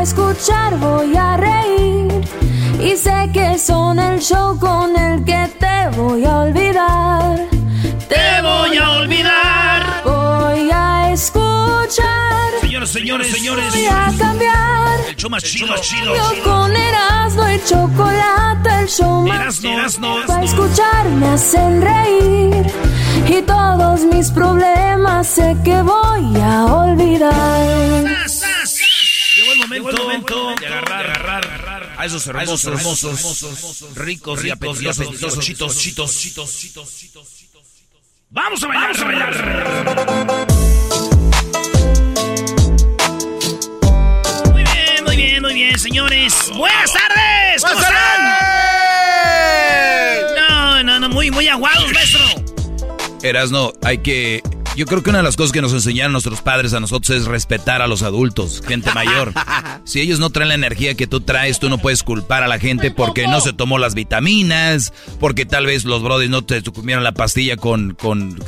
para escuchar. Voy a reír. Y sé que son el show con el que te voy a olvidar. Te voy a olvidar. Voy a escuchar. Señoras, señores, señores. Voy a cambiar. El show más chido, más chido. Yo con Erasmo y chocolate, el show más Erasmo, Erasmo, Para Erasmo. escuchar me hacen reír. Y todos mis problemas sé que voy a olvidar. Momento, de agarrar, agarrar, a esos hermosos, hermosos, ricos, y apetitosos chitos, chitos, chitos. Vamos a bailar, vamos a bailar. Muy bien, muy bien, muy bien, señores. Buenas tardes. ¿Cómo ¡Buenas están? No, no, no, muy, muy aguados, maestro. Erasno, hay que. Yo creo que una de las cosas que nos enseñaron nuestros padres a nosotros es respetar a los adultos, gente mayor. Si ellos no traen la energía que tú traes, tú no puedes culpar a la gente porque no se tomó las vitaminas, porque tal vez los brothers no te comieron la pastilla con, con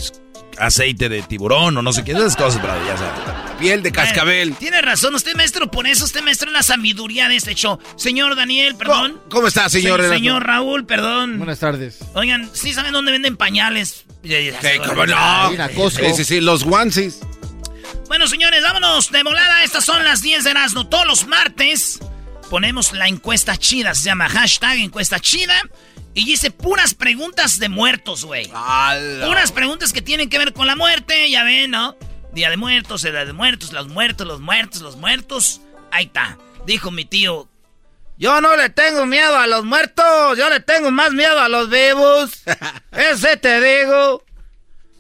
aceite de tiburón o no sé qué. Esas cosas, brother, ya sabes. Piel de cascabel. Tiene razón, usted maestro, por eso usted maestro en la sabiduría de este show. Señor Daniel, perdón. ¿Cómo, cómo está, señor? Se- señor Raúl, perdón. Buenas tardes. Oigan, ¿sí saben dónde venden pañales? Sí, cómo no. Sí, sí, sí, los onesies. Bueno, señores, vámonos de volada. Estas son las 10 de Erasmo. Todos los martes ponemos la encuesta chida. Se llama hashtag encuesta chida. Y dice puras preguntas de muertos, güey. Puras preguntas que tienen que ver con la muerte, ya ven, ¿no? Día de muertos, edad de muertos, los muertos, los muertos, los muertos. Ahí está. Dijo mi tío. Yo no le tengo miedo a los muertos, yo le tengo más miedo a los vivos. Ese te digo.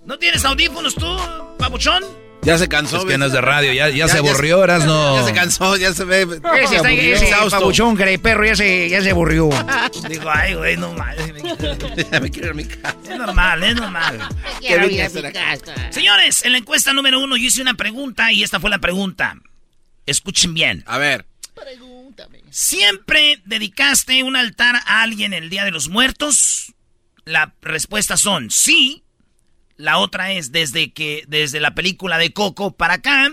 ¿No tienes audífonos tú, papuchón? Ya se cansó. Es que no es de radio, ya, ya se Ya- aburrió. Ya se cansó, ya se ve. Ese está ese papuchón, que perro, ya se, ya se aburrió. Digo, ay, güey, no mames. Ya me quiero ir a mi casa. Es normal, es normal. ¿Qué vine a hacer acá? Señores, en la encuesta número uno yo hice una pregunta y esta fue la pregunta. Escuchen bien. A ver. ¿Siempre dedicaste un altar a alguien el Día de los Muertos? La respuesta son sí. La otra es desde que desde la película de Coco para acá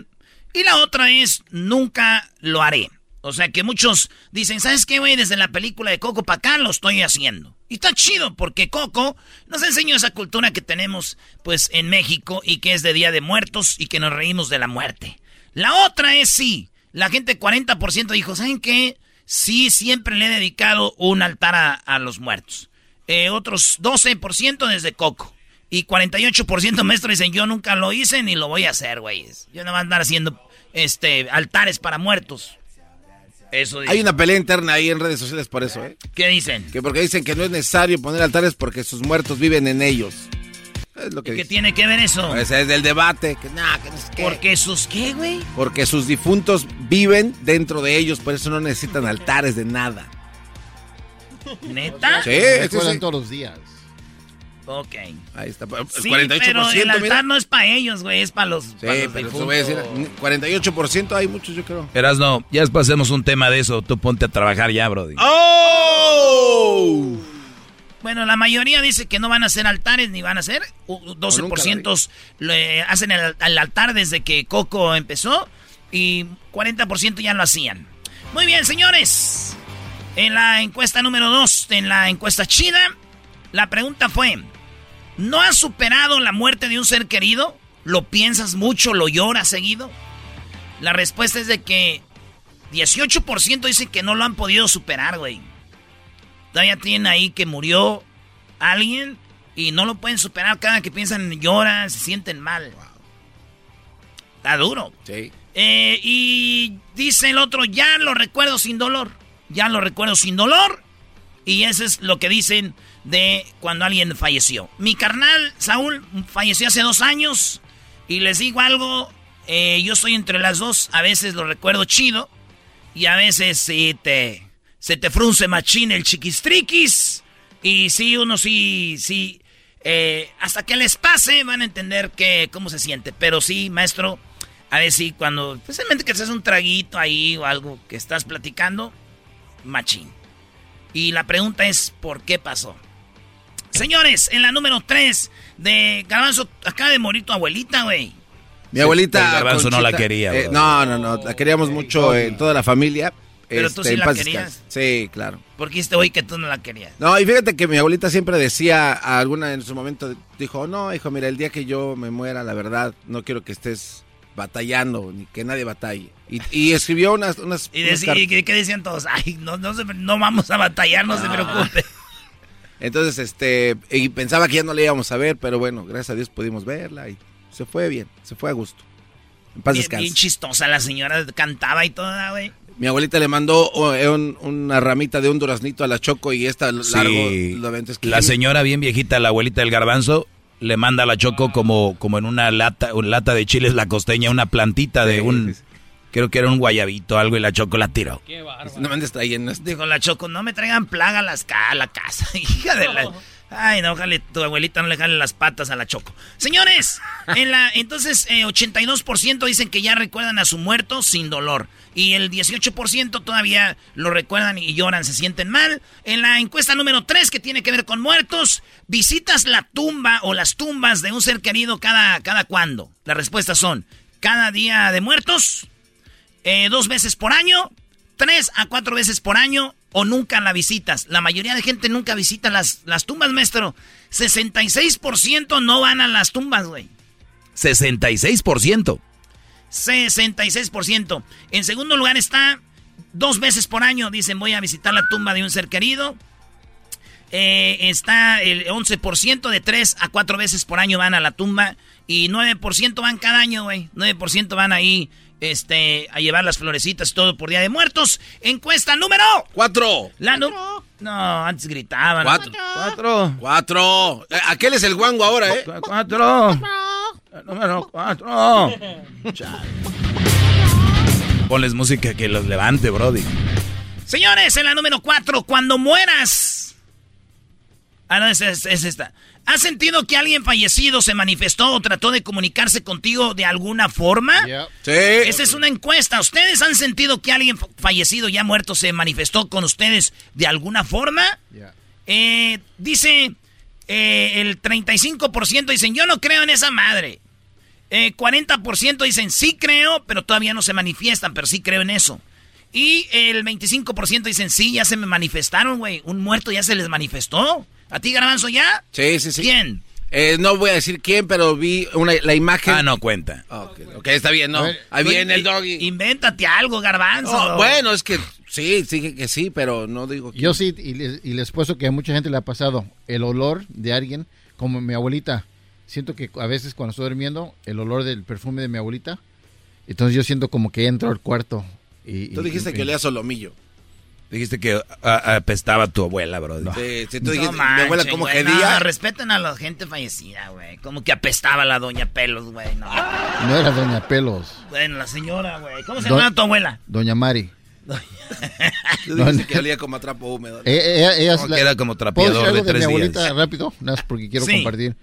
y la otra es nunca lo haré. O sea que muchos dicen, ¿sabes qué, güey? Desde la película de Coco para acá lo estoy haciendo. Y está chido porque Coco nos enseñó esa cultura que tenemos pues en México y que es de Día de Muertos y que nos reímos de la muerte. La otra es sí. La gente 40% dijo, ¿saben qué? Sí, siempre le he dedicado un altar a, los muertos. Eh, otros 12% desde Coco. Y 48% maestro dicen, yo nunca lo hice ni lo voy a hacer, güeyes. Yo no voy a andar haciendo este, altares para muertos. Eso dice. Hay una pelea interna ahí en redes sociales por eso, ¿eh? ¿Qué dicen? Que porque dicen que no es necesario poner altares porque sus muertos viven en ellos. Es lo que ¿Qué tiene que ver eso? Ese es del debate. Que nah, que no sé qué. Porque sus qué, güey. Porque sus difuntos viven dentro de ellos, por eso no necesitan altares de nada. ¿Neta? Sí, sí, sí. todos los días. Ok. Ahí está. Sí, 48%, pero el altar mira. no es para ellos, güey, es para los, Sí, pa' los pero voy a decir, difuntos. 48% hay muchos, yo creo. Erasno, ya después hacemos un tema de eso. Tú ponte a trabajar ya, Brody. ¡Oh! Bueno, la mayoría dice que no van a hacer altares ni van a hacer. 12% le hacen el, altar desde que Coco empezó y 40% ya lo hacían. Muy bien, señores. En la encuesta número 2, en la encuesta china, la pregunta fue, ¿no has superado la muerte de un ser querido? ¿Lo piensas mucho? ¿Lo lloras seguido? La respuesta es de que 18% dicen que no lo han podido superar, güey. Todavía tienen ahí que murió alguien y no lo pueden superar. Cada que piensan lloran, se sienten mal. Está duro. Sí. Eh, y dice el otro, ya lo recuerdo sin dolor. Ya lo recuerdo sin dolor. Y eso es lo que dicen de cuando alguien falleció. Mi carnal, Saúl, falleció hace dos años. Y les digo algo, eh, yo estoy entre las dos. A veces lo recuerdo chido. Y a veces sí te se te frunce machín el chiquistriquis. Y sí, uno sí, sí. Eh, hasta que les pase van a entender que, cómo se siente. Pero sí, maestro, a ver si cuando, especialmente que seas un traguito ahí o algo que estás platicando, machín. Y la pregunta es, ¿por qué pasó? Señores, en la número 3 de Garbanzo, acaba de morir tu abuelita, güey. Mi abuelita. Garbanzo no la quería. Eh, no, no, no, la queríamos mucho en toda la familia. Pero tú sí este, la querías. Sí, claro. Porque este hoy que tú no la querías. No, y fíjate que mi abuelita siempre decía, a alguna en su momento, dijo, no, hijo, mira, el día que yo me muera, la verdad, no quiero que estés batallando, ni que nadie batalle. Y, escribió unas... unas ¿Y, qué decían todos? Ay, no, no, no vamos a batallar, no se ah. preocupe. Entonces, este, y pensaba que ya no la íbamos a ver, pero bueno, gracias a Dios pudimos verla y se fue bien, se fue a gusto. En paz bien, bien chistosa la señora, cantaba y toda, güey. Mi abuelita le mandó oh, eh, una ramita de un duraznito a la Choco y esta largo. la señora bien viejita, la abuelita del garbanzo, le manda a la Choco como, como en una lata, una lata de chiles la costeña, una plantita de un... Creo que era un guayabito algo y la Choco la tiró. Qué bárbaro. No me andes trayendo Dijo la Choco, no me traigan plaga a, las, a la casa. Hija de la... Ay, no, ojalá tu abuelita no le jale las patas a la Choco. Señores, en la, entonces 82% eh, dicen que ya recuerdan a su muerto sin dolor. Y el 18% todavía lo recuerdan y lloran, se sienten mal. En la encuesta número 3, que tiene que ver con muertos, ¿visitas la tumba o las tumbas de un ser querido cada, cada cuándo? Las respuestas son, cada día de muertos, eh, dos veces por año, tres a cuatro veces por año o nunca la visitas. La mayoría de gente nunca visita las, las tumbas, maestro. 66% no van a las tumbas, güey. 66%. 66%. En segundo lugar está dos veces por año, dicen voy a visitar la tumba de un ser querido. Eh, está el 11% de tres a cuatro veces por año van a la tumba y 9% van cada año, güey. 9% van ahí este, a llevar las florecitas y todo por Día de Muertos. Encuesta número... Cuatro. La número... No, antes gritaban. Cuatro. Cuatro. Cuatro. Eh, aquel es el guango ahora, ¿eh? Cuatro. Número cuatro. Ponles música que los levante, Brody. Señores, en la número cuatro, cuando mueras. Ah, no, es esta. ¿Has sentido que alguien fallecido se manifestó o trató de comunicarse contigo de alguna forma? Sí. Esa es una encuesta. ¿Ustedes han sentido que alguien fallecido ya muerto se manifestó con ustedes de alguna forma? Eh, dice eh, el 35% dicen, yo no creo en esa madre. 40% eh, dicen, sí creo, pero todavía no se manifiestan, pero sí creo en eso. Y el 25% dicen, sí, ya se me manifestaron, güey. Un muerto ya se les manifestó. ¿A ti, Garbanzo, ya? Sí, sí, sí. ¿Quién? Eh, no voy a decir quién, pero vi una, la imagen. Ah, no cuenta. ok, está bien, ¿no? Ahí viene el doggy. Invéntate algo, Garbanzo. Oh, bueno, es que sí, sí que sí, pero no digo Yo sí, y les, y les puesto que a mucha gente le ha pasado el olor de alguien, como mi abuelita. Siento que a veces cuando estoy durmiendo, el olor del perfume de mi abuelita, entonces yo siento como que entro al cuarto. Y, Tú dijiste que olía solomillo. Dijiste que apestaba tu abuela, bro. Sí, sí, tú dijiste, mi abuela como que día. No, respeten a la gente fallecida, güey. Como que apestaba la doña Pelos, güey. No. no era doña Pelos. Bueno, la señora, güey. ¿Cómo se llama tu abuela? Doña Mari. Tú dijiste que olía como a trapo húmedo. Eh, eh, ella, la, era como trapeador de tres mi abuelita rápido? Nada más porque quiero compartir.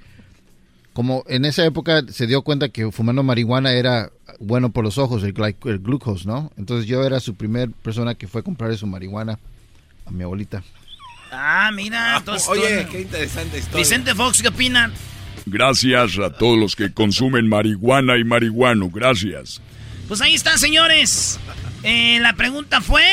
Como en esa época se dio cuenta que fumando marihuana era bueno por los ojos, el, el glucose, ¿no? Entonces yo era su primer persona que fue a comprar su marihuana a mi abuelita. Ah, mira. Entonces, Oye, qué interesante historia. Vicente Fox, ¿qué opinan? Gracias a todos los que consumen marihuana y marihuano. Gracias. Pues ahí está, señores. Eh, la pregunta fue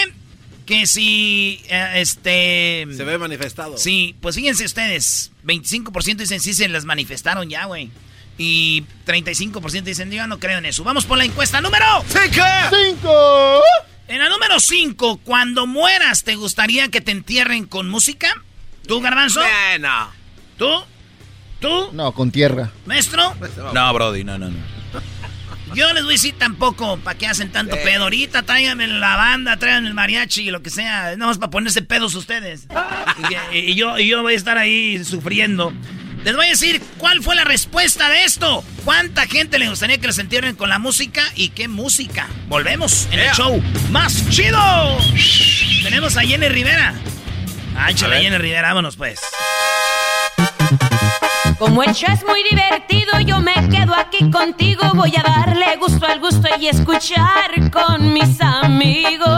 que si eh, este Se ve manifestado. Sí, pues fíjense ustedes, 25% dicen sí se las manifestaron ya, güey. Y 35% dicen yo no creo en eso. Vamos por la encuesta número 5. En la número 5, cuando mueras, ¿te gustaría que te entierren con música? ¿Tú, Garbanzo? Bueno. ¿Tú? ¿Tú? No, con tierra. ¿Maestro? No, Brody, no, no, no. Yo les voy a decir tampoco, ¿para qué hacen tanto pedo? Ahorita tráiganme la banda, traigan el mariachi y lo que sea, nada más para ponerse pedos ustedes. Y, y yo, y yo voy a estar ahí sufriendo. Les voy a decir cuál fue la respuesta de esto. ¿Cuánta gente le gustaría que les entierren con la música y qué música? Volvemos en el show más chido. Tenemos a Jenny Rivera. Ah, échale, Jenny Rivera, vámonos pues. Como el show es muy divertido, yo me quedo aquí contigo. Voy a darle gusto al gusto y escuchar con mis amigos.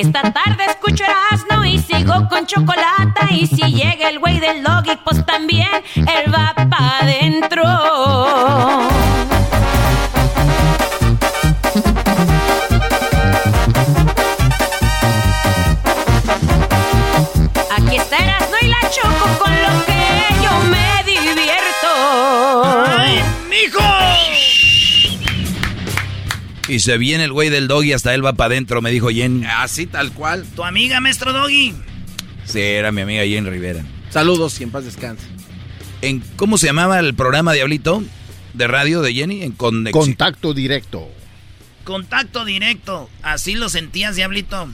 Esta tarde escucho Erasmo y sigo con chocolate. Y si llega el güey del doggy, pues también él va pa' adentro. Aquí está Erasmo y la Choco con lo que yo me divierto. ¡Ay, mijo! Y se viene el güey del doggy, hasta él va para adentro, me dijo Jen. Así tal cual. Tu amiga, maestro Doggy. Sí, era mi amiga Jen Rivera. Saludos y en paz descanse. En, ¿Cómo se llamaba el programa, Diablito? De radio de Jenny, en Conex- Contacto directo. Contacto directo. Así lo sentías, Diablito.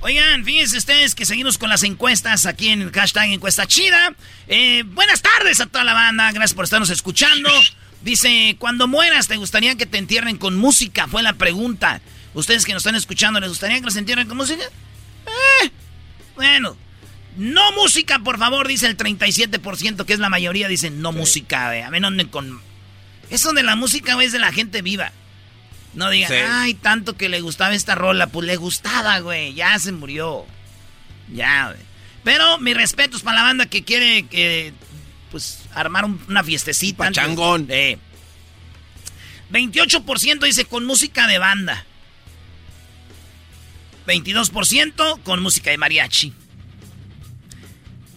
Oigan, fíjense ustedes que seguimos con las encuestas aquí en el hashtag encuesta chida. Eh, buenas tardes a toda la banda. Gracias por estarnos escuchando. Dice, cuando mueras, ¿te gustaría que te entierren con música? Fue la pregunta. Ustedes que nos están escuchando, ¿les gustaría que los entierren con música? Eh, bueno. No música, por favor, dice el 37%, que es la mayoría, dicen no música, eh. A anden con... Eso de la música güey, es de la gente viva. No digan, Sí. ay, tanto que le gustaba esta rola. Pues le gustaba, güey. Ya se murió. Ya, güey. Pero mi respeto es para la banda que quiere, que, pues, armar un- una fiestecita. antes. Pachangón. Eh. 28% dice con música de banda. 22% con música de mariachi.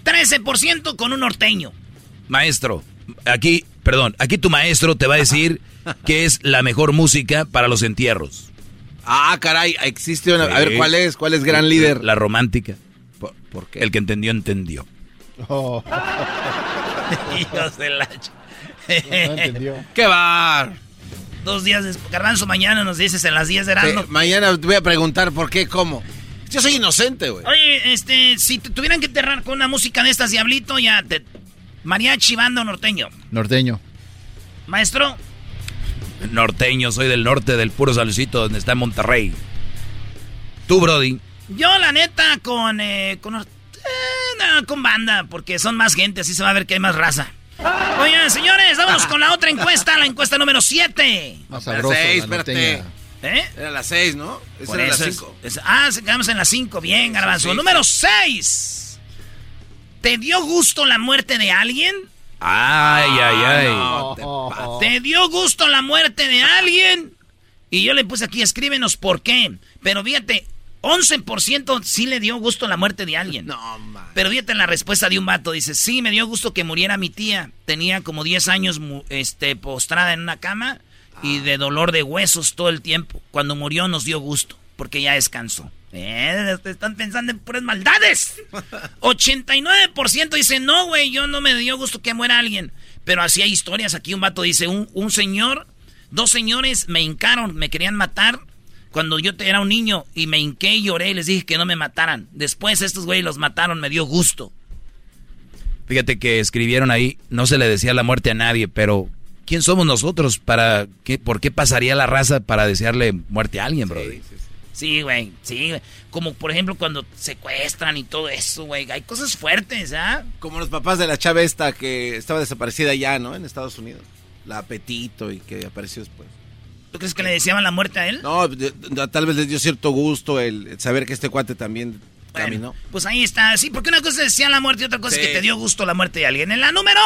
13% con un norteño. Maestro, aquí, perdón, aquí tu maestro te va a decir que es la mejor música para los entierros. Ah, caray, existe una. A ver, ¿cuál es? ¿Cuál es gran líder? La romántica. ¿Por, por qué? El que entendió, entendió. Oh, Hijos de la... no entendió. ¡Qué bar! Dos días después. Garbanzo, mañana nos dices en las 10 de Sí, Erasmo. mañana te voy a preguntar por qué, cómo. Yo soy inocente, güey. Oye, este, si te tuvieran que enterrar con una música de estas, Diablito, ya te... Mariachi, banda o norteño. Norteño. Maestro, Norteño, soy del norte, del puro salucito, donde está Monterrey. Tú, Brody. yo la neta con... Eh, con, eh, no, con banda, porque son más gente, así se va a ver que hay más raza. Oigan, señores, vámonos con la otra encuesta, la encuesta número 7. Más Espera, sabroso, seis, la espérate. norteña. ¿Eh? Era las seis, ¿no? Esa Por era cinco. es- ah, se- quedamos en las 5. Bien, Garbanzo. sí, Número 6. ¿Te dio gusto la muerte de alguien? Ay, ay, ay. No, te. ¿Te dio gusto la muerte de alguien? Y yo le puse aquí, escríbenos por qué. Pero fíjate, 11% sí le dio gusto la muerte de alguien. No, man. Pero fíjate la respuesta de un vato. Dice, sí, me dio gusto que muriera mi tía. Tenía como 10 años este, postrada en una cama y de dolor de huesos todo el tiempo. Cuando murió nos dio gusto, porque ya descansó. Eh, están pensando en puras maldades. 89% dice, no, güey, yo no me dio gusto que muera alguien. Pero así hay historias. Aquí un vato dice, un, un señor, dos señores me hincaron, me querían matar cuando yo te- era un niño y me hinqué y lloré y les dije que no me mataran. Después estos güeyes los mataron, me dio gusto. Fíjate que escribieron ahí, no se le decía la muerte a nadie, pero ¿quién somos nosotros para qué, por qué pasaría la raza para desearle muerte a alguien, bro? Sí, güey, sí, güey. Como por ejemplo cuando secuestran y todo eso, güey. Hay cosas fuertes, ¿ah? Como los papás de la chava esta que estaba desaparecida ya, ¿no? En Estados Unidos. La Apetito y que apareció después. ¿Tú crees que le deseaban la muerte a él? No, de- de- tal vez les dio cierto gusto el saber que este cuate también Bueno, caminó. Pues ahí está. Sí, porque una cosa es decía la muerte y otra cosa Sí. es que te dio gusto la muerte de alguien. En la número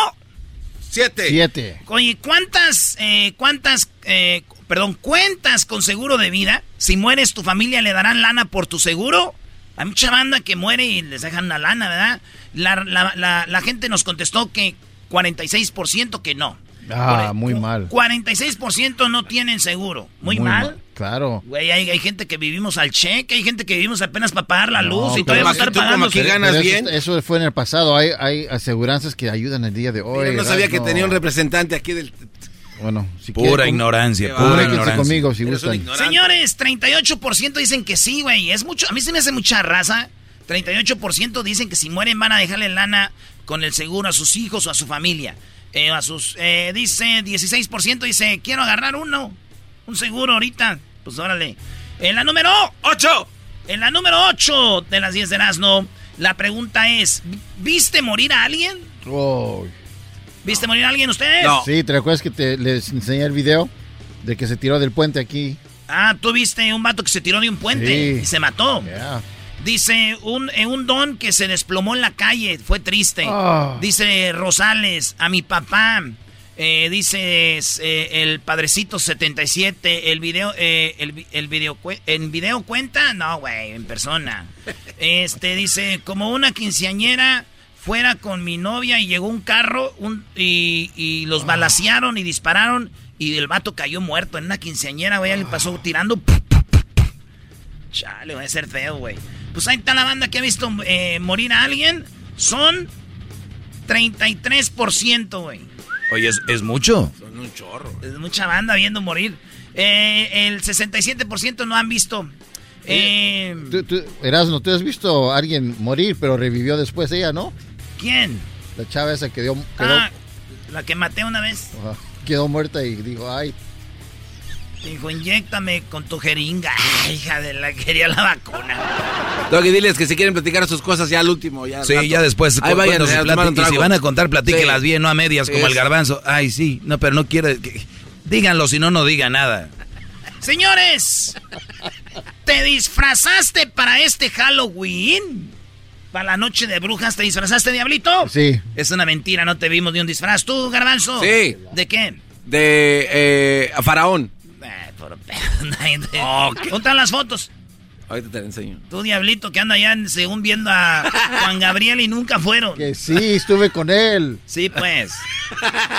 Siete. Siete. Oye, ¿cuántas, eh, cuántas, eh, perdón, cuentas con seguro de vida? Si mueres, tu familia le darán lana por tu seguro. Hay mucha banda que muere y les dejan la lana, ¿verdad? La, la- la- la gente nos contestó que 46% que no. Ah, muy mal. 46% no tienen seguro. Muy, mal. Claro. Güey, hay, hay gente que vivimos al cheque, hay gente que vivimos apenas para pagar la No, luz y pero todavía vamos a estar pagando. que ganas Pero bien. Eso, eso fue en el pasado. Hay, hay aseguranzas que ayudan el día de hoy. Yo no sabía que Erasmo. tenía un representante aquí del... Bueno, si Pura ignorancia, Qué pura comuníquense ignorancia. conmigo si gustan. Señores, 38% dicen que sí, güey. Es mucho. A mí se me hace mucha raza. 38% dicen que si mueren van a dejarle lana con el seguro a sus hijos o a su familia. Eh, a sus, eh, dice 16% dice, quiero agarrar uno. Un seguro ahorita. Pues órale. En la número 8. En la número 8 de las 10 de Erasmo, la pregunta es, ¿viste morir a alguien? Oh, ¿Viste morir a alguien ustedes? No. Sí, ¿te recuerdas que te, les enseñé el video de que se tiró del puente aquí? Ah, tú viste un vato que se tiró de un puente Sí. y se mató. Yeah. Dice un, eh, un don que se desplomó en la calle, fue triste. Ah. Dice Rosales, a mi papá. Eh, dice eh, el padrecito 77, el video, eh, el, el video, ¿en video cuenta? No, güey, en persona. Este, dice, como una quinceañera fuera con mi novia y llegó un carro un, y, y los balacearon y dispararon y el vato cayó muerto en una quinceañera, güey, le pasó tirando. Chale, va a ser feo, güey. Pues ahí está la banda que ha visto eh, morir a alguien. Son 33%, güey. Oye, ¿es, es mucho? Son un chorro. Es mucha banda viendo morir. Eh, el 67% no han visto. Eh, Tú, tú, Erasmo, tú has visto a alguien morir, pero revivió después ella, ¿no? ¿Quién? La chava esa quedó, quedó, Ah, la que maté una vez. ajá, quedó muerta y dijo, ay, Dijo, inyéctame con tu jeringa. Ay, hija de la quería la vacuna. Doggy, diles que si quieren platicar sus cosas ya al último. Ya al Sí, rato. ya después. Ahí cu- vayan cuando se a tomar un platique- y si van a contar, platíquelas Sí. bien, no a medias, Sí, como el garbanzo. Ay, sí, no, pero no quiere. que- díganlo, si no, no diga nada. Señores, ¿te disfrazaste para este Halloween? ¿Para la noche de brujas te disfrazaste, diablito? sí. Es una mentira, no te vimos ni un disfraz. ¿Tú, garbanzo? Sí. ¿De qué? De eh, a Faraón. Por pedo, nadie te- ¿Dónde están las fotos? Ahorita te la enseño. Tú, diablito, que anda allá según viendo a Juan Gabriel y nunca fueron. Que sí, estuve con él. Sí, pues.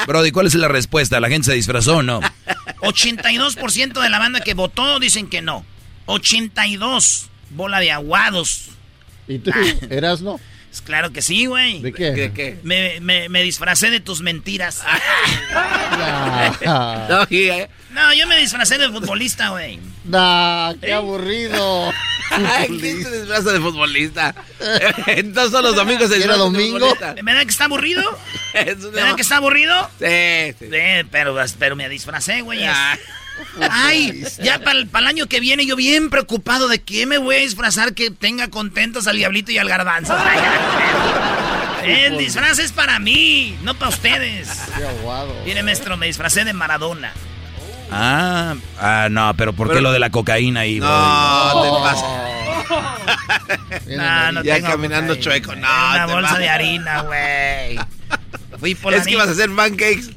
Brody, ¿cuál es la respuesta? ¿La gente se disfrazó o no? 82% de la banda que votó dicen que no. 82. Bola de aguados. ¿Y tú, Erasmo? Pues claro que sí, güey. ¿De qué? ¿Qué? qué? Me, me- me disfracé de tus mentiras. Nah, Doggy, eh. No, yo me disfracé de futbolista, güey. nah, qué aburrido. Ay, ¿quién se disfraza de futbolista? Entonces son los domingos se ¿Era disfrazan de domingo? futbolista. ¿Verdad que está aburrido? Es una- ¿Verdad que está aburrido? Sí, sí. Sí, pero, pero me disfracé, güey. Ah. Ay, ya para el, año que viene yo bien preocupado de qué me voy a disfrazar que tenga contentos al diablito y al garbanzo. El disfraz es para mí, no para ustedes. Qué aguado. Mire, maestro, me disfracé de Maradona. Ah, ah, no, pero ¿por qué Pero- lo de la cocaína ahí, Brody? No, te pasa. No, no Ya tengo caminando cocaína. chueco, no, Una te bolsa vas. de harina, güey. Fui por Es la que ibas a hacer pancakes.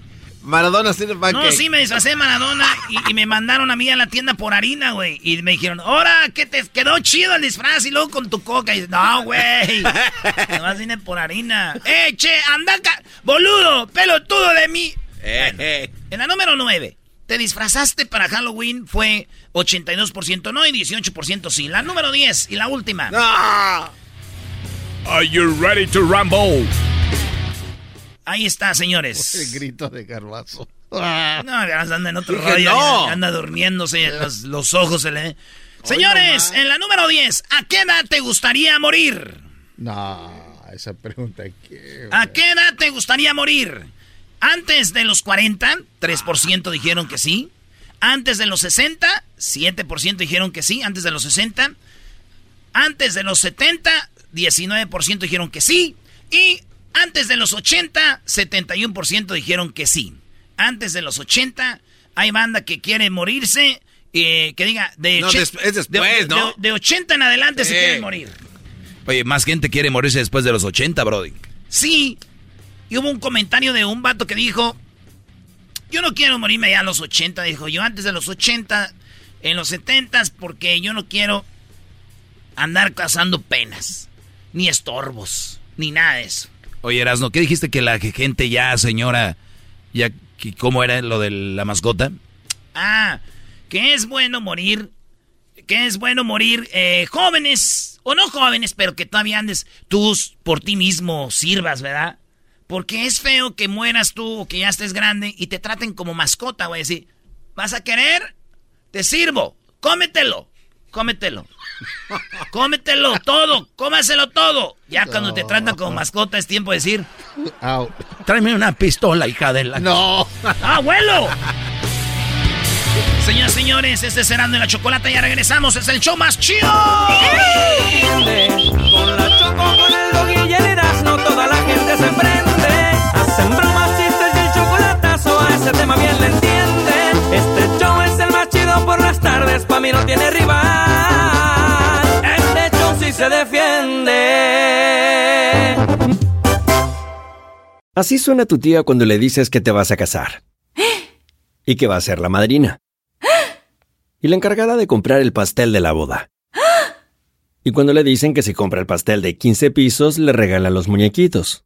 Maradona haciendo pancakes. No, sí, me disfracé de Maradona y, y me mandaron a mí a la tienda por harina, güey. Y me dijeron, ahora, que te quedó chido el disfraz y luego con tu coca. Y dices, no, güey. Además vine por harina. ¡Eh, che, anda acá! ¡Boludo! ¡Pelotudo de mí! Eh, eh. En la número 9, te disfrazaste para Halloween fue 82% no y 18% sí. La número 10 y la última. No. Are you ready to rumble? Ahí está, El señores. grito de garbazo. No, ya anda en otro rollo. no. Anda durmiéndose, los, los ojos se le... Señores, en la número 10, ¿a qué edad te gustaría morir? No, esa pregunta que... ¿A qué edad te gustaría morir? Antes de los 40, 3% dijeron que sí. Antes de los 60, 7% dijeron que sí. Antes de los 60. Antes de los 70, 19% dijeron que sí. Y antes de los 80, 71% dijeron que sí. Antes de los 80, hay banda que quiere morirse. Eh, que diga, de, No, des- es después, de, ¿no? de 80 en adelante se Sí. quieren morir. Oye, más gente quiere morirse después de los 80, Brody. Sí. Y hubo un comentario de un vato que dijo, yo no quiero morirme ya a los 80, dijo yo antes de los 80, en los 70, porque yo no quiero andar cazando penas, ni estorbos, ni nada de eso. Oye, Erasno, ¿qué dijiste que la gente ya, señora, ya, ¿cómo era lo de la mascota? Ah, que es bueno morir, que es bueno morir eh, jóvenes, o no jóvenes, pero que todavía andes tú por ti mismo sirvas, ¿verdad? Porque es feo que mueras tú o que ya estés grande y te traten como mascota, güey. Decir, ¿vas a querer? Te sirvo, cómetelo, cómetelo. Cómetelo todo, cómaselo todo. Ya cuando te tratan como mascota es tiempo de decir, Au. tráeme una pistola, hija de la... No. ¡Ah, abuelo! Señoras y señores, este es Cerrando en la Chocolata. Ya regresamos. Es el show más chido. Con la choco, con el y el toda la gente se prende. Hacen bromas, chistes y el chocolatazo, a ese tema bien le entiende. Este show es el más chido por las tardes, pa' mí no tiene rival. Este show sí se defiende. Así suena tu tía cuando le dices que te vas a casar. Y que va a ser la madrina. Y la encargada de comprar el pastel de la boda. Y cuando le dicen que si compra el pastel de 15 pisos, le regalan los muñequitos.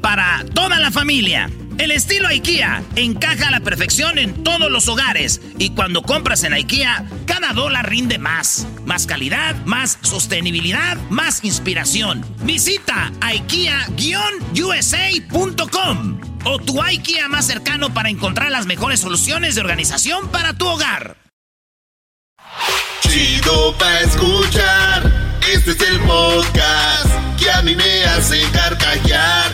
para toda la familia. El estilo IKEA encaja a la perfección en todos los hogares y cuando compras en IKEA, cada dólar rinde más. Más calidad, más sostenibilidad, más inspiración. Visita IKEA-USA.com o tu IKEA más cercano para encontrar las mejores soluciones de organización para tu hogar. Chido pa' escuchar. Este es el podcast que a mí me hace carcajear.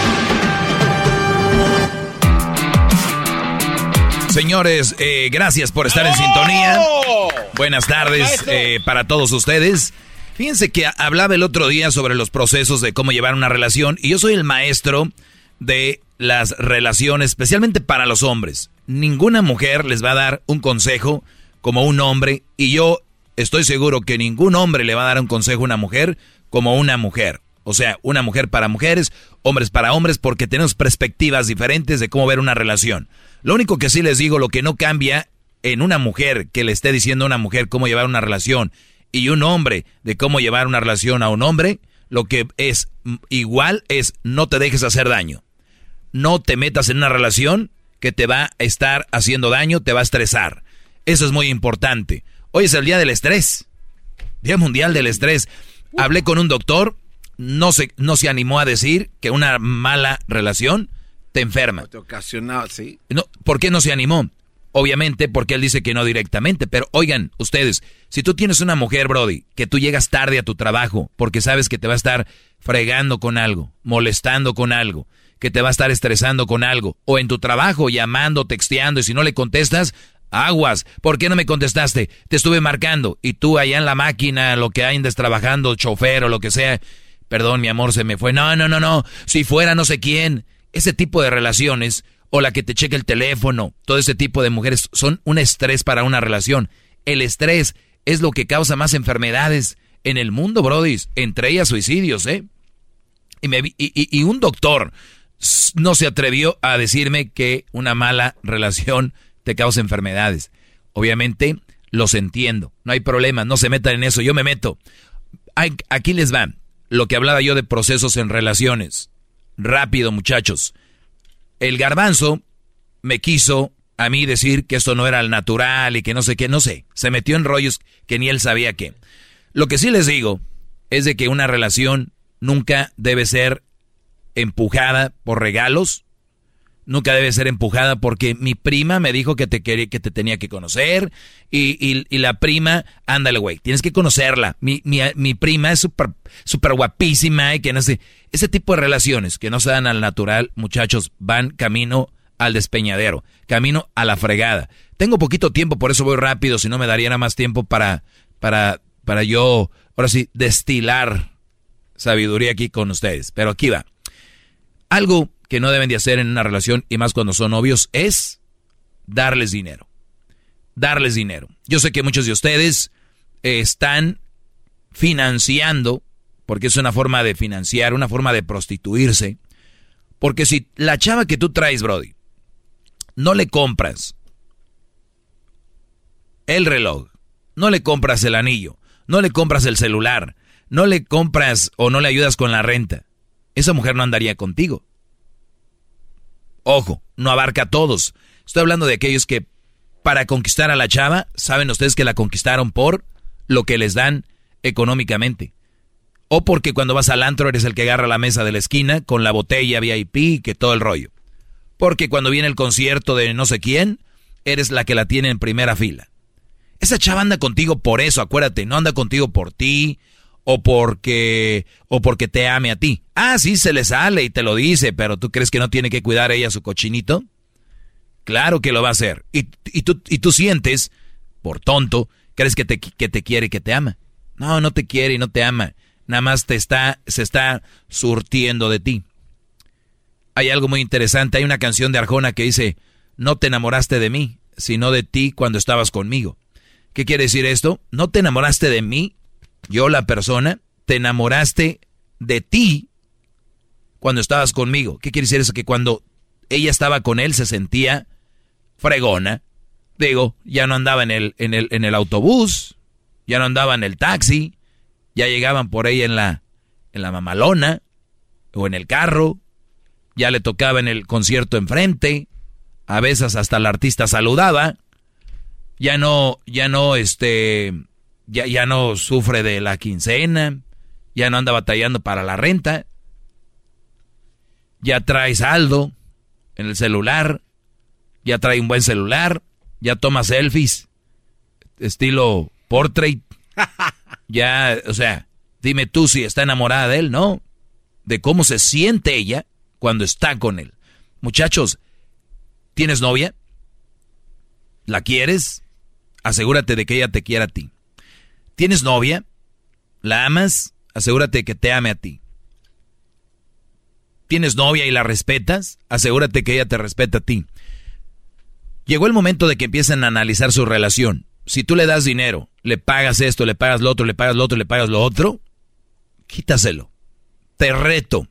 Señores, eh, gracias por estar en sintonía. Buenas tardes eh, para todos ustedes. Fíjense que hablaba el otro día sobre los procesos de cómo llevar una relación y yo soy el maestro de las relaciones, especialmente para los hombres. Ninguna mujer les va a dar un consejo como un hombre y yo estoy seguro que ningún hombre le va a dar un consejo a una mujer como una mujer. O sea, una mujer para mujeres, hombres para hombres, porque tenemos perspectivas diferentes de cómo ver una relación. Lo único que sí les digo, lo que no cambia en una mujer que le esté diciendo a una mujer cómo llevar una relación y un hombre de cómo llevar una relación a un hombre, lo que es igual es no te dejes hacer daño. No te metas en una relación que te va a estar haciendo daño, te va a estresar. Eso es muy importante. Hoy es el día del estrés. Día Mundial del Estrés. Hablé con un doctor, no se, no se animó a decir que una mala relación te enferma. Te sí. No, ¿Por qué no se animó? Obviamente porque él dice que no directamente, pero oigan, ustedes, si tú tienes una mujer, Brody, que tú llegas tarde a tu trabajo porque sabes que te va a estar fregando con algo, molestando con algo, que te va a estar estresando con algo, o en tu trabajo llamando, texteando, y si no le contestas, aguas, ¿por qué no me contestaste? Te estuve marcando, y tú allá en la máquina, lo que andes trabajando, chofer o lo que sea, perdón, mi amor, se me fue, no, no, no, no, si fuera no sé quién, ese tipo de relaciones o la que te cheque el teléfono, todo ese tipo de mujeres son un estrés para una relación. El estrés es lo que causa más enfermedades en el mundo, Brody, entre ellas suicidios, ¿eh? Y, me, y, y, un doctor no se atrevió a decirme que una mala relación te causa enfermedades. Obviamente los entiendo, no hay problema, no se metan en eso, yo me meto. Aquí les va lo que hablaba yo de procesos en relaciones. Rápido, muchachos el garbanzo me quiso a mí decir que esto no era el natural y que no sé qué, no sé. Se metió en rollos que ni él sabía qué. Lo que sí les digo es de que una relación nunca debe ser empujada por regalos, nunca debe ser empujada porque mi prima me dijo que te quería, que te tenía que conocer y, la prima, ándale güey, tienes que conocerla. Mi, mi, prima es súper super guapísima y que no sé. Ese tipo de relaciones que no se dan al natural, muchachos, van camino al despeñadero, camino a la fregada. Tengo poquito tiempo, por eso voy rápido, si no me daría más tiempo para, para, para yo, ahora sí, destilar sabiduría aquí con ustedes. Pero aquí va. Algo que no deben de hacer en una relación, y más cuando son novios, es darles dinero. Darles dinero. Yo sé que muchos de ustedes están financiando porque es una forma de financiar, una forma de prostituirse. Porque si la chava que tú traes, Brody, no le compras el reloj, no le compras el anillo, no le compras el celular, no le compras o no le ayudas con la renta, esa mujer no andaría contigo. Ojo, no abarca a todos. Estoy hablando de aquellos que para conquistar a la chava, saben ustedes que la conquistaron por lo que les dan económicamente. O porque cuando vas al antro eres el que agarra la mesa de la esquina con la botella VIP que todo el rollo. Porque cuando viene el concierto de no sé quién, eres la que la tiene en primera fila. Esa chava anda contigo por eso, acuérdate, no anda contigo por ti o porque o porque te ame a ti. Ah, sí se le sale y te lo dice, pero tú crees que no tiene que cuidar ella su cochinito? Claro que lo va a hacer. Y, y, tú, y tú sientes, por tonto, crees que te, que te quiere y que te ama. No, no te quiere y no te ama nada más te está, se está surtiendo de ti. Hay algo muy interesante, hay una canción de Arjona que dice, no te enamoraste de mí, sino de ti cuando estabas conmigo. ¿Qué quiere decir esto? No te enamoraste de mí, yo la persona, te enamoraste de ti cuando estabas conmigo. ¿Qué quiere decir eso? Que cuando ella estaba con él se sentía fregona. Digo, ya no andaba en el, en el, en el autobús, ya no andaba en el taxi, ya llegaban por ahí en la, en la mamalona o en el carro, ya le tocaba en el concierto enfrente, a veces hasta el artista saludaba, ya no, ya no, este, ya, ya no sufre de la quincena, ya no anda batallando para la renta, ya trae saldo en el celular, ya trae un buen celular, ya toma selfies, estilo portrait. Ya, o sea, dime tú si está enamorada de él, ¿no? De cómo se siente ella cuando está con él. Muchachos, ¿tienes novia? ¿La quieres? Asegúrate de que ella te quiera a ti. ¿Tienes novia? ¿La amas? Asegúrate que te ame a ti. ¿Tienes novia y la respetas? Asegúrate que ella te respeta a ti. Llegó el momento de que empiecen a analizar su relación si tú le das dinero, le pagas esto, le pagas lo otro, le pagas lo otro, le pagas lo otro, quítaselo. Te reto,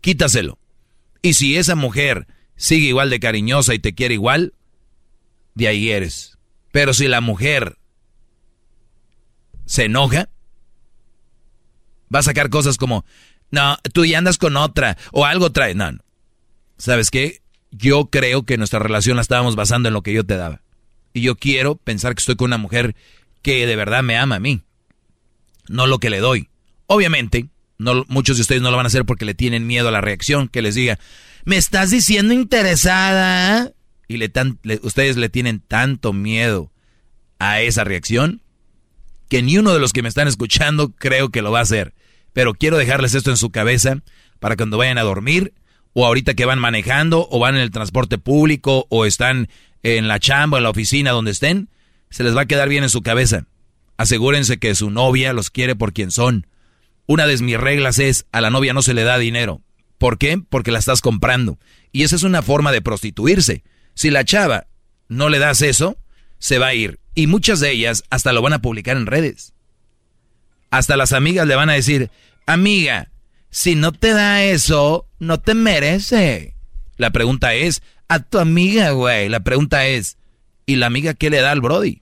quítaselo. Y si esa mujer sigue igual de cariñosa y te quiere igual, de ahí eres. Pero si la mujer se enoja, va a sacar cosas como, no, tú ya andas con otra, o algo trae. No, no. ¿Sabes qué? yo creo que nuestra relación la estábamos basando en lo que yo te daba. Y yo quiero pensar que estoy con una mujer que de verdad me ama a mí, no lo que le doy. Obviamente, no, muchos de ustedes no lo van a hacer porque le tienen miedo a la reacción, que les diga, me estás diciendo interesada. Y le ustedes le tienen tanto miedo a esa reacción que ni uno de los que me están escuchando creo que lo va a hacer. Pero quiero dejarles esto en su cabeza para cuando vayan a dormir o ahorita que van manejando o van en el transporte público o están en la chamba, en la oficina, donde estén, se les va a quedar bien en su cabeza. Asegúrense que su novia los quiere por quien son. Una de mis reglas es, a la novia no se le da dinero. ¿Por qué? Porque la estás comprando. Y esa es una forma de prostituirse. Si la chava no le das eso, se va a ir. Y muchas de ellas hasta lo van a publicar en redes. Hasta las amigas le van a decir, amiga, si no te da eso, no te merece. La pregunta es, a tu amiga, güey. La pregunta es, ¿y la amiga qué le da al Brody?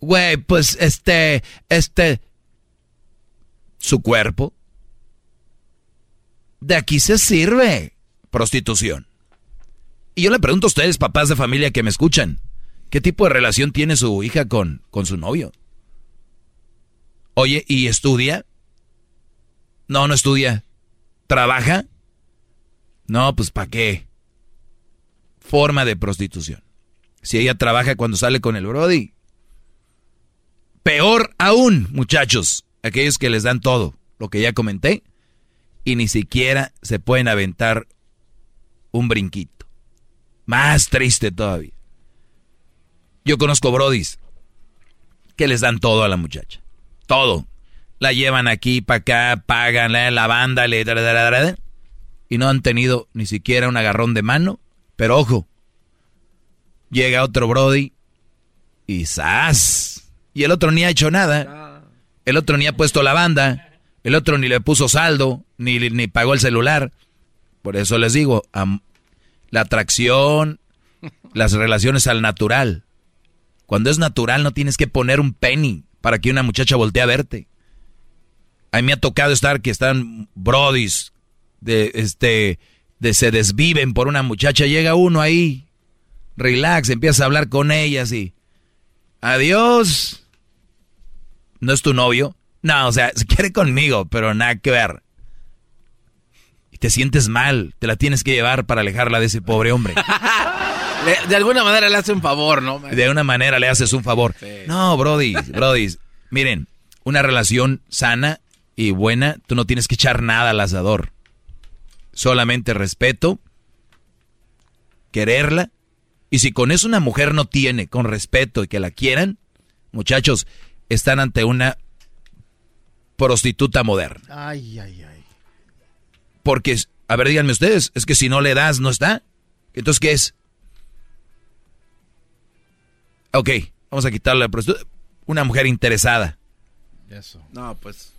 Güey, pues este, este, su cuerpo. De aquí se sirve prostitución. Y yo le pregunto a ustedes, papás de familia que me escuchan, ¿qué tipo de relación tiene su hija con, con su novio? Oye, ¿y estudia? No, no estudia. ¿Trabaja? No, pues ¿para qué? Forma de prostitución. Si ella trabaja cuando sale con el Brody. Peor aún, muchachos, aquellos que les dan todo, lo que ya comenté, y ni siquiera se pueden aventar un brinquito. Más triste todavía. Yo conozco Brodis que les dan todo a la muchacha. Todo la llevan aquí para acá, pagan la, banda, le, y no han tenido ni siquiera un agarrón de mano. Pero ojo, llega otro Brody y ¡zas! Y el otro ni ha hecho nada. El otro ni ha puesto la banda. El otro ni le puso saldo, ni, ni pagó el celular. Por eso les digo, la atracción, las relaciones al natural. Cuando es natural no tienes que poner un penny para que una muchacha voltee a verte. A mí me ha tocado estar que están brodis, de este, de se desviven por una muchacha, llega uno ahí, relax, empieza a hablar con ellas y adiós. ¿No es tu novio? No, o sea, se quiere conmigo, pero nada que ver. Y te sientes mal, te la tienes que llevar para alejarla de ese pobre hombre. de alguna manera le hace un favor, ¿no? De alguna manera le haces un favor. No, Brody, Brody. Miren, una relación sana y buena, tú no tienes que echar nada al asador. Solamente respeto, quererla. Y si con eso una mujer no tiene, con respeto y que la quieran, muchachos, están ante una prostituta moderna. Ay, ay, ay. Porque, a ver, díganme ustedes, es que si no le das, no está. Entonces, ¿qué es? Ok, vamos a quitarle la prostituta. Una mujer interesada. Eso. No, pues.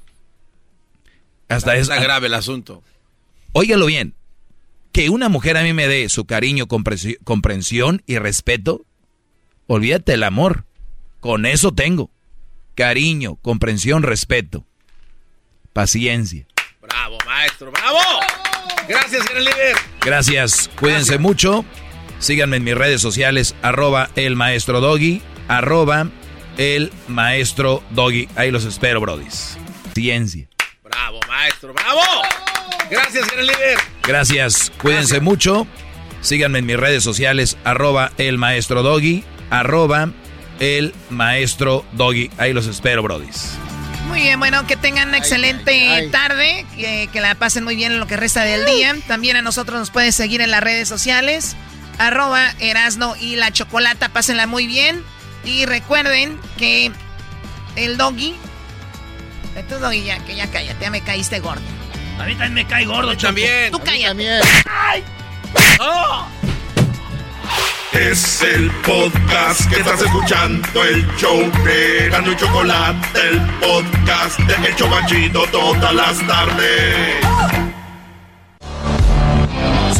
Hasta es grave el asunto. Óigalo bien. Que una mujer a mí me dé su cariño, comprensión y respeto, olvídate el amor. Con eso tengo. Cariño, comprensión, respeto. Paciencia. Bravo, maestro, bravo. Gracias, gran líder. Gracias. Cuídense mucho. Síganme en mis redes sociales, arroba el maestro doggy, arroba el maestro doggy. Ahí los espero, brodis. Ciencia. Bravo, maestro, bravo. Gracias, gran líder. Gracias, cuídense mucho. Síganme en mis redes sociales, arroba el maestro doggy, arroba el maestro doggy. Ahí los espero, brodis. Muy bien, bueno, que tengan una excelente tarde, que, que, la pasen muy bien en lo que resta del día. También a nosotros nos pueden seguir en las redes sociales, arroba Erasno y la Chocolata, pásenla muy bien. Y recuerden que el doggy Tú, Doggy, ya, que ya cállate, ya me caíste gordo. A mí también me cae gordo. También. Tú cállate. También. ¡Ay! ¡Oh! Es el podcast que estás escuchando, el show de Gano y Chocolate, el podcast de El Chobachito todas las tardes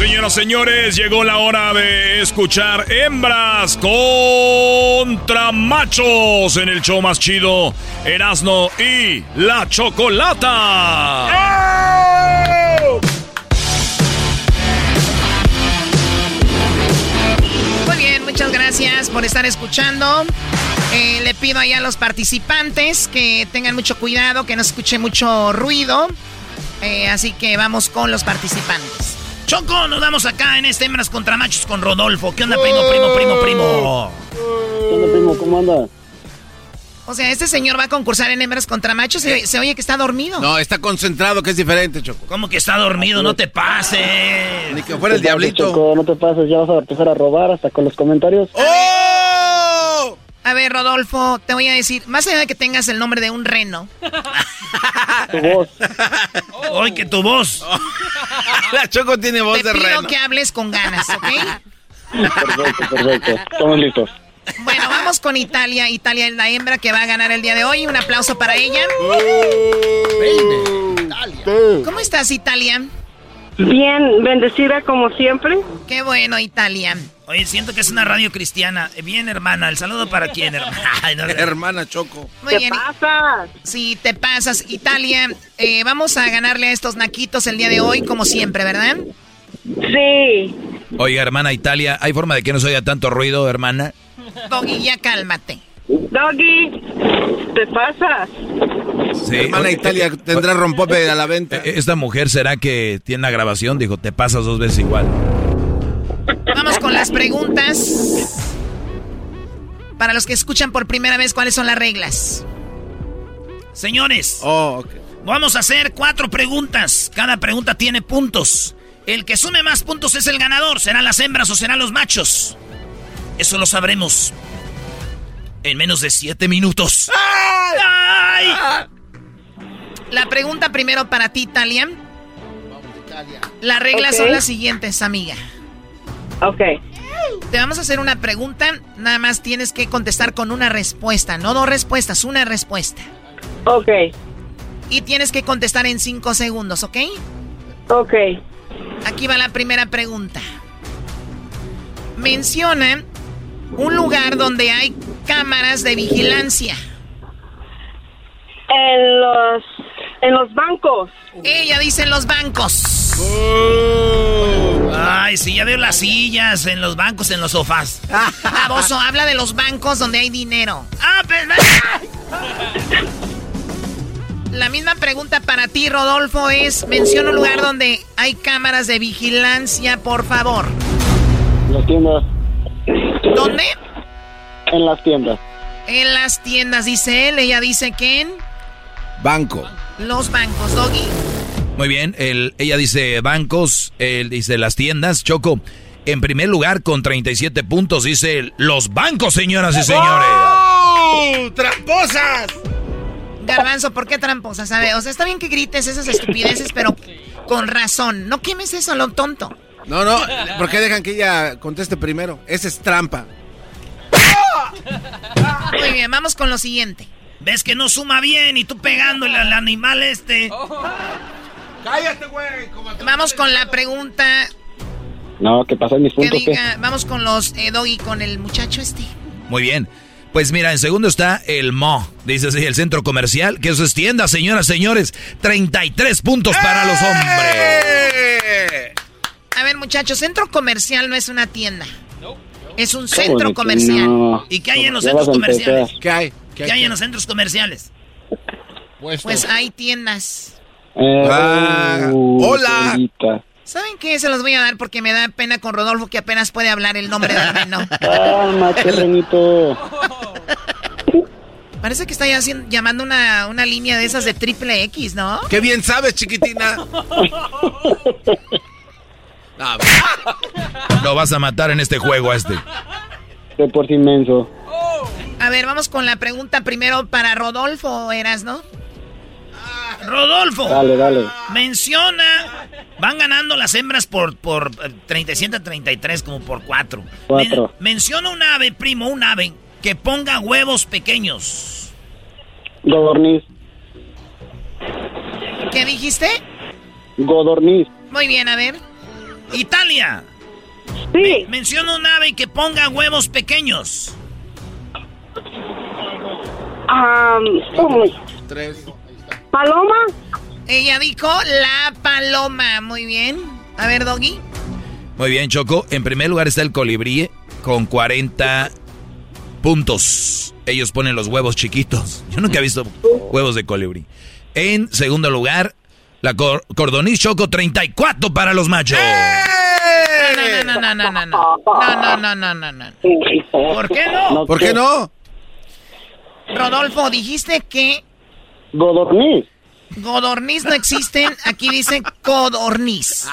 señoras y señores, llegó la hora de escuchar hembras contra machos en el show más chido, Erasno y la Chocolata. Muy bien, muchas gracias por estar escuchando. Eh, le pido ahí a los participantes que tengan mucho cuidado, que no escuche mucho ruido. Eh, así que vamos con los participantes. Choco, nos damos acá en este Hembras contra Machos con Rodolfo. ¿Qué onda, primo, primo, primo, primo? ¿Qué onda, primo? ¿Cómo anda? O sea, este señor va a concursar en hembras contra machos y se oye que está dormido. No, está concentrado, que es diferente, Choco. ¿Cómo que está dormido? No te pases. Ni que fuera el diablito. Choco, no te pases, ya vas a empezar a robar hasta con los comentarios. ¡Oh! A ver, Rodolfo, te voy a decir, más allá de que tengas el nombre de un reno. tu voz. Hoy que tu voz. La Choco tiene voz te de pido reno. que hables con ganas, ¿ok? Perfecto, perfecto. Estamos listos. Bueno, vamos con Italia. Italia es la hembra que va a ganar el día de hoy. Un aplauso para ella. ¿Cómo estás, Italia? Bien, bendecida como siempre. Qué bueno, Italia. Oye, siento que es una radio cristiana. Bien, hermana. ¿El saludo para quién, hermana? Ay, no, Hermana Choco. Muy ¿Qué bien. pasa? Sí, te pasas. Italia, eh, vamos a ganarle a estos naquitos el día de hoy, como siempre, ¿verdad? Sí. Oiga, hermana Italia, ¿hay forma de que no se oiga tanto ruido, hermana? Doggy, ya cálmate. Doggy, ¿te pasas? Sí. Hermana Italia eh, tendrá rompope a la venta. eh, Esta mujer será que tiene una grabación, dijo, te pasas dos veces igual. Vamos con las preguntas. Para los que escuchan por primera vez, ¿cuáles son las reglas? Señores, Oh, vamos a hacer cuatro preguntas. Cada pregunta tiene puntos. El que sume más puntos es el ganador. ¿Serán las hembras o serán los machos? Eso lo sabremos en menos de siete minutos. ¡Ay! La pregunta primero para ti, Italia. Las reglas son las siguientes, amiga. Ok. Te vamos a hacer una pregunta, nada más tienes que contestar con una respuesta, no dos respuestas, una respuesta. Ok. Y tienes que contestar en cinco segundos, ¿ok? Ok. Aquí va la primera pregunta. Menciona un lugar donde hay cámaras de vigilancia. En los, en los bancos. Ella dice en los bancos. Ay, sí, ya veo las sillas en los bancos, en los sofás. Baboso, habla de los bancos donde hay dinero. Ah, pero... La misma pregunta para ti, Rodolfo, es, menciona un lugar donde hay cámaras de vigilancia, por favor. Las tiendas. ¿Dónde? En las tiendas. En las tiendas, dice él. Ella dice que en Banco. los bancos, Doggy. Muy bien, el- ella dice bancos, él dice las tiendas. Choco, en primer lugar con 37 puntos dice los bancos, señoras y señores. ¡Oh! ¡Tramposas! Garbanzo, ¿por qué tramposa? ¿Sabe? O sea, está bien que grites esas estupideces, pero con razón. No quemes eso a lo tonto. No, no, ¿por qué dejan que ella conteste primero? Esa es trampa. Muy bien, vamos con lo siguiente. ¿Ves que no suma bien y tú pegándole al animal este? ¡Cállate, güey! Vamos con la pregunta No, ¿qué pasa en mis puntos? Vamos con los eh, Doggy, con el muchacho este. Muy bien. Pues mira, en segundo está el Mo, dice así, el centro comercial, que eso es tienda, señoras, señores. 33 puntos para los hombres. ¡Eh! A ver, muchachos, centro comercial no es una tienda. Es un ¿Cómo centro de comercial. no? ¿Y qué hay en los centros comerciales? ¿Qué hay? ¿Qué hay en los centros comerciales? Puesto. Pues hay tiendas. Eh, Ah, uh, hola. señorita. ¿Saben qué? Se los voy a dar porque me da pena con Rodolfo que apenas puede hablar el nombre del reno. Cálmate, Renito. Parece que está ya haciendo- llamando una, una línea de esas de triple X, ¿no? ¡Qué bien sabes, chiquitina! No, Lo vas a matar en este juego a este. De por sí inmenso. A ver, vamos con la pregunta primero para Rodolfo, ¿eras, no? Rodolfo, Dale, dale. menciona. Van ganando las hembras por, por eh, 37 a 33, como por 4. Cuatro. menciona un ave, primo, un ave que ponga huevos pequeños. Godorniz. ¿Qué dijiste? Godorniz. Muy bien, a ver. Italia. Sí. Menciona un ave que ponga huevos pequeños. Uy, tres. Paloma. Ella dijo la paloma. Muy bien. A ver, Doggy. Muy bien, Choco. En primer lugar está el colibrí con 40 puntos. Ellos ponen los huevos chiquitos. Yo nunca he visto huevos de colibrí. En segundo lugar, la cor cordoniz choco 34 para los machos. No, no, no, no, no, no. No, no, no, no, no. ¿Por qué no? ¿Por qué no? Rodolfo, dijiste que Godorniz. godorniz no existen. Aquí dice codorniz.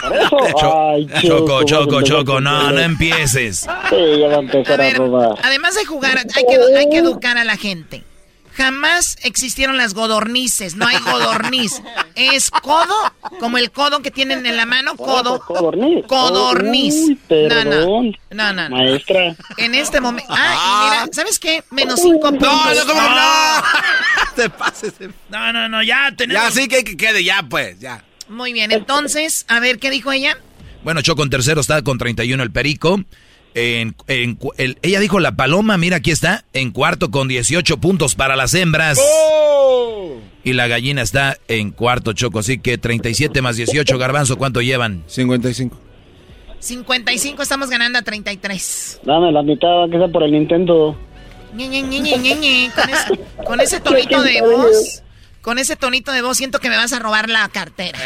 Por eso. Ay, Choco, choco, choco, no, no empieces. Sí, ya va a empezar a, robar. Además de jugar, hay que, hay que educar a la gente. Jamás existieron las godornices, no hay godorniz. Es codo, como el codo que tienen en la mano, codo. Codorniz. Codorniz. Uy, No, no. perdón. No, no, no. Maestra. En este momento. Ah, y mira, ¿sabes qué? Menos cinco puntos. No, no, ¿cómo que no? Te pases. No, no, no, ya tenemos. Ya sí que, que quede, ya pues, ya. Muy bien, entonces, a ver, ¿qué dijo ella? Bueno, Choco en tercero está con 31 el Perico. En, en cu- el- ella dijo la paloma, mira aquí está, en cuarto con 18 puntos para las hembras. Y la gallina está en cuarto, Choco, así que 37 más 18, garbanzo, ¿cuánto llevan? 55. 55, estamos ganando a 33. Dame la mitad, aunque sea por el Nintendo. Ñe, Ñe, Ñe, Ñe, Ñe, Ñe. Con, ese, con ese tonito de voz, con ese tonito de voz, siento que me vas a robar la cartera.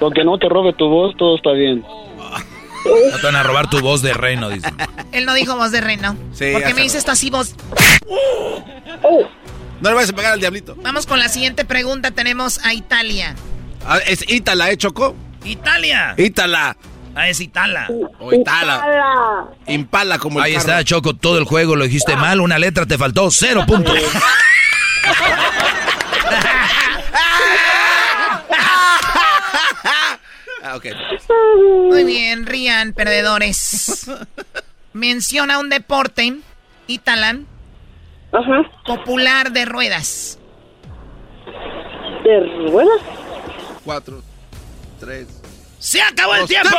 Con que no te robe tu voz, todo está bien. No te van a robar tu voz de reino, dice. Él no dijo voz de reno. Sí, ¿Por qué me dices esto así, voz? No le vayas a pegar al diablito. Vamos con la siguiente pregunta. Tenemos a Italia. Ah, es Ítala, ¿eh, Choco? ¡Italia! Ítala. Ah, es Itala. O Itala. Impala como el Ahí carro. está, Choco, todo el juego lo dijiste mal, una letra te faltó, cero puntos. Ah, ok. Muy bien, rían, perdedores. Menciona un deporte, Italan, popular de ruedas. ¿De ruedas? Cuatro, tres. ¡Se acabó el tiempo!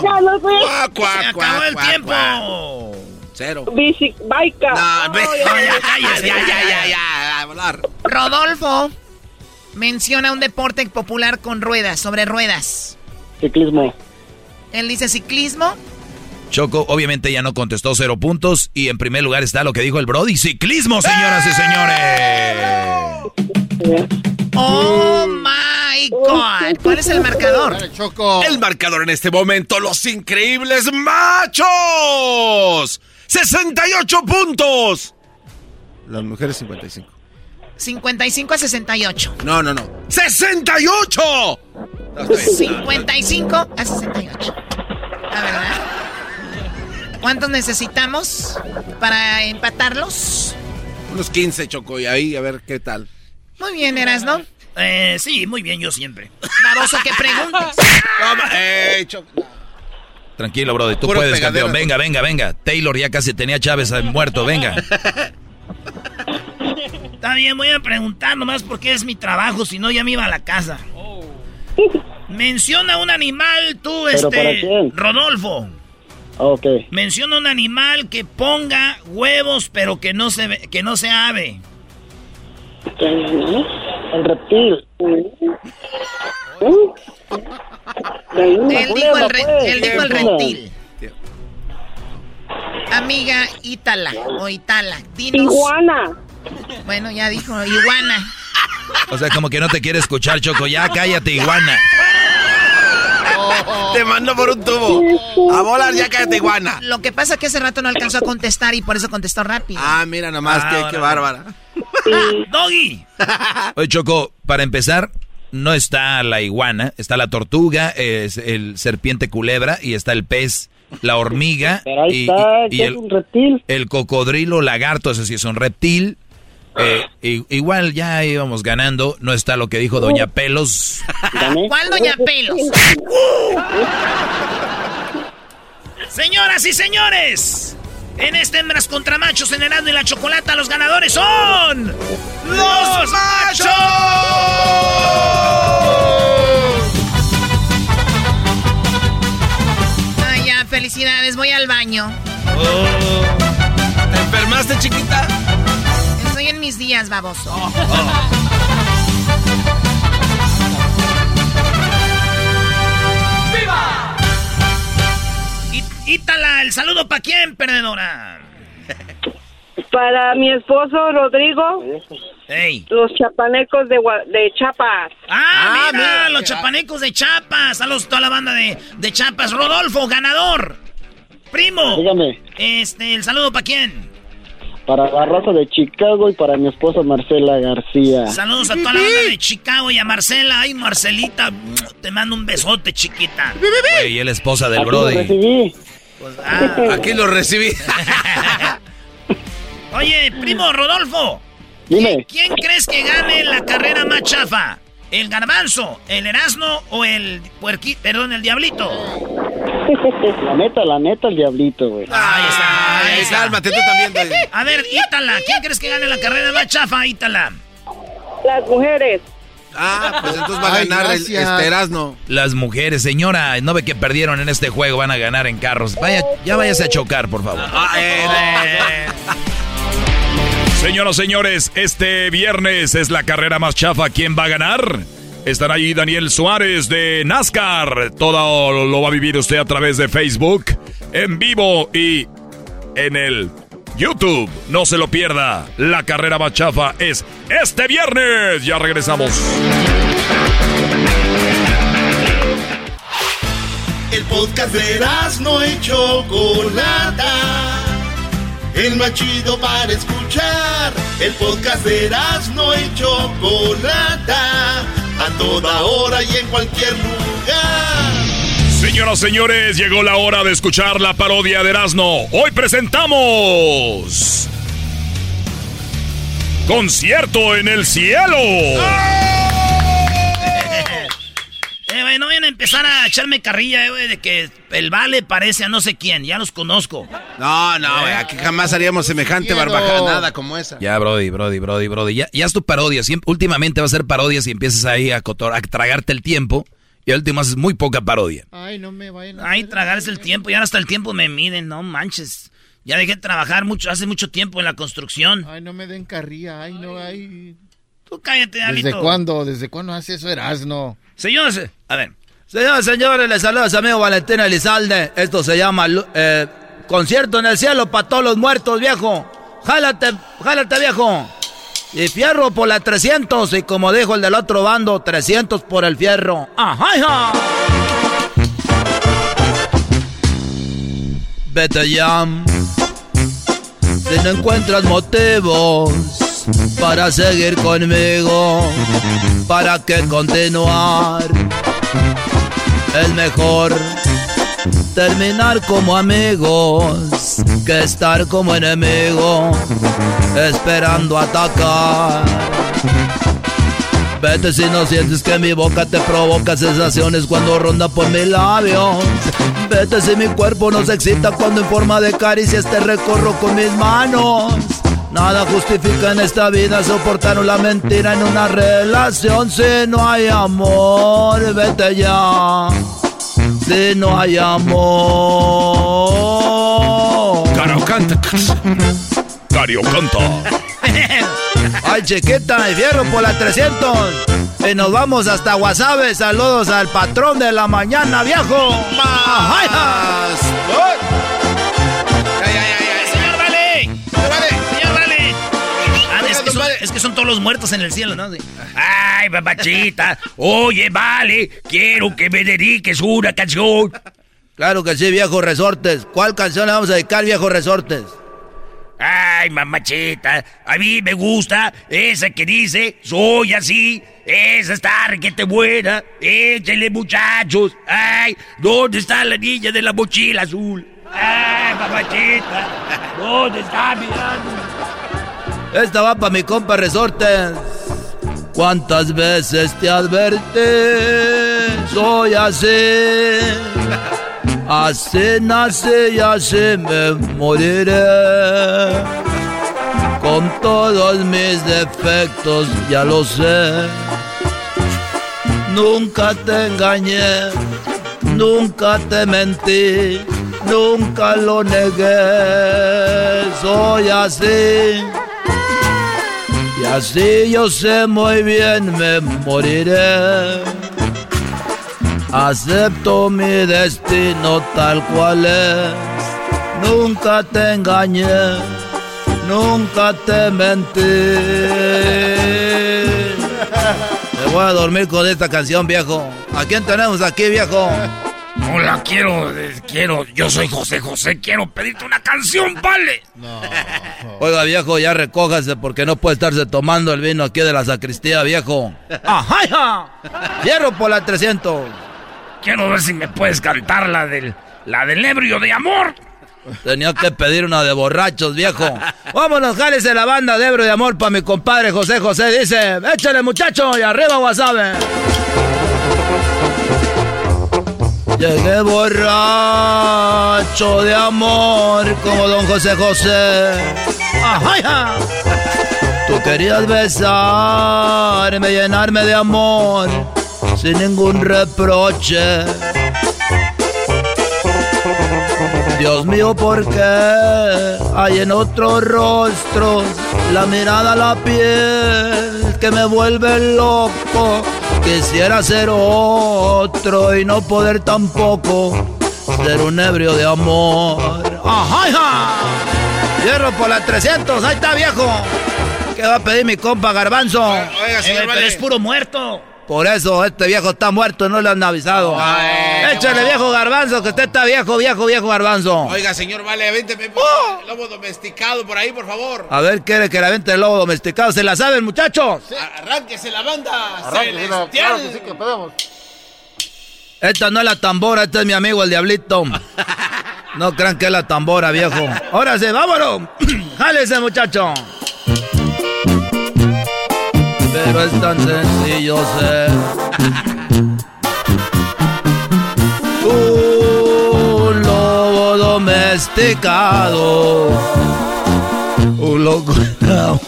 ¡Se acabó el tiempo! Cero. Bici, baica. No, ya ya, ya, ya, ya, a volar. Rodolfo, menciona un deporte popular con ruedas, sobre ruedas. Ciclismo. Él dice ciclismo. Choco, obviamente ya no contestó cero puntos. Y en primer lugar está lo que dijo el Brody, ciclismo, señoras y señores. ¡Oh, my God! ¿Cuál es el marcador? Dale, Choco. El marcador en este momento, los increíbles machos. 68 puntos. Las mujeres 55. 55 a 68. No, no, no. ¡68! No, está bien. 55 a 68. La verdad. ¿Cuántos necesitamos para empatarlos? Unos 15, Choco, y ahí a ver qué tal. Muy bien, Erasno. Eh, sí, muy bien, yo siempre. Baboso, que preguntes. Toma, ey, Choco. Tranquilo, Brody, tú Puro puedes, pegadero. campeón. Venga, venga, venga. Taylor ya casi tenía a Chávez muerto, venga. Está bien, voy a preguntar nomás porque es mi trabajo, si no ya me iba a la casa. Menciona un animal tú, ¿Pero para este, quién? Rodolfo. Ok. Menciona un animal que ponga huevos, pero que no se ve- que no sea ave. El reptil. Él dijo el, re- pues, él dijo el reptil. Amiga Ítala o Itala, dinos. Iguana. Bueno, ya dijo iguana. O sea, como que no te quiere escuchar, Choco. Ya cállate, iguana. Te mando por un tubo. A volar, ya cállate, iguana. Lo que pasa es que hace rato no alcanzó a contestar y por eso contestó rápido. Ah, mira nomás, Ah, qué, ahora qué bárbara. Doggy. Oye, Choco, para empezar, no está la iguana, está la tortuga, es el serpiente culebra y está el pez, la hormiga Pero ahí y, está, y- y ¿qué es el, un reptil? el cocodrilo lagarto, ese sí es un reptil. Eh, igual ya íbamos ganando, no está lo que dijo Doña Pelos. ¿Cuál doña Pelos? Señoras y señores, en este hembras contra machos en Erasmo y la Chocolata, los ganadores son los machos. Ay, ya, felicidades, voy al baño. ¿Te enfermaste, chiquita? Mis días, baboso. Í- Ítala, el saludo para quién, perdedora? Para mi esposo Rodrigo. Los chapanecos de, de Chapas. Ah, mira, los chapanecos de Chapas. Saludos a toda la banda de, de Chapas. Rodolfo, ganador. Primo. Dígame. Este, el saludo para quién? Para la raza de Chicago y para mi esposa Marcela García. Saludos a toda la banda de Chicago y a Marcela. Ay, Marcelita, te mando un besote, chiquita. y la esposa del Aquí Brody. Lo recibí. Pues, ah. Aquí lo recibí. Oye, primo Rodolfo. Dime. ¿Quién crees que gane la carrera más chafa? ¿El garbanzo, el erasno o el puerqui, perdón, el diablito? La neta, la neta, el diablito, güey. Ahí está, ahí está. Cálmate tú también. A ver, Ítala, ¿quién crees que gane la carrera más chafa, Ítala? Las mujeres. Ah, pues entonces va a Ay, ganar el este Erasmo. Las mujeres, señora, no ve que perdieron en este juego, van a ganar en carros. Vaya, ya váyase a chocar, por favor. Ah, eh, Señoras, señores, este viernes es la carrera más chafa. ¿Quién va a ganar? Estará ahí Daniel Suárez de NASCAR. Todo lo va a vivir usted a través de Facebook, en vivo y en el YouTube. No se lo pierda. La carrera más chafa es este viernes. Ya regresamos. El podcast de no y Chocolata. El más chido para escuchar. El podcast de no y Chocolata. A toda hora y en cualquier lugar. Señoras, señores, llegó la hora de escuchar la parodia de Erasmo. Hoy presentamos. Concierto en el cielo. Güey, no vayan a empezar a echarme carrilla, eh, güey, de que el vale parece a no sé quién, ya los conozco. No, no, güey, aquí jamás haríamos semejante barbajanada como esa. Ya, Brody, Brody, Brody, Brody. Ya, ya es tu parodia. Siempre, últimamente va a ser parodias y empiezas ahí a, cotor- a tragarte el tiempo. Y al último haces muy poca parodia. Ay, no me vayan a... Ay, tragarse el tiempo, y ahora hasta el tiempo me miden, no manches. Ya dejé de trabajar mucho, hace mucho tiempo en la construcción. Ay, no me den carrilla. Ay, no, ay... Tú cállate, Alito. ¿Desde cuándo? ¿Desde cuándo hace eso Erasno? Señores, a ver. Señores, señores, les saluda su amigo Valentín Elizalde. Esto se llama eh, Concierto en el Cielo para todos los muertos, viejo. Jálate, jálate, viejo. Y fierro por la 300. Y como dijo el del otro bando, 300 por el fierro. ¡Ajá, hija! Vete ya. Si no encuentras motivos para seguir conmigo, ¿para qué continuar? Es mejor terminar como amigos que estar como enemigo esperando atacar. Vete si no sientes que mi boca te provoca sensaciones cuando ronda por mis labios. Vete si mi cuerpo nos excita cuando en forma de caricias te recorro con mis manos. Nada justifica en esta vida soportar una mentira en una relación si no hay amor. Vete ya. Si no hay amor. Caro canta. Cario canta. Ay, chiquita, y fierro por la 300. Y nos vamos hasta Guasave. Saludos al patrón de la mañana, viejo. Ay, es, que son, todos los muertos en el cielo, ¿no? Sí. Ay, papachita. Oye, vale, quiero que me dediques una canción. Claro que sí, viejo resortes. ¿Cuál canción le vamos a dedicar, viejo resortes? Ay, mamachita, a mí me gusta esa que dice, soy así, esa está requete buena, échale muchachos. Ay, ¿dónde está la niña de la mochila azul? Ay, mamachita, ¿dónde está mirando? Esta va para mi compa resortes. ¿Cuántas veces te advertí? Soy así. Así nací y así me moriré. Con todos mis defectos, ya lo sé. Nunca te engañé, nunca te mentí, nunca lo negué. Soy así. Y así yo sé muy bien me moriré. Acepto mi destino tal cual es. Nunca te engañé, nunca te mentí. Me voy a dormir con esta canción, viejo. ¿A quién tenemos aquí, viejo? Hola, quiero, eh, quiero, yo soy José José, quiero pedirte una canción, vale. No. Oiga, viejo, ya recójase porque no puede estarse tomando el vino aquí de la sacristía, viejo. ¡Ajá! Hierro por la 300. Quiero ver si me puedes cantar la del, la del ebrio de amor. Tenía que pedir una de borrachos, viejo. Vámonos, jálese la banda de ebrio de amor para mi compadre José José. Dice, échale muchacho y arriba wasabi. Llegué borracho de amor como don José José. Tú querías besarme, llenarme de amor sin ningún reproche. Dios mío, ¿por qué hay en otros rostros la mirada, la piel que me vuelve loco? Quisiera ser otro y no poder tampoco ser un ebrio de amor. ¡Ajá, hija! Hierro por la 300, ahí está viejo. ¿Qué va a pedir mi compa Garbanzo? Oiga, señor, Eh, pero es puro muerto. Por eso este viejo está muerto, no le han avisado. Ay, Échale viejo Garbanzo, que usted está viejo, viejo, viejo Garbanzo. Oiga, señor, vale, vénteme por el lobo domesticado por ahí, por favor. A ver, quiere que la vente el lobo domesticado. ¿Se la saben, muchachos? Arránquese la banda Arránquese la- celestial. claro que sí que podemos. Esta no es la tambora, este es mi amigo el diablito. No crean que es la tambora, viejo. Ahora sí, vámonos. Jálese, muchacho. Pero es tan sencillo ser. Un lobo domesticado. Un loco.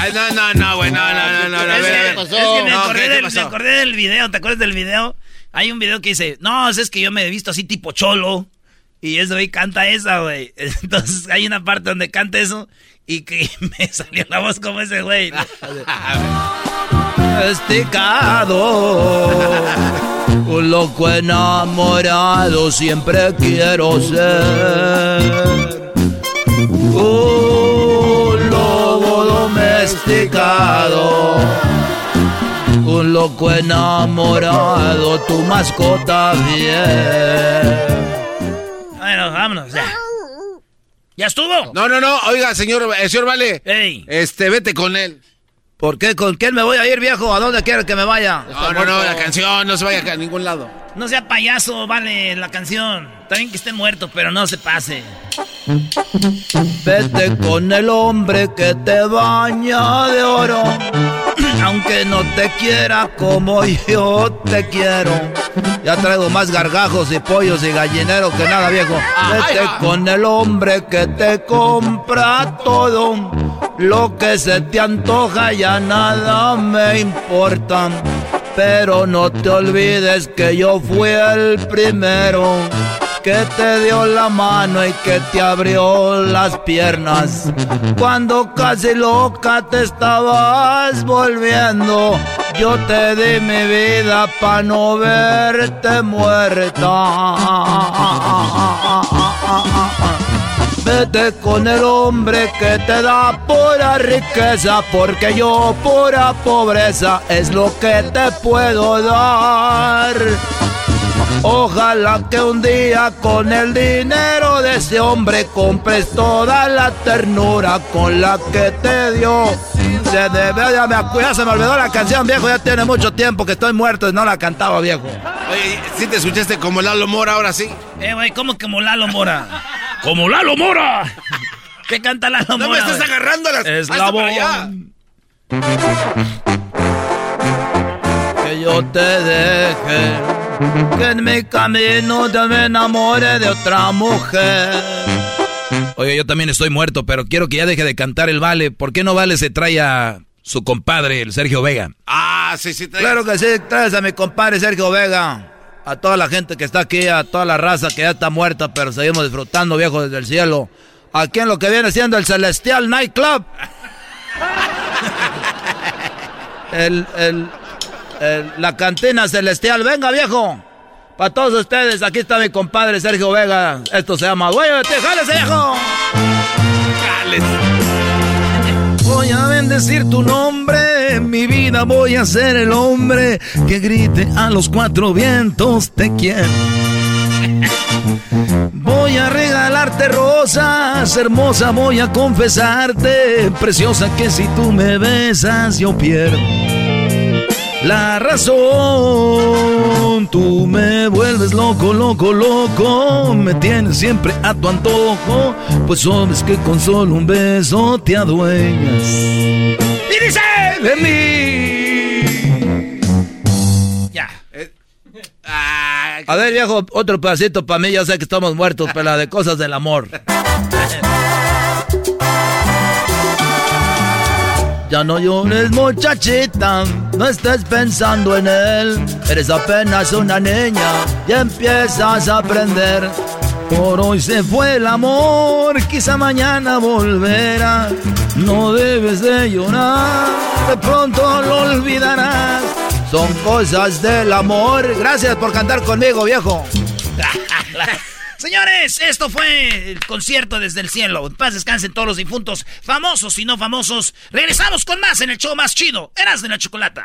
Ay, no, no, no, güey, no, no, no, no, no, Es que, es me, No, acordé ¿qué- qué del, me acordé del video, ¿te acuerdas del video? Hay un video que dice, no, es que yo me he visto así tipo cholo. Y ese güey canta esa, güey. Entonces hay una parte donde canta eso y que me salió la voz como ese güey. Domesticado. Un loco enamorado siempre quiero ser. Un lobo domesticado. Un loco enamorado, tu mascota bien. Bueno, vámonos, ya. ¿Ya estuvo? No, no, no, oiga, señor, eh, señor Vale. Ey. Este, vete con él. ¿Por qué? ¿Con quién me voy a ir, viejo? ¿A dónde quiere que me vaya? No, no, no, la canción no se vaya a ningún lado. No sea payaso, vale, la canción. Está bien que esté muerto, pero no se pase. Vete con el hombre que te baña de oro. Aunque no te quiera como yo te quiero. Ya traigo más gargajos y pollos y gallineros que nada, viejo. Vete con el hombre que te compra todo. Lo que se te antoja ya nada me importa. Pero no te olvides que yo fui el primero que te dio la mano y que te abrió las piernas. Cuando casi loca te estabas volviendo, yo te di mi vida para no verte muerta. Vete con el hombre que te da pura riqueza, porque yo pura pobreza es lo que te puedo dar. Ojalá que un día con el dinero de ese hombre compres toda la ternura con la que te dio. Se debe, ya, me, ya se me olvidó la canción, viejo. Ya tiene mucho tiempo que estoy muerto y no la cantaba, viejo. Oye, ¿sí te escuchaste como Lalo Mora ahora sí? Eh, güey, ¿cómo que como Lalo Mora? ¡Como Lalo Mora! ¿Qué canta Lalo No me Mora? güey? agarrando las... Es la. Que yo te deje, que en mi camino te me enamore de otra mujer. Oye, yo también estoy muerto, pero quiero que ya deje de cantar el Vale. ¿Por qué no Vale se trae a su compadre, el Sergio Vega? Ah, sí, sí. trae- Claro que sí, traes a mi compadre Sergio Vega. A toda la gente que está aquí, a toda la raza que ya está muerta, pero seguimos disfrutando, viejo, desde el cielo. Aquí en lo que viene siendo el Celestial Night Club. El, el, la cantina celestial. Venga, viejo. Para todos ustedes, aquí está mi compadre Sergio Vega. Esto se llama te jales, viejo! Voy a bendecir tu nombre, en mi vida voy a ser el hombre que grite a los cuatro vientos, te quiero. Voy a regalarte rosas, hermosa, voy a confesarte, preciosa que si tú me besas yo pierdo la razón. Tú me vuelves loco, loco, loco. Me tienes siempre a tu antojo. Pues sabes que con solo un beso te adueñas. Y dice de mí. Ya. Eh, a ver, viejo, otro pedacito para mí. Ya sé que estamos muertos, pero la de cosas del amor. Ya no llores muchachita, no estés pensando en él. Eres apenas una niña y empiezas a aprender. Por hoy se fue el amor, quizá mañana volverá. No debes de llorar, de pronto lo olvidarás. Son cosas del amor. Gracias por cantar conmigo, viejo. Señores, esto fue el concierto desde el cielo. En paz descansen todos los difuntos, famosos y no famosos. Regresamos con más en el show más chido. Eras de la chocolata.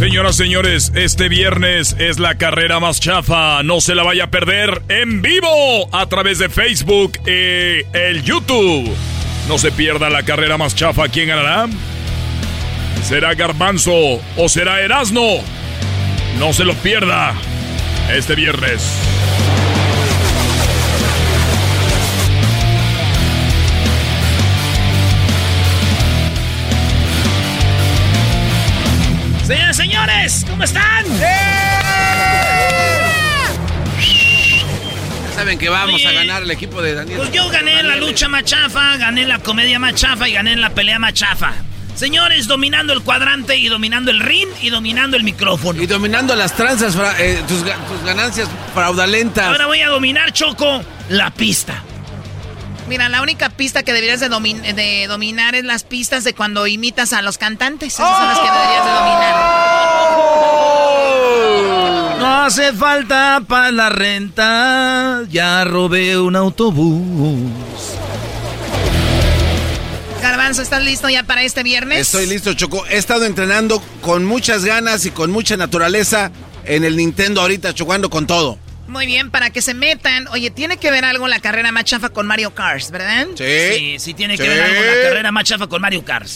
Señoras, señores, este viernes es la carrera más chafa. No se la vaya a perder en vivo a través de Facebook y el YouTube. No se pierda la carrera más chafa. ¿Quién ganará? ¿Será Garbanzo o será Erasno? No se lo pierda este viernes. Señores, señores, ¿cómo están? Ya saben que vamos a ganar el equipo de Daniel. Pues yo gané la lucha machafa, gané la comedia machafa y gané la pelea machafa. Señores, dominando el cuadrante y dominando el ring y dominando el micrófono. Y dominando las tranzas, eh, tus, ganancias fraudulentas. Ahora voy a dominar, Choco, la pista. Mira, la única pista que deberías de, dominar es las pistas de cuando imitas a los cantantes. Esas son las que deberías de dominar. No hace falta para la renta, ya robé un autobús. Garbanzo, ¿estás listo ya para este viernes? Estoy listo, Choco. He estado entrenando con muchas ganas y con mucha naturaleza en el Nintendo ahorita, chocando con todo. Muy bien, para que se metan. Oye, tiene que ver algo la carrera más chafa con Mario Kart, ¿verdad? Sí. Sí, sí tiene que ver algo la carrera más chafa con Mario Kart.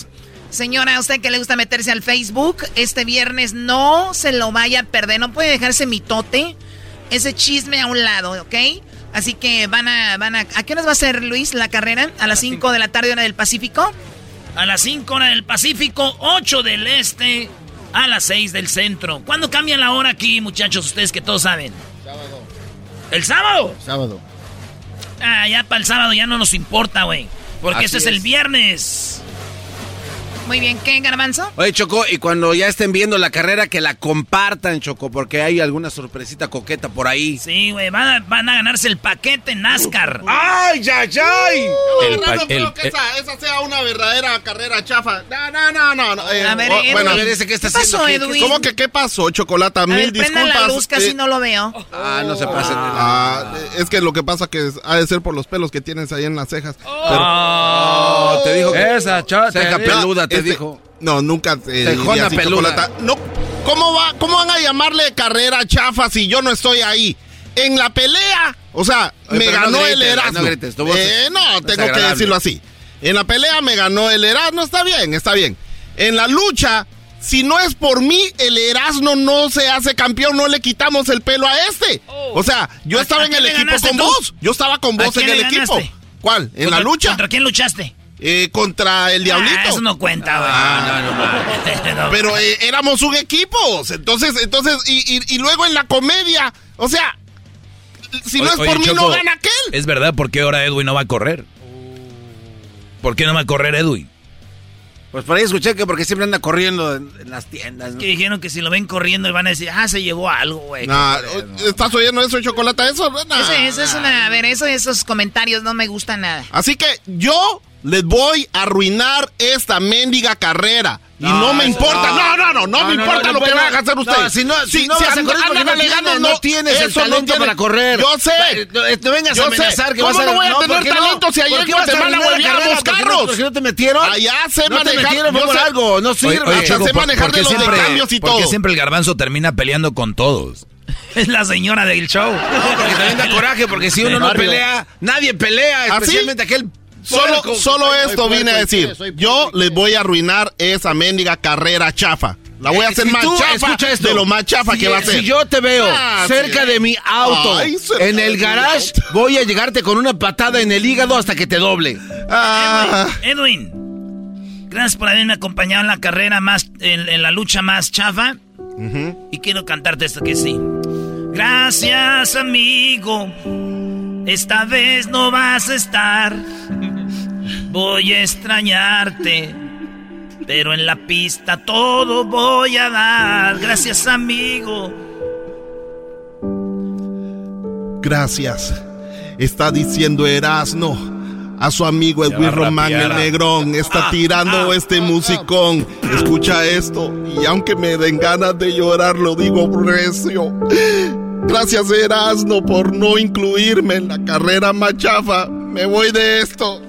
Señora, a usted que le gusta meterse al Facebook, este viernes no se lo vaya a perder. No puede dejarse mitote, ese chisme a un lado, ¿ok? Así que van a, van a... ¿A qué nos va a hacer, Luis, la carrera? ¿A, las 5 de la tarde, hora del Pacífico? A las 5 hora del Pacífico, 8 del Este, a las 6 del Centro. ¿Cuándo cambia la hora aquí, muchachos? Ustedes que todos saben. Sábado. ¿El sábado? Sábado. Ah, ya para el sábado ya no nos importa, güey. Porque este es el viernes. Muy bien, ¿qué, Garbanzo? Oye, Choco, y cuando ya estén viendo la carrera, que la compartan, Choco, porque hay alguna sorpresita coqueta por ahí. Sí, güey, van a, van a ganarse el paquete NASCAR. ¡Ay, ya, ya! El, no creo que esa, esa, sea una verdadera carrera chafa. No, no, no, no. no. Eh, a ver, Edwin, bueno, a ver, ese que está ¿qué pasó, Edwin? ¿Cómo que qué pasó, Chocolata? Mil disculpas. la luz, casi eh, no lo veo. Ah, no se pasen. Ah, es que lo que pasa que ha de ser por los pelos que tienes ahí en las cejas. Oh, Pero, te dijo que esa chota. Ceja peluda, te este, dijo. No, nunca eh, así, peluda. No, ¿cómo, va, ¿Cómo van a llamarle carrera chafa si yo no estoy ahí? En la pelea, o sea, me ganó el Erasmo. No, grites, eh, no tengo que decirlo así. En la pelea me ganó el Erasmo, está bien, está bien. En la lucha, si no es por mí, el Erasmo no se hace campeón, no le quitamos el pelo a este. O sea, yo estaba en el equipo con vos. Yo estaba con vos en el equipo. ¿Cuál? ¿En la lucha? ¿Contra quién luchaste? Eh, contra el Diablito. Ah, eso no cuenta, güey. Ah, no, no, Pero eh, éramos un equipo. Entonces, entonces, y, y, luego en la comedia, o sea, si no es por mí, no gana aquel. Es verdad, ¿por qué ahora Edwin no va a correr? ¿Por qué no va a correr Edwin? Pues por ahí escuché que porque siempre anda corriendo en, las tiendas. ¿no? que dijeron que si lo ven corriendo van a decir, ah, se llevó algo, güey. ¿Estás oyendo eso, chocolate? Eso, eso es una. A ver, eso, esos comentarios no me gustan nada. Así que yo les voy a arruinar esta mendiga carrera. Y no, me importa, no, no, no, no, me importa lo que vayan a hacer ustedes. si no, si, no vas a correr porque no, tienes, no tienes el talento para correr. Yo sé. No, vengas a amenazar que vas a... ¿Cómo no voy a tener talento si ayer no te van a huevear los carros? ¿Porque no te metieron? Allá se no te metieron por algo, no sirve. Oye, sé manejar de los cambios y todo. Porque siempre el garbanzo termina peleando con todos. Es la señora del show. No, porque también da coraje, porque si uno no pelea, nadie pelea, ¿Ah, especialmente aquel Solo, solo esto vine a decir. Yo les voy a arruinar esa mendiga carrera chafa. La voy a hacer más chafa de lo más chafa que va a ser. Si yo te veo ah, cerca de mi auto, en el garage, voy a llegarte con una patada en el hígado hasta que te doble. Ah. Edwin, gracias por haberme acompañado en la carrera más, en, la lucha más chafa. Y quiero cantarte esto que sí. Gracias, amigo. Esta vez no vas a estar. Voy a extrañarte, pero en la pista todo voy a dar. Gracias, amigo. Gracias. Está diciendo Erasno a su amigo Edwin Román el Negrón. Está ah, tirando ah, este ah, musicón. Escucha esto. Y aunque me den ganas de llorar, lo digo recio. Gracias, Erasno, por no incluirme en la carrera machafa. Me voy de esto.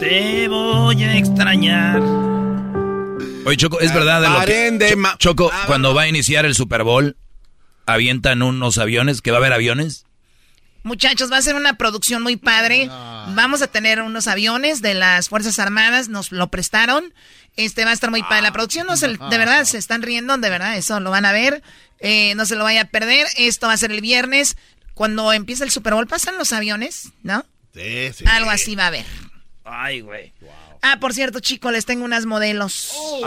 Te voy a extrañar. Oye, Choco, es verdad de lo que... Choco, ah, cuando va a iniciar el Super Bowl, avientan unos aviones, que va a haber aviones. Muchachos, va a ser una producción muy padre. Vamos a tener unos aviones de las Fuerzas Armadas, nos lo prestaron. Este va a estar muy padre. La producción no se, de verdad, se están riendo, de verdad, eso lo van a ver. Eh, no se lo vaya a perder. Esto va a ser el viernes. Cuando empieza el Super Bowl, pasan los aviones, ¿no? Sí, sí. Algo así va a haber. Ay, güey. Ah, por cierto, chicos, les tengo unas modelos. sí,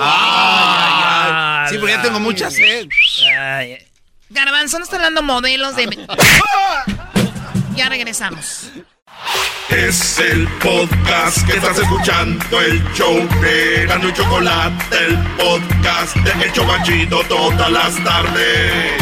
porque ya tengo muchas. ¿eh? Garbanzo, no está hablando modelos de... ya regresamos. Es el podcast que estás escuchando, el show de Gano y Chocolate, el podcast de El Chocachito todas las tardes.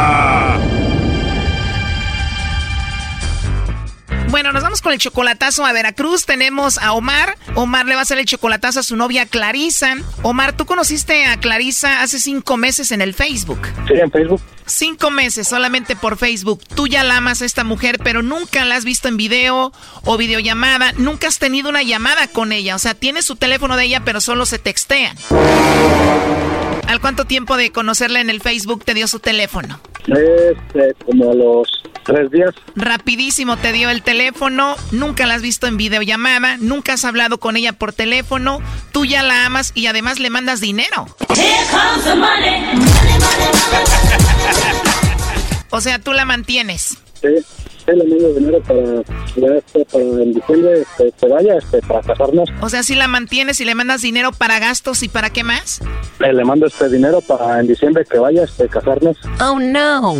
Bueno, nos vamos con el chocolatazo a Veracruz. Tenemos a Omar. Omar le va a hacer el chocolatazo a su novia Clarisa. Omar, tú conociste a Clarisa hace cinco meses en el Facebook. Sí, en Facebook. Cinco meses solamente por Facebook. Tú ya la amas a esta mujer, pero nunca la has visto en video o videollamada. Nunca has tenido una llamada con ella. O sea, tienes su teléfono de ella, pero solo se textean. ¿Al cuánto tiempo de conocerla en el Facebook te dio su teléfono? Este, como a los tres días. Rapidísimo te dio el teléfono, nunca la has visto en videollamada, nunca has hablado con ella por teléfono, tú ya la amas y además le mandas dinero. o sea, tú la mantienes. Sí le mando dinero para, este, para en diciembre este, que vaya este, para casarnos. O sea, si la mantienes y le mandas dinero para gastos y para qué más? Eh, le mando este dinero para en diciembre que vaya este, casarnos. Oh, no.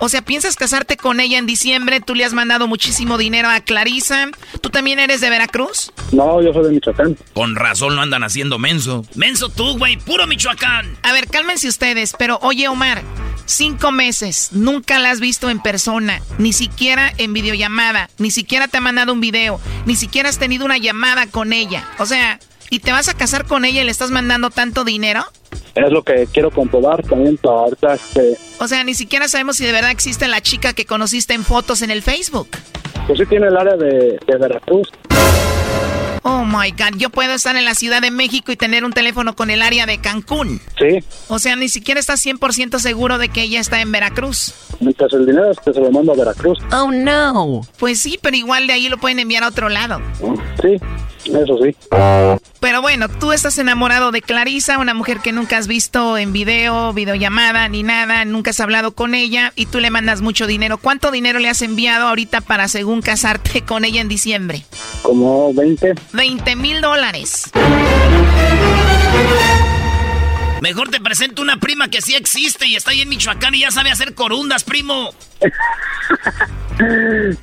O sea, ¿piensas casarte con ella en diciembre? Tú le has mandado muchísimo dinero a Clarisa. ¿Tú también eres de Veracruz? No, yo soy de Michoacán. Con razón lo andan haciendo menso. Menso tú, güey, puro Michoacán. A ver, cálmense ustedes, pero oye, Omar, cinco meses, nunca la has visto en persona, ni siquiera en videollamada, ni siquiera te ha mandado un video, ni siquiera has tenido una llamada con ella. O sea, ¿y te vas a casar con ella y le estás mandando tanto dinero? Es lo que quiero comprobar también para ahorita este... O sea, ni siquiera sabemos si de verdad existe la chica que conociste en fotos en el Facebook. Pues sí tiene el área de, de Veracruz. Oh my God, yo puedo estar en la Ciudad de México y tener un teléfono con el área de Cancún. Sí. O sea, ni siquiera estás 100% seguro de que ella está en Veracruz. Mientras el dinero es que se lo mando a Veracruz. Oh no. Pues sí, pero igual de ahí lo pueden enviar a otro lado. Sí, eso sí. Pero bueno, tú estás enamorado de Clarisa, una mujer que nunca has visto en video, videollamada, ni nada, nunca has hablado con ella y tú le mandas mucho dinero. ¿Cuánto dinero le has enviado ahorita para según casarte con ella en diciembre? Como 20. 20 mil dólares. Mejor te presento una prima que sí existe y está ahí en Michoacán y ya sabe hacer corundas, primo.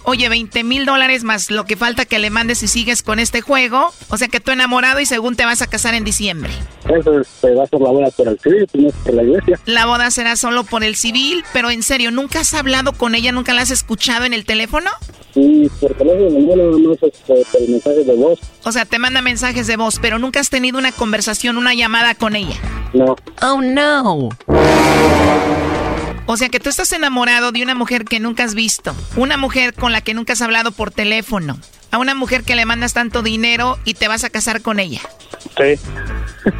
Oye, 20 mil dólares más lo que falta que le mandes si sigues con este juego. O sea que tú enamorado y según te vas a casar en diciembre. Eso este, va a ser la boda por el civil, no por la iglesia. La boda será solo por el civil, pero en serio, ¿nunca has hablado con ella? ¿Nunca la has escuchado en el teléfono? Sí, por teléfono, no, no, este, por mensajes de voz. O sea, te manda mensajes de voz, pero nunca has tenido una conversación, una llamada con ella. No. Oh, no. O sea que tú estás enamorado de una mujer que nunca has visto, una mujer con la que nunca has hablado por teléfono, a una mujer que le mandas tanto dinero y te vas a casar con ella. Sí.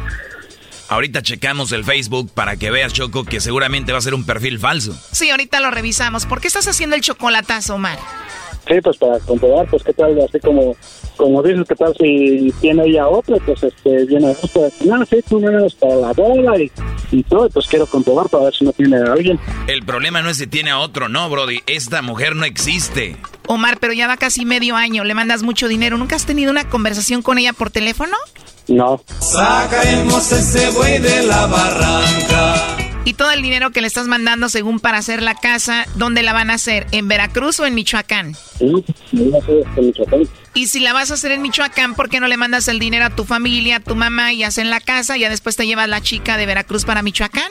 Ahorita checamos el Facebook para que veas, Choco, que seguramente va a ser un perfil falso. Sí, ahorita lo revisamos. ¿Por qué estás haciendo el chocolatazo, Omar? Sí, pues para comprobar, pues qué tal, así como, como dices, qué tal si tiene ella otro, pues este, viene otro, no, sí, tú vienes para la boda y, y todo, pues quiero comprobar para ver si no tiene a alguien. El problema no es si tiene a otro, no, Brody, esta mujer no existe. Omar, pero ya va casi medio año, le mandas mucho dinero, ¿nunca has tenido una conversación con ella por teléfono? No. Sacaremos ese buey de la barranca. Y todo el dinero que le estás mandando según para hacer la casa, ¿dónde la van a hacer? ¿En Veracruz o en Michoacán? Sí, en Michoacán. Y si la vas a hacer en Michoacán, ¿por qué no le mandas el dinero a tu familia, a tu mamá y hacen la casa y ya después te llevas la chica de Veracruz para Michoacán?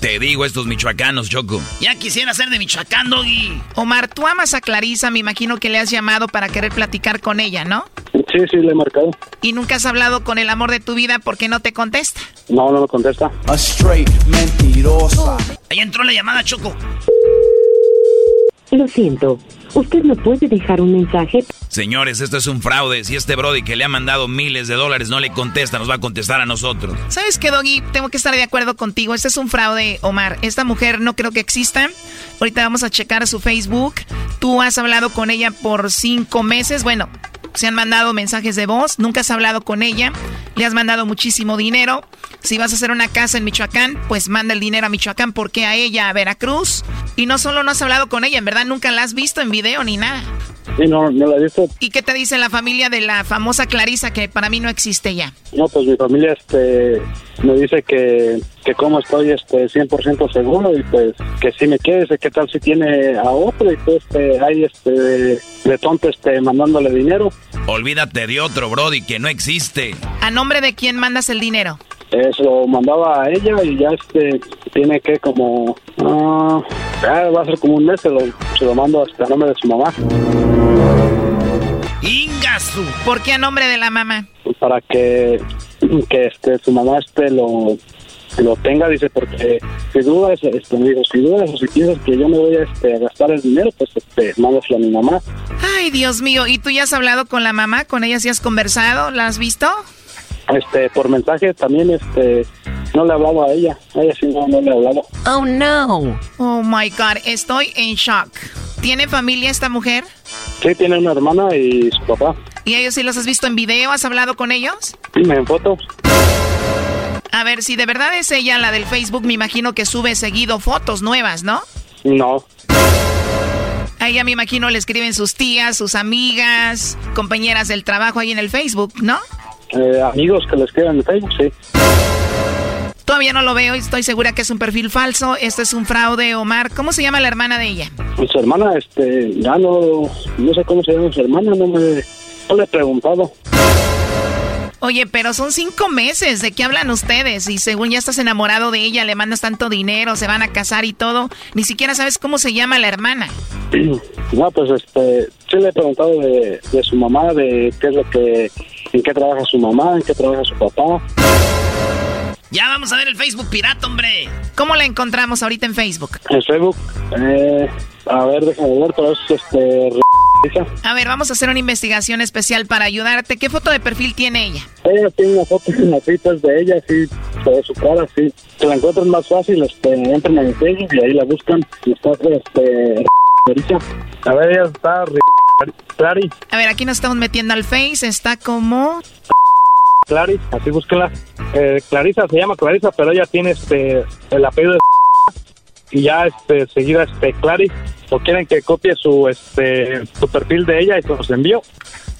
Te digo estos michoacanos, Choco. Ya quisiera ser de Michoacán, Doggy. Omar, tú amas a Clarisa, me imagino que le has llamado para querer platicar con ella, ¿no? Sí, sí, le he marcado. ¿Y nunca has hablado con el amor de tu vida porque no te contesta? No, no me contesta. A straight mentirosa. Ahí entró la llamada, Choco. Lo siento. Usted no puede dejar un mensaje. Señores, esto es un fraude. Si este Brody que le ha mandado miles de dólares no le contesta, nos va a contestar a nosotros. ¿Sabes qué, Doggy? Tengo que estar de acuerdo contigo. Este es un fraude, Omar. Esta mujer no creo que exista. Ahorita vamos a checar su Facebook. Tú has hablado con ella por cinco meses. Bueno, se han mandado mensajes de voz, nunca has hablado con ella, le has mandado muchísimo dinero. Si vas a hacer una casa en Michoacán, pues manda el dinero a Michoacán, porque a ella a Veracruz. Y no solo no has hablado con ella, en verdad nunca la has visto en video ni nada. Sí, no, no la he visto. ¿Y qué te dice la familia de la famosa Clarisa que para mí no existe ya? No, pues mi familia este, me dice que, que como estoy este, 100% seguro y pues que si me quiere, qué tal si tiene a otro y pues este, hay este, de, de tonto este, mandándole dinero. Olvídate de otro, Brody, que no existe. ¿A nombre de quién mandas el dinero? Eso mandaba a ella y ya este tiene que como ah, ya va a ser como un mes se lo, se lo mando hasta a nombre de su mamá Ingasu. ¿Por qué a nombre de la mamá? para que que este su mamá este lo lo tenga dice porque si dudas este me dijo si dudas o si piensas que yo me voy a este a gastar el dinero pues este mándaselo a mi mamá Ay, Dios mío, ¿y tú ya has hablado con la mamá? ¿Con ella sí has conversado? ¿La has visto? este, por mensaje también, este, no le hablaba a ella. A ella sí no, no le hablaba. Oh, no. Oh, my God. Estoy en shock. ¿Tiene familia esta mujer? Sí, tiene una hermana y su papá. ¿Y ellos sí los has visto en video? ¿Has hablado con ellos? Sí, en fotos. A ver, si de verdad es ella la del Facebook, me imagino que sube seguido fotos nuevas, ¿no? No. A ella me imagino le escriben sus tías, sus amigas, compañeras del trabajo ahí en el Facebook, ¿no? Eh, amigos que le escriben en Facebook, sí. Todavía no lo veo y estoy segura que es un perfil falso. Esto es un fraude, Omar. ¿Cómo se llama la hermana de ella? Su hermana, este, ya no, no sé cómo se llama su hermana, no me, no le he preguntado. Oye, pero son cinco meses. ¿De qué hablan ustedes? Y según ya estás enamorado de ella, le mandas tanto dinero, se van a casar y todo. Ni siquiera sabes cómo se llama la hermana. No, pues este, sí le he preguntado de, de su mamá, de qué es lo que, en qué trabaja su mamá, en qué trabaja su papá. Ya vamos a ver el Facebook pirata, hombre. ¿Cómo la encontramos ahorita en Facebook? En Facebook, eh, a ver, déjame ver, es este. A ver, vamos a hacer una investigación especial para ayudarte. ¿Qué foto de perfil tiene ella? Ella tiene una foto citas de ella, sí, de su cara, sí. Se la encuentran más fácil, este, entran en Facebook y ahí la buscan. Y está, este, A ver, ella está. A ver, aquí nos estamos metiendo al Face, está como... Clary, así búsquenla. Eh, Clarisa se llama Clarisa, pero ella tiene este el apellido de y ya este seguida este Clary o quieren que copie su este su perfil de ella y se los envío.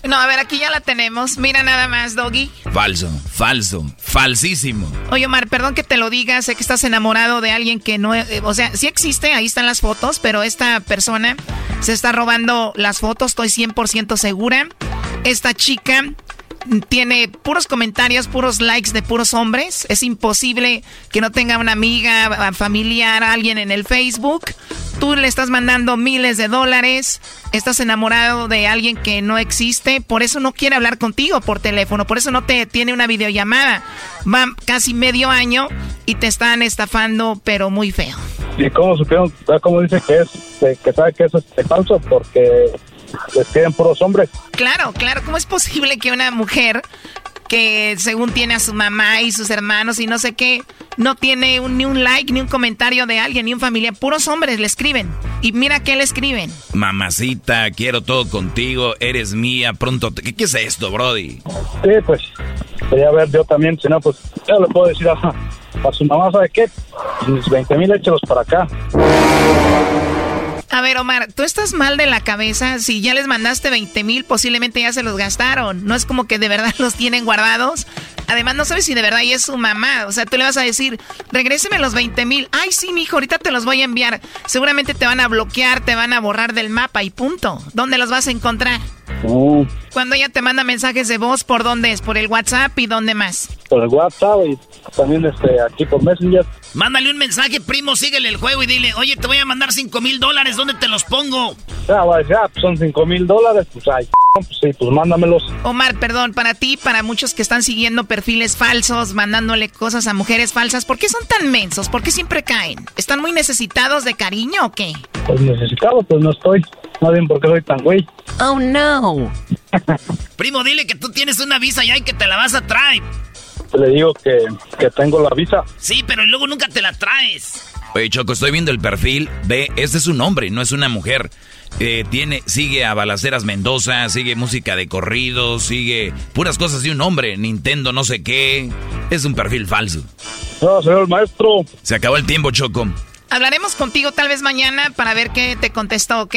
No, a ver, aquí ya la tenemos. Mira nada más, Doggy. Falso, falso, falsísimo. Oye, Omar, perdón que te lo diga, sé que estás enamorado de alguien que no... Eh, o sea, sí existe, ahí están las fotos, pero esta persona se está robando las fotos, estoy 100% segura. Esta chica tiene puros comentarios, puros likes de puros hombres. Es imposible que no tenga una amiga, familiar, alguien en el Facebook. Tú le estás mandando miles de dólares, estás enamorado de alguien que no existe, por eso no quiere hablar contigo por teléfono, por eso no te tiene una videollamada. Va casi medio año y te están estafando, pero muy feo. ¿Y cómo supieron? ¿Cómo dice que es, que sabe que eso es falso? Porque les queden puros hombres. Claro, claro. ¿Cómo es posible que una mujer que según tiene a su mamá y sus hermanos y no sé qué, no tiene ni un like, ni un comentario de alguien, ni un familia. Puros hombres le escriben. Y mira qué le escriben. Mamacita, quiero todo contigo, eres mía, pronto... ¿Qué, es esto, Brody? Sí, pues, quería ver yo también, si no, pues, ya le puedo decir a, a su mamá, ¿sabe qué? Mis 20 mil échelos para acá. A ver, Omar, tú estás mal de la cabeza. Si ya les mandaste 20 mil, posiblemente ya se los gastaron. No es como que de verdad los tienen guardados. Además, no sabes si de verdad ella es su mamá. O sea, tú le vas a decir, regréseme los 20 mil. Ay, sí, mijo, ahorita te los voy a enviar. Seguramente te van a bloquear, te van a borrar del mapa y punto. ¿Dónde los vas a encontrar? Cuando ella te manda mensajes de voz, ¿por dónde es? ¿Por el WhatsApp y dónde más? Por el WhatsApp y también este, aquí por Messenger. Mándale un mensaje, primo, síguele el juego y dile, oye, te voy a mandar 5 mil dólares, ¿dónde te los pongo? Ya, ya, pues son 5 mil dólares, pues ay, pues sí, pues mándamelos. Omar, perdón, para ti, para muchos que están siguiendo perfiles falsos, mandándole cosas a mujeres falsas, ¿por qué son tan mensos? ¿Por qué siempre caen? ¿Están muy necesitados de cariño o qué? Pues necesitados, pues no estoy. No bien por qué soy tan güey. Oh, no. Primo, dile que tú tienes una visa ya y que te la vas a traer. Le digo que, que tengo la visa. Sí, pero luego nunca te la traes. Oye, Choco, estoy viendo el perfil. Ve, este es un hombre, no es una mujer. Eh, tiene, sigue a Balaceras Mendoza, sigue música de corrido, sigue puras cosas de un hombre, Nintendo no sé qué. Es un perfil falso. No, señor maestro. Se acabó el tiempo, Choco. Hablaremos contigo tal vez mañana para ver qué te contestó, ¿ok?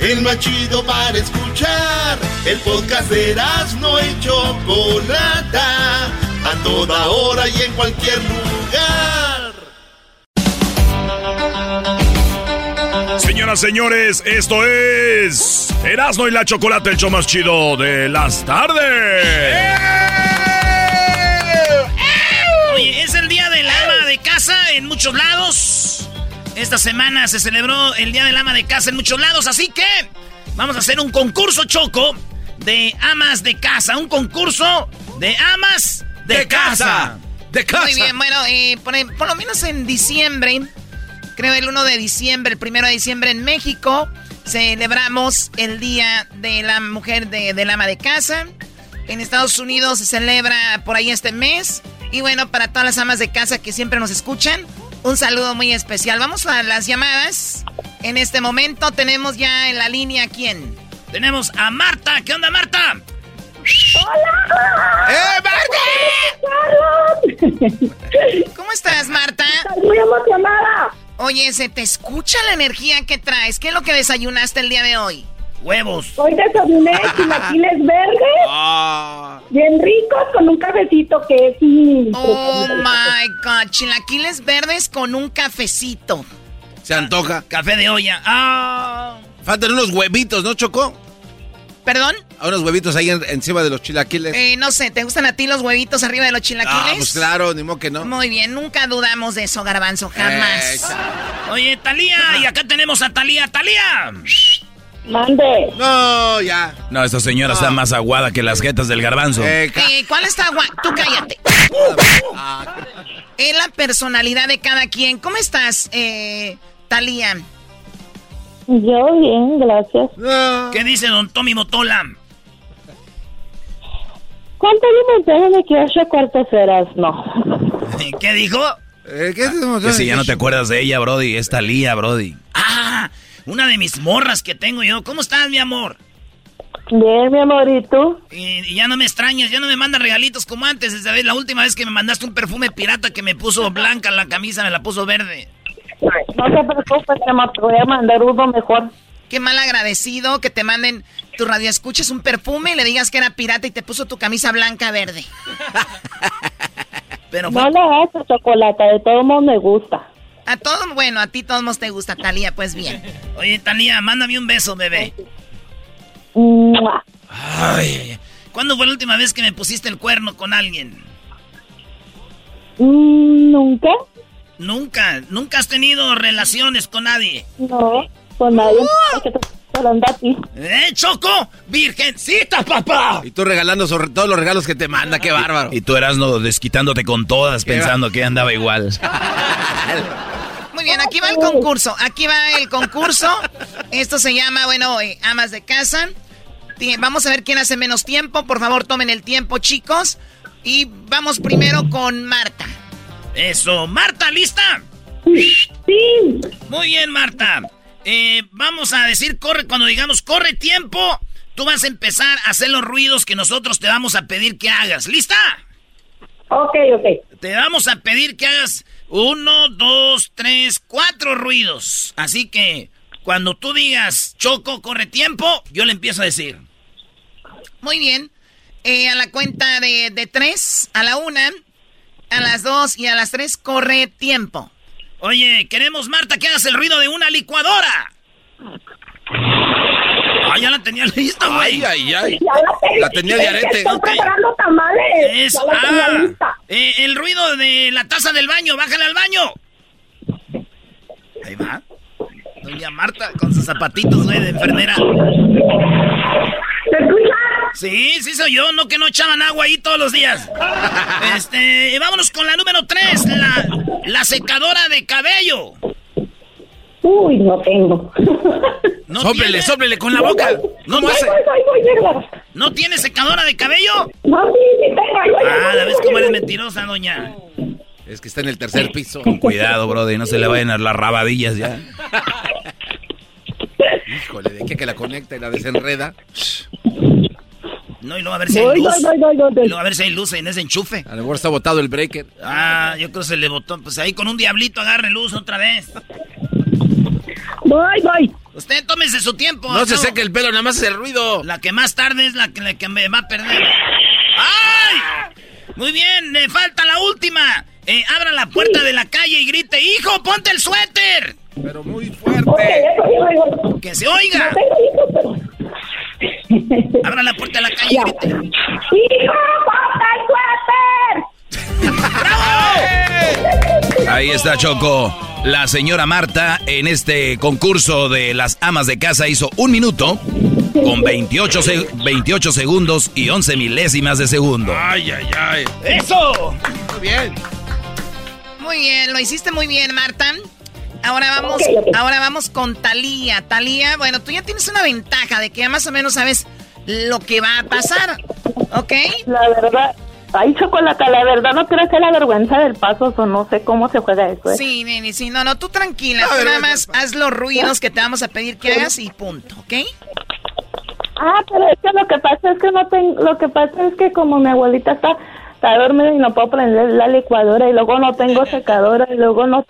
el más chido para escuchar. El podcast de Erasmo y Chocolata, a toda hora y en cualquier lugar. Señoras, señores, esto es Erasmo y la Chocolata, el show más chido de las tardes. ¡Eh! ¡Eh! Es el día del ama de casa en muchos lados. Esta semana se celebró el Día del Ama de Casa en muchos lados, así que vamos a hacer un concurso choco de amas de casa. Un concurso de amas de, casa. De casa. Muy bien, bueno, eh, por, lo menos en diciembre, creo el 1 de diciembre, el 1 de diciembre en México, celebramos el Día de la Mujer de, del Ama de Casa. En Estados Unidos se celebra por ahí este mes. Y bueno, para todas las amas de casa que siempre nos escuchan, un saludo muy especial. Vamos a las llamadas. En este momento tenemos ya en la línea a quién. Tenemos a Marta. ¿Qué onda, Marta? ¡Hola! ¡Eh, Marta! ¿Cómo estás, Marta? Estoy muy emocionada. Oye, se te escucha la energía que traes. ¿Qué es lo que desayunaste el día de hoy? Huevos. Hoy desayuné chilaquiles verdes. Ah. Bien ricos con un cafecito que es... Oh, my God. Chilaquiles verdes con un cafecito. Se antoja. Café de olla. Ah. Faltan unos huevitos, ¿no, Choco? ¿Perdón? A unos huevitos ahí encima de los chilaquiles. Eh, no sé, ¿te gustan a ti los huevitos arriba de los chilaquiles? Ah, pues claro, ni modo que no. Muy bien, nunca dudamos de eso, Garbanzo, jamás. Oye, Talía, y acá tenemos a Talía. ¡Talía! Mande. No, ya. No, esta señora está más aguada que las jetas del garbanzo. Eh, ¿Cuál está aguada? Tú cállate. es la personalidad de cada quien. ¿Cómo estás, eh, Talía? Yo bien, gracias. ¿Qué dice don Tommy Motola? ¿Cuánto mensaje de que ocho cuartos eras? No. ¿Qué dijo? Eh, ¿qué que si ya no te acuerdas de ella, Brody, es Talía, Brody. Ah, una de mis morras que tengo yo. ¿Cómo estás, mi amor? Bien, mi amorito. Y, ya no me extrañas, ya no me mandas regalitos como antes. Esa la última vez que me mandaste un perfume pirata que me puso blanca la camisa, me la puso verde. No te preocupes, te voy a mandar uno mejor. Qué mal agradecido que te manden tu radio escuches un perfume y le digas que era pirata y te puso tu camisa blanca verde. Pero No le hagas chocolate, de todo mundo me gusta. A todos, bueno, a ti todos te gusta, Talía, pues bien. Oye, Talía, mándame un beso, bebé. Ay, ¿cuándo fue la última vez que me pusiste el cuerno con alguien? Mm, nunca. Nunca, nunca has tenido relaciones con nadie. No, con nadie. Uh. ¡Eh, Choco! ¡Virgencita, papá! Y tú regalando sobre todos los regalos que te manda, qué bárbaro. Y tú eras no desquitándote con todas, pensando que andaba igual. Muy bien, aquí va el concurso. Aquí va el concurso. Esto se llama, bueno, eh, amas de casa. Vamos a ver quién hace menos tiempo. Por favor, tomen el tiempo, chicos. Y vamos primero con Marta. Eso, Marta, ¿lista? Sí. Muy bien, Marta. Eh, vamos a decir corre cuando digamos corre tiempo. Tú vas a empezar a hacer los ruidos que nosotros te vamos a pedir que hagas. ¿Lista? Ok, ok. Te vamos a pedir que hagas uno, dos, tres, cuatro ruidos. Así que cuando tú digas Choco, corre tiempo, yo le empiezo a decir. Muy bien. Eh, a la cuenta de, de tres, a la una, a las dos y a las tres corre tiempo. Oye, queremos, Marta, que hagas el ruido de una licuadora. Ah, ya la tenía lista, güey. Ay, ay, ay. la, la, tenía de arete. Estoy preparando tamales. Es, ah, eh, el ruido de la taza del baño. Bájale al baño. Ahí va. Doña Marta con sus zapatitos, güey, de enfermera. ¿Te escuchas? Sí, sí soy yo, no que no echaban agua ahí todos los días. Este, vámonos con la número 3, la, la secadora de cabello. Uy, no tengo. ¿No sóplele, sóplele con la boca. ¿No, voy, ¿No tiene secadora de cabello? No, sí, sí tengo. Ah, ¿la ves cómo eres mentirosa, doña? Es que está en el tercer piso. Con cuidado, brother, no se le vayan a las rabadillas ya. Híjole, de qué que la conecta y la desenreda. No, y luego a ver si hay luz. No, no, no, luego a ver si hay luz en ese enchufe. A lo mejor está botado el breaker. Ah, yo creo que se le botó. Pues ahí con un diablito agarre luz otra vez. Voy, voy. Usted tómese su tiempo. No, se seque el pelo, nada más es el ruido. La que más tarde es la que, la que me va a perder. ¡Ay! Muy bien, le falta la última. Eh, abra la puerta de la calle y grite, hijo, ponte el suéter. Pero muy fuerte. que se oiga. Abra la puerta de la calle. ¡Hijo, ponte el suéter! ¡Bravo! Ahí está Choco. La señora Marta en este concurso de las amas de casa hizo un minuto con 28, 28 segundos y 11 milésimas de segundo. Ay, ay, ay. ¡Eso! Muy bien. Muy bien, lo hiciste muy bien, Marta. Ahora vamos, ahora vamos con Talía. Talía, bueno, tú ya tienes una ventaja de que ya más o menos sabes lo que va a pasar, ¿ok? La verdad, ay, chocolate, la verdad no quiero hacer la vergüenza del paso, o no sé cómo se juega eso. ¿eh? Sí, neni, sí, no, no, tú tranquila, tú nada más haz los ruidos que te vamos a pedir que hagas y punto, ¿ok? Ah, pero es que lo que pasa es que no tengo, lo que pasa es que como mi abuelita está, está dormida y no puedo prender la licuadora y luego no tengo secadora y luego no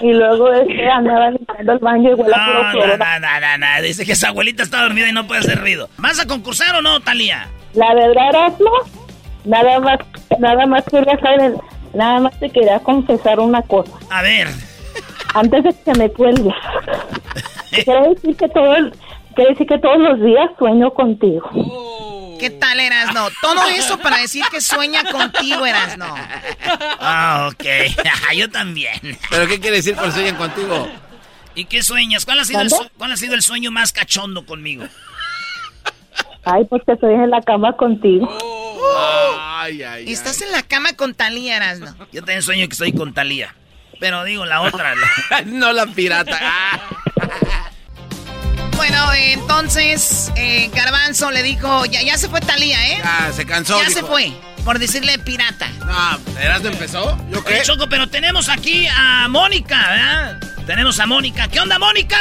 y luego este andaba limpiando el baño y huele a puro cloro. No, no, no, no, dice que su abuelita está dormida y no puede hacer ruido. ¿Vas a concursar o no, Talía? La verdad, Erasmo, nada más, nada más quería saber, nada más te quería confesar una cosa. A ver. Antes de que me cuelgues. quiero decir que todo el, quiere decir que todos los días sueño contigo. ¿Qué tal, Erasno? Todo eso para decir que sueña contigo, Erasno. Ah, ok. Yo también. ¿Pero qué quiere decir por sueñan contigo? ¿Y qué sueñas? ¿Cuál ha sido, el, ¿Cuál ha sido el sueño más cachondo conmigo? Ay, pues que estoy en la cama contigo. ay, ay, Estás en la cama con Talía, Erasno. Yo también sueño que estoy con Talía. Pero digo, la otra. no la pirata. Bueno, entonces eh, Garbanzo le dijo, ya, ya se fue Talía, ¿eh? Ya, se cansó. Ya se fue, por decirle pirata. No, ¿Eras empezó? ¿Yo qué? Choco, pero tenemos aquí a Mónica, ¿verdad? Tenemos a Mónica. ¿Qué onda, Mónica?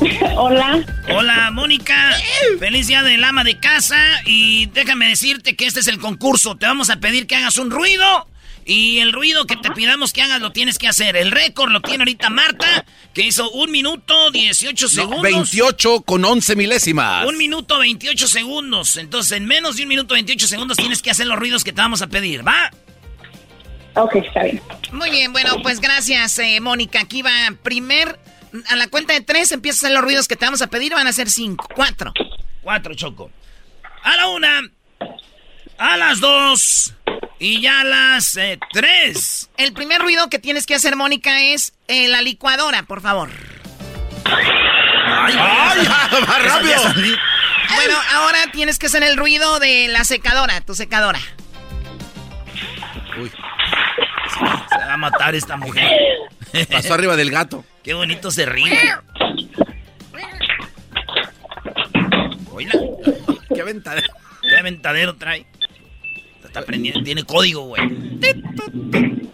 Hola. Hola, Mónica. Feliz día del ama de casa. Y déjame decirte que este es el concurso. Te vamos a pedir que hagas un ruido y el ruido que te pidamos que hagas lo tienes que hacer. El récord lo tiene ahorita Marta, que hizo un minuto 18 segundos. 28 con 11 milésimas. Un minuto 28 segundos. Entonces, en menos de un minuto 28 segundos tienes que hacer los ruidos que te vamos a pedir, ¿va? Ok, está bien. Muy bien, bueno, pues gracias, eh, Mónica. Aquí va primer. A la cuenta de tres empiezas a hacer los ruidos que te vamos a pedir. Van a ser cinco. Cuatro. Cuatro, Choco. A la una. A las dos. Y ya las eh, tres. El primer ruido que tienes que hacer, Mónica, es eh, la licuadora, por favor. ¡Ay, ay! ¡Más rápido! Bueno, ahora tienes que hacer el ruido de la secadora, tu secadora. Uy. Se va a matar esta mujer. Pasó arriba del gato. Qué bonito se ríe. Oíla. Qué aventadero. Qué aventadero trae. Está prendiendo, tiene código, güey.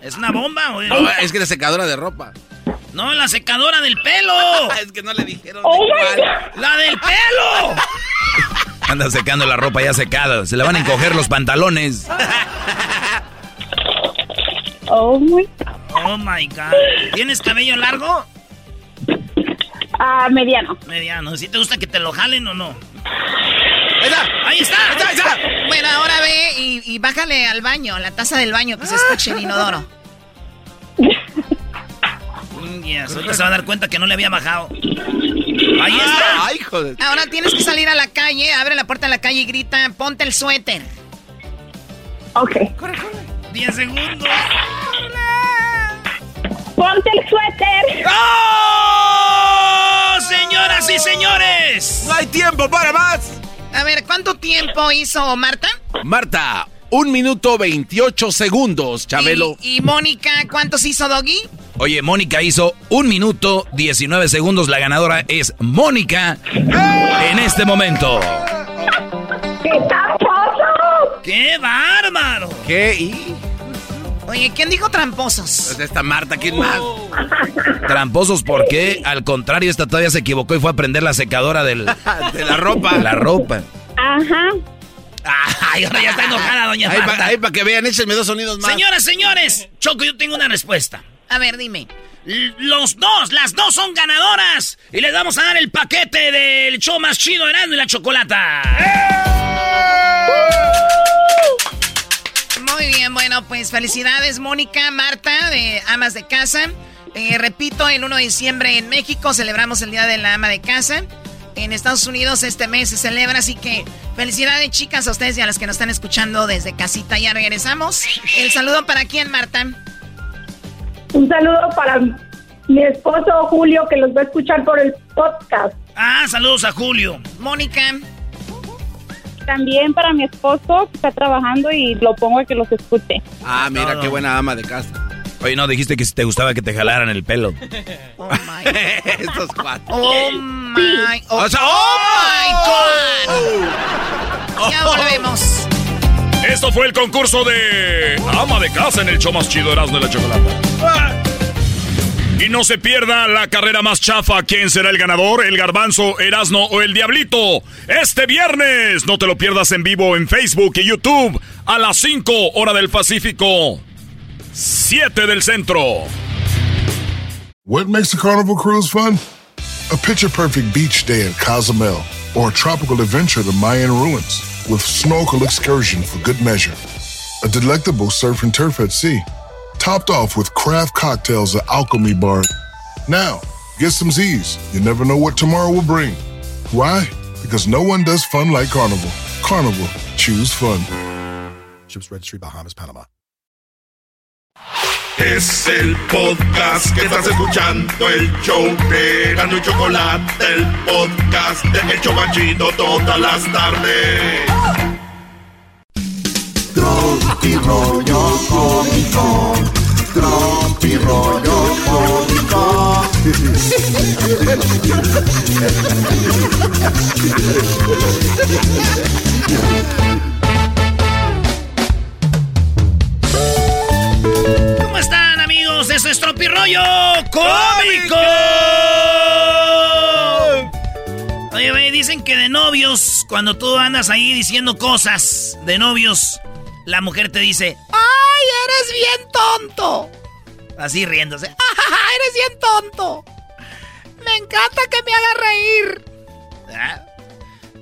¿Es una bomba, güey? No, es que la secadora de ropa. No, la secadora del pelo. es que no le dijeron ¡La del pelo! Anda secando la ropa ya secada. Se le van a encoger los pantalones. Oh my. Oh my God. ¿Tienes cabello largo? Ah, mediano. Mediano. ¿Si te gusta que te lo jalen o no? ¡Ahí está! ¡Ahí está! ¡Ahí está! Bueno, ahora ve y, y bájale al baño, a la taza del baño, que se escuche el inodoro. Yes, ahorita se va a dar cuenta que no le había bajado. ¡Ahí está! ¡Ay, joder! Ahora tienes que salir a la calle, abre la puerta de la calle y grita, ponte el suéter. Ok. Corre, corre. 10 segundos. Ponte el suéter. ¡Oh! Señoras y señores. ¡No hay tiempo para más! A ver, ¿cuánto tiempo hizo Marta? Marta, un minuto 28 segundos, Chabelo. ¿Y, y Mónica, cuántos hizo Doggy? Oye, Mónica hizo un minuto 19 segundos. La ganadora es Mónica en este momento. ¡Qué bárbaro! ¿Qué? ¿Y? Oye, ¿quién dijo tramposos? Esta Marta, ¿quién más? Tramposos, ¿por qué? Al contrario, esta todavía se equivocó y fue a prender la secadora del, de la ropa. La ropa. Ajá. Ay, ahora ya está enojada, doña Ahí Marta. para que vean, échenme dos sonidos más. Señoras, señores, Choco, yo tengo una respuesta. A ver, dime. L- Los dos, las dos son ganadoras. Y les vamos a dar el paquete del show más chido, Erasmo y la Chocolata. Muy bien, bueno, pues felicidades, Mónica, Marta, de Amas de Casa. Eh, repito, el 1 de diciembre en México celebramos el Día de la Ama de Casa. En Estados Unidos este mes se celebra, así que felicidades, chicas, a ustedes y a las que nos están escuchando desde casita. Ya regresamos. El saludo para quién, Marta. Un saludo para mi esposo Julio que los va a escuchar por el podcast. Ah, saludos a Julio. Mónica. También para mi esposo que está trabajando y lo pongo a que los escuche. Ah, mira, qué buena ama de casa. Oye, no, dijiste que si te gustaba que te jalaran el pelo. Oh my Estos cuatro. Oh my, oh, oh my God. Ya volvemos. Esto fue el concurso de ama de casa en el show más chido Erasmo de la Chocolata. Y no se pierda la carrera más chafa. ¿Quién será el ganador? ¿El garbanzo, Erasno o el diablito? Este viernes. No te lo pierdas en vivo en Facebook y YouTube a las 5 hora del Pacífico. 7 del centro. What makes a carnival cruise fun? A picture perfect beach day at Cozumel or a tropical adventure to Mayan ruins with snorkel excursion for good measure. A delectable surf and turf at sea, topped off with craft cocktails at Alchemy Bar. Now, get some Z's. You never know what tomorrow will bring. Why? Because no one does fun like Carnival. Carnival, choose fun. Ships Registry, Bahamas, Panama. Es el podcast que estás escuchando, el show de Gano y Chocolate, el podcast de El Chobachito todas las tardes. Tropi rollo cómico. Tropi rollo cómico. ¿Cómo están, amigos? Eso es Tropirollo Cómico. Oye, dicen que de novios, cuando tú andas ahí diciendo cosas de novios, la mujer te dice, ¡ay, eres bien tonto! Así riéndose, ¡ah, eres bien tonto! Me encanta que me haga reír. ¿Ah?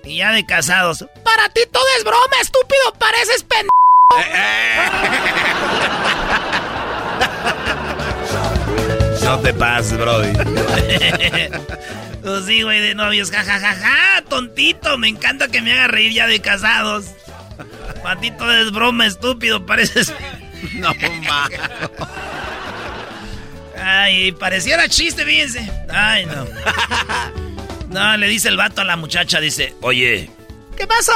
Y ya de casados, para ti todo es broma, estúpido, pareces pendejo. No te pases, Brody. pues sí, güey, de novios, jajajaja, tontito, me encanta que me haga reír ya de casados. Para ti todo es broma, estúpido, pareces... No, ma. Ay, pareciera chiste, fíjense. Ay, no. No, le dice el vato a la muchacha, dice, oye, ¿qué pasó?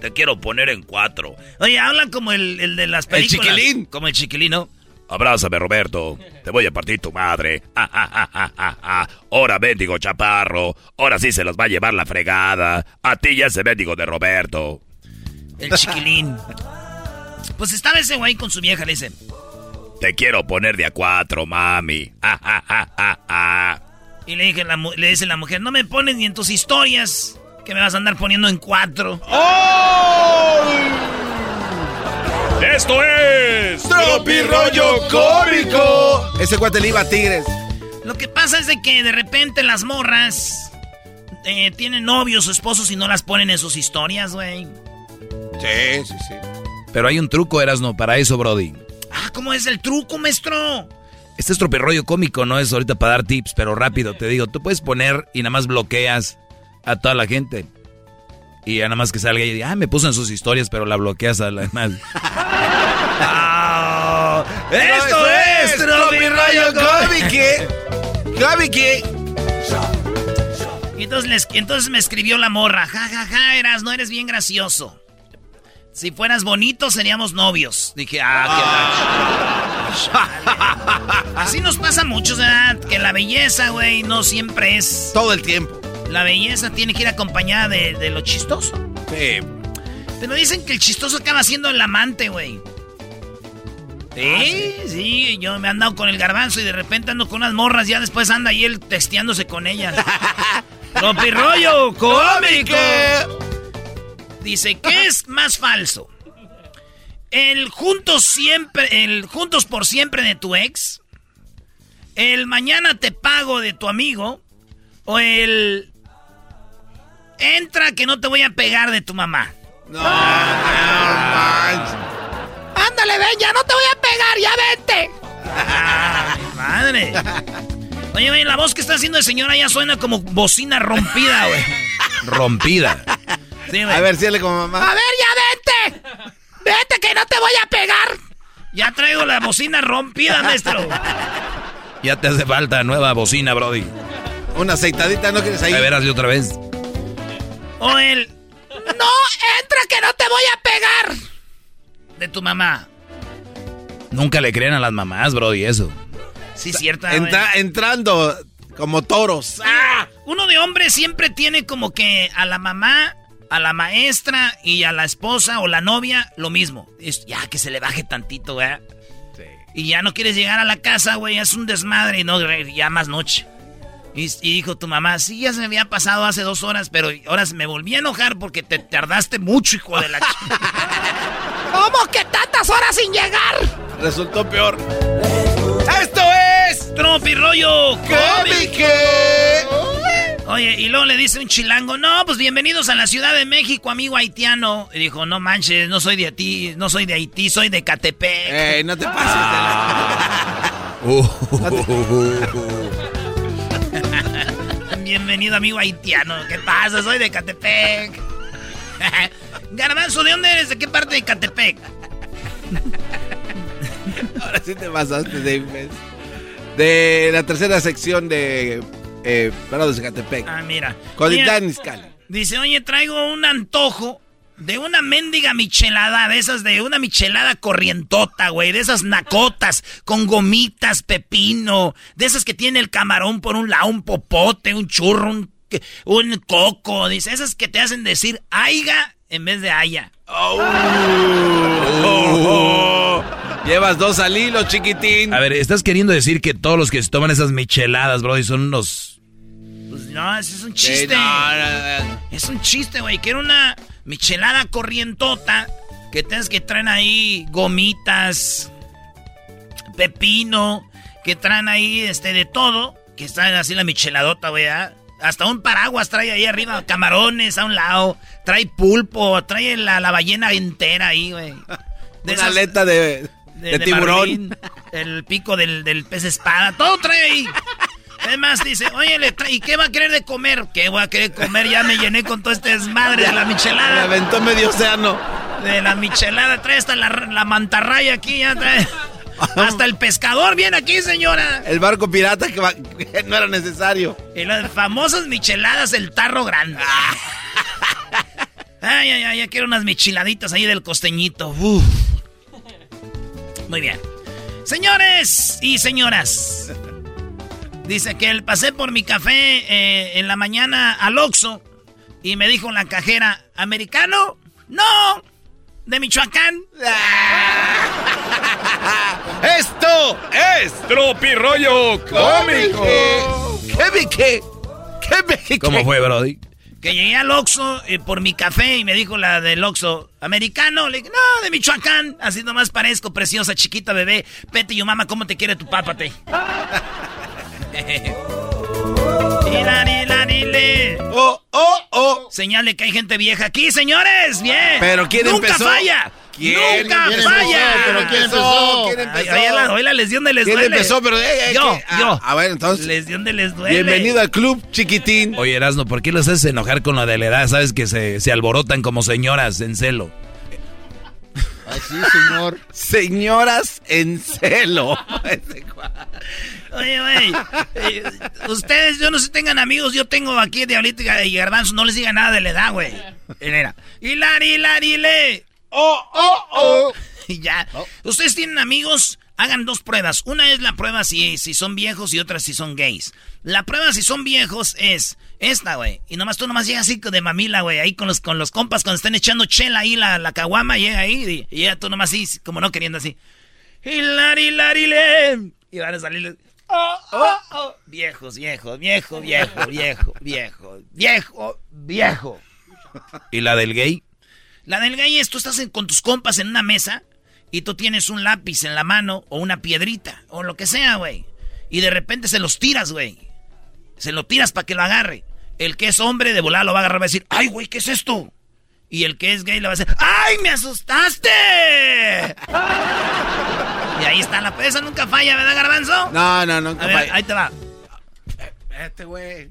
Te quiero poner en cuatro. Oye, hablan como el, el de las El películas. chiquilín. Como el chiquilino. Abrázame, Roberto. Te voy a partir tu madre. Ah, ah, ah, ah, ah, ah. Ahora, mendigo chaparro. Ahora sí se los va a llevar la fregada. A ti ya ese mendigo de Roberto. El chiquilín. Pues estaba ese güey con su vieja, le dice. Te quiero poner de a cuatro, mami. Ah, ah, ah, ah, ah. Y le, dije, la le dice la mujer, no me pones ni en tus historias que me vas a andar poniendo en cuatro. Esto es Tropi rollo cómico. Ese le iba a Tigres. Lo que pasa es de que de repente las morras eh, tienen novios o esposos y no las ponen en sus historias, güey. Sí, sí, sí. Pero hay un truco, Erasno, para eso, Brody. Ah, ¿cómo es el truco, maestro? Este es tropirroyo cómico, no es ahorita para dar tips, pero rápido, te digo, tú puedes poner y nada más bloqueas a toda la gente. Y ya nada más que salga y diga, ah, me puso en sus historias, pero la bloqueas a la demás. Ah, ¡Esto es Tropirroyo cómico. Cómico. Entonces, les- entonces me escribió la morra, ja, ja, ja, eras, no eres bien gracioso. Si fueras bonito, seríamos novios. Dije, ah, qué gacho. Así nos pasa mucho, ¿verdad? Que la belleza, güey, no siempre es... Todo el tiempo. La belleza tiene que ir acompañada de, de lo chistoso. Sí. Pero dicen que el chistoso acaba siendo el amante, güey. Sí, sí, yo me he andado con el garbanzo y de repente ando con unas morras, ya después anda ahí él testeándose con ellas. ¡Tropirollo cómico! Dice, ¿qué es más falso? ¿El juntos siempre, el juntos por siempre de tu ex? ¿El mañana te pago de tu amigo? ¿O el entra que no te voy a pegar de tu mamá? No, no, Ándale, ven, ya no te voy a pegar, ya vente. Ay, madre. Oye, güey, la voz que está haciendo el señor allá suena como bocina rompida, güey. Rompida. Sí, güey. A ver, síale como mamá. A ver, ya vete. Vete que no te voy a pegar. Ya traigo la bocina rompida, maestro. Ya te hace falta nueva bocina, Brody. Una aceitadita, ¿no quieres ahí? A ver, hazle otra vez. O el... No, entra que no te voy a pegar. De tu mamá. Nunca le creen a las mamás, Brody, eso. Sí, cierto. Entra- entrando como toros. ¡Ah! Uno de hombre siempre tiene como que a la mamá, a la maestra y a la esposa o la novia lo mismo. Es, ya que se le baje tantito, güey. Y ya no quieres llegar a la casa, güey, es un desmadre y no, güey, ya más noche. Y, y dijo tu mamá, sí, ya se me había pasado hace dos horas, pero ahora me volví a enojar porque te tardaste mucho, hijo de la ch- ¿Cómo que tantas horas sin llegar? Resultó peor. ¡Esto es Tropirollo Cómico! Oye, y luego le dice un chilango, no, pues bienvenidos a la Ciudad de México, amigo haitiano. Y dijo, no manches, no soy de Haití, no soy de Haití, soy de Catepec. Ey, no te pases Bienvenido, amigo haitiano. ¿Qué pasa? Soy de Catepec. Garbanzo, ¿de dónde eres? ¿De qué parte de Catepec? Ahora sí te pasaste, Dave. De la tercera sección de eh, Parados de Catepec. Ah, mira. Dan Iscali. Dice, oye, traigo un antojo de una mendiga michelada, de esas de una michelada corrientota, güey, de esas nacotas con gomitas, pepino, de esas que tiene el camarón por un lado, un popote, un churro, un, un coco, dice, esas que te hacen decir aiga en vez de haya. Oh. Llevas dos al hilo, chiquitín. A ver, ¿estás queriendo decir que todos los que se toman esas micheladas, Brody, son unos... No, ese es un chiste. no, no, no. Es un chiste, güey. Que era una michelada corrientota. Que tienes que traen ahí gomitas, pepino. Que traen ahí este de todo. Que está así la micheladota, güey. ¿ah? Hasta un paraguas trae ahí arriba. Camarones a un lado. Trae pulpo. Trae la, la ballena entera ahí, güey. De Una aleta de, de, tiburón. el pico del, del pez espada, todo trae ahí. Además dice, oye, ¿y qué va a querer de comer? ¿Qué voy a querer comer? Ya me llené con todo este desmadre de la Me michelada. aventó medio océano. De la michelada, trae hasta la, la mantarraya aquí, ya trae. Hasta el pescador viene aquí, señora. El barco pirata que, va- que no era necesario. Y las famosas micheladas, el tarro grande. Ay, ay, ay, ya quiero unas micheladitas ahí del costeñito. Uf. Muy bien. Señores y señoras. Dice que el pasé por mi café eh, en la mañana al Oxxo y me dijo la cajera, ¿americano? No, de Michoacán. Esto es Tropirollo Cómico. ¿Qué qué? ¿Qué vi qué? ¿Cómo fue, Brody? Que llegué al Oxxo eh, por mi café y me dijo la del Oxxo, ¿americano? Le dije, no, de Michoacán. Así nomás parezco, preciosa, chiquita, bebé. Vete, yo mamá, ¿cómo te quiere tu pápate? Oh, oh, oh. Señal de que hay gente vieja aquí, señores. Bien. Pero ¿quién Nunca empezó? falla. ¿Quién Nunca empezó? falla. ¿Pero quién empezó? ¿Quién empezó? ay, la- hoy la lesión de les ¿Quién duele. empezó? Pero, eh, eh, yo, ¿qué? Ah, yo. A ver, entonces. Lesión de les duele. Bienvenido al club, chiquitín. Oye, Erasno, ¿por qué los haces enojar con lo de la edad? Sabes que se, se alborotan como señoras en celo. Así, señor. Señoras en celo. Oye, güey. eh, ustedes, yo no sé si tengan amigos, yo tengo aquí Diablito y Garbanzo, no les diga nada de la edad, güey. Mira. Hilari, hilari, le. Oh, oh, oh. Y ya. Ustedes tienen amigos, hagan dos pruebas. Una es la prueba si, si son viejos y otra si son gays. La prueba si son viejos es esta, güey. Y nomás tú nomás llegas así de mamila, güey, ahí con los, con los compas, cuando están echando chela ahí, la, la caguama, llega ahí y, y ya tú nomás así, como no queriendo así. Hilari. Y van a salir. Oh, oh, oh. Viejos, viejos, viejo, viejo, viejo, viejo, viejo, viejo. ¿Y la del gay? La del gay es tú estás en- con tus compas en una mesa y tú tienes un lápiz en la mano o una piedrita o lo que sea, güey. Y de repente se los tiras, güey. Se lo tiras para que lo agarre. El que es hombre de volar lo va a agarrar y va a decir, ay, güey, ¿qué es esto? Y el que es gay le va a decir, ¡ay, me asustaste! y ahí está la esa nunca falla, ¿verdad, Garbanzo? No, no, no. A ver, ahí te va. Este güey.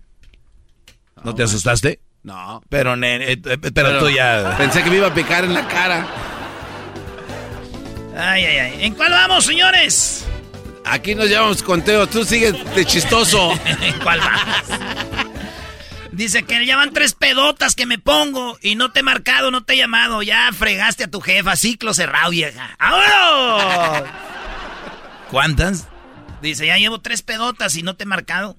¿No te asustaste? No. Pero, nene, eh, eh, pero, tú ya... Pensé que me iba a picar en la cara. Ay, ay, ay. ¿En cuál vamos, señores? Aquí nos llevamos conteo. Tú sigues de chistoso. ¿En cuál vamos? Dice que ya van tres pedotas que me pongo y no te he marcado, no te he llamado. Ya fregaste a tu jefa, ciclo cerrado, vieja. ¡Vámonos! ¿Cuántas? Dice, ya llevo tres pedotas y no te he marcado.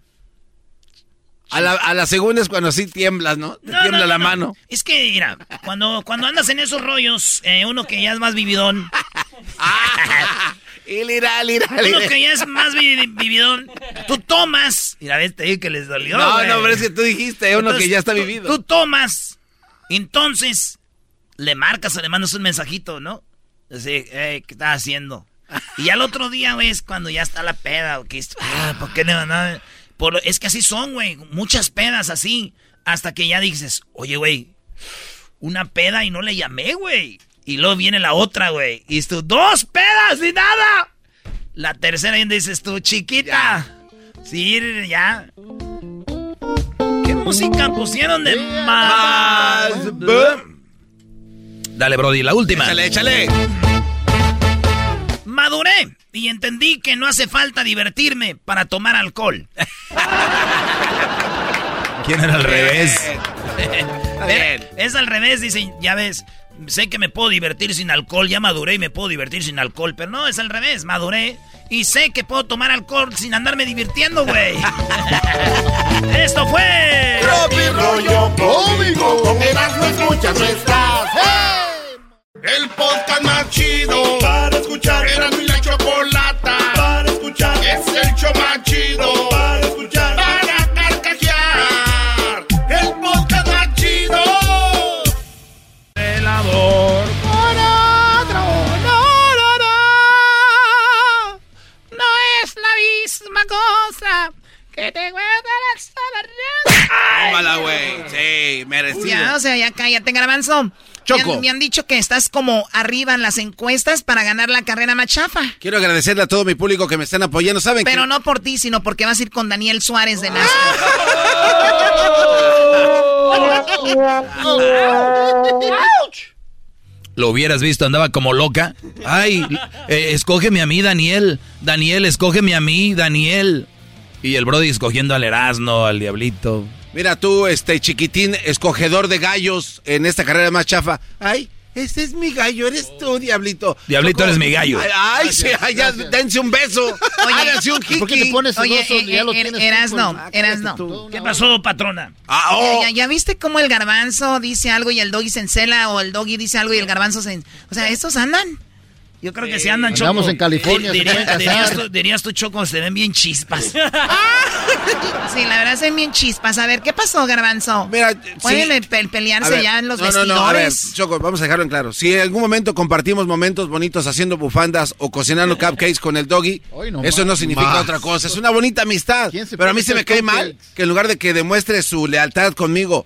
A la, a la segunda es cuando sí tiemblas, ¿no? Te No, tiembla no, la no, mano. no. Es que, mira, cuando, cuando andas en esos rollos, eh, uno que ya es más vividón. y lira, lira, Uno que ya es más vi- vividón. Tú tomas. Mira, ves, te digo que les dolió. No, güey. no, pero es que tú dijiste, uno Entonces, que ya está vivido. Tú tomas. Entonces, le marcas o le mandas un mensajito, ¿no? Así, "Ey, ¿qué estás haciendo? Y ya el otro día, güey, es cuando ya está la peda. o que es- ah, ¿por qué no? no? Por- es que así son, güey. Muchas pedas así. Hasta que ya dices, oye, güey, una peda y no le llamé, güey. Y luego viene la otra, güey. Y tú, dos pedas y nada. La tercera y dices tú, chiquita. Sí, ya. ¿Qué música pusieron de más? Dale, Brody, la última. Échale, échale. Maduré y entendí que no hace falta divertirme para tomar alcohol. ¿Quién era al revés? Es al revés, dicen, ya ves, sé que me puedo divertir sin alcohol, ya maduré y me puedo divertir sin alcohol, pero no, es al revés, maduré y sé que puedo tomar alcohol sin andarme divirtiendo, güey. Esto fue... Tropi rollo cómico. Con Erasmo escuchas no estás. El podcast más chido para escuchar. Era mi la chocolata para escuchar. Es el show más chido para que te Tómala, güey. Sí, merecido. Ya, o sea, ya cállate, garbanzo. Choco. Me han, me han dicho que estás como arriba en las encuestas para ganar la carrera más chafa. Quiero agradecerle a todo mi público que me están apoyando. ¿Saben Pero no por ti, sino porque vas a ir con Daniel Suárez de NASCAR. Lo hubieras visto, andaba como loca. Ay, eh, escógeme a mí, Daniel. Daniel, escógeme a mí, Daniel. Y el Brody escogiendo al Erasmo, al Diablito. Mira tú, este chiquitín, escogedor de gallos en esta carrera más chafa. Ay, ese es mi gallo, eres tú, Diablito. Diablito, eres mi gallo. Ay, ay, sí, ay, ya, dense un beso. Háganse un jiki. ¿Por qué te pones Oye, eh, Ya lo eh, Erasno, tú, pues. Erasno. ¿Qué pasó, patrona? Ah, oh. ¿Ya, ya viste cómo el garbanzo dice algo y el doggy se encela o el doggy dice algo y el garbanzo se... O sea, ¿estos andan? Yo creo que se andan choco. Andamos en California, pueden casar. dirías, tú, dirías tú, Choco, se ven bien chispas. Sí, la verdad se bien chispas. A ver, ¿qué pasó, garbanzo? Mira, Pueden sí. pe- A pelearse ver, ya en los no, no, no, a ver, vestidores. Choco, vamos a dejarlo en claro. Si en algún momento compartimos momentos bonitos haciendo bufandas o cocinando cupcakes con el doggy, no eso más. no significa Más. otra cosa. Es una bonita amistad. ¿Quién se Pero a mí se me cae mal que en lugar de que demuestre su lealtad conmigo,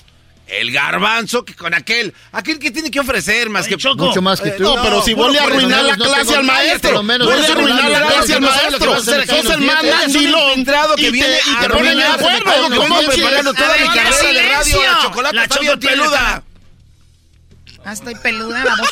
el garbanzo que con aquel, aquel que tiene que ofrecer más que Choco. Mucho más que Eh, tú. no, pero si vuelve a arruinar la clase al maestro. cállate, lo menos, Vuelve a arruinar la clase al maestro. Sos el más mandilón. que viene y a te ponen de acuerdo. algo que ¿Cómo estoy quieres? preparando toda mi carrera de radio. La chocolate La está Choco bien peluda. Ah, estoy peluda, vamos.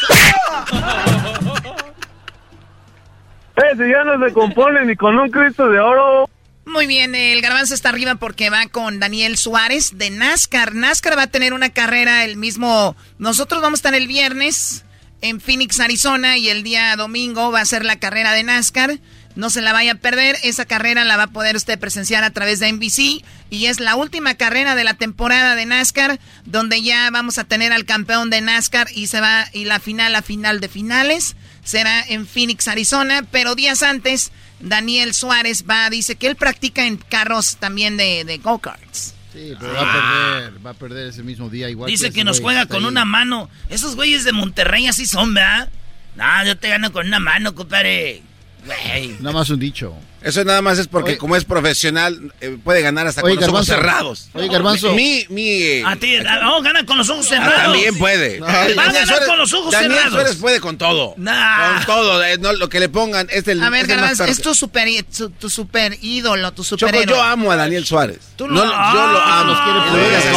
Ese ya no se compone ni con un Cristo de oro. Muy bien, el garbanzo está arriba porque va con Daniel Suárez de NASCAR. NASCAR va a tener una carrera el mismo... Nosotros vamos a estar el viernes en Phoenix, Arizona, y el día domingo va a ser la carrera de NASCAR. No se la vaya a perder, esa carrera la va a poder usted presenciar a través de NBC y es la última carrera de la temporada de NASCAR donde ya vamos a tener al campeón de NASCAR y se va y la final, la final de finales será en Phoenix, Arizona, pero días antes Daniel Suárez va, dice que él practica en carros también de, de go-karts. Sí, pero va a perder, va a perder ese mismo día igual. Dice que nos juega con ahí. una mano. Esos güeyes de Monterrey así son, ¿verdad? No, yo te gano con una mano, compadre. Nada más un dicho. Eso nada más es porque como es profesional, eh, puede ganar hasta Oye, con los ojos cerrados. Oye, Garbanzo. Mi, mi, eh, A ti, a- oh, gana con los ojos ah, cerrados. también puede. Va a ganar Suárez- con los ojos Daniel cerrados. Suárez puede con todo. Nah. Con todo. eh, no, lo que le pongan es el. A ver, es Garbanzo, es tu super, tu, tu super ídolo, tu Choco, yo amo a Daniel Suárez. Tú lo- No, yo lo amo.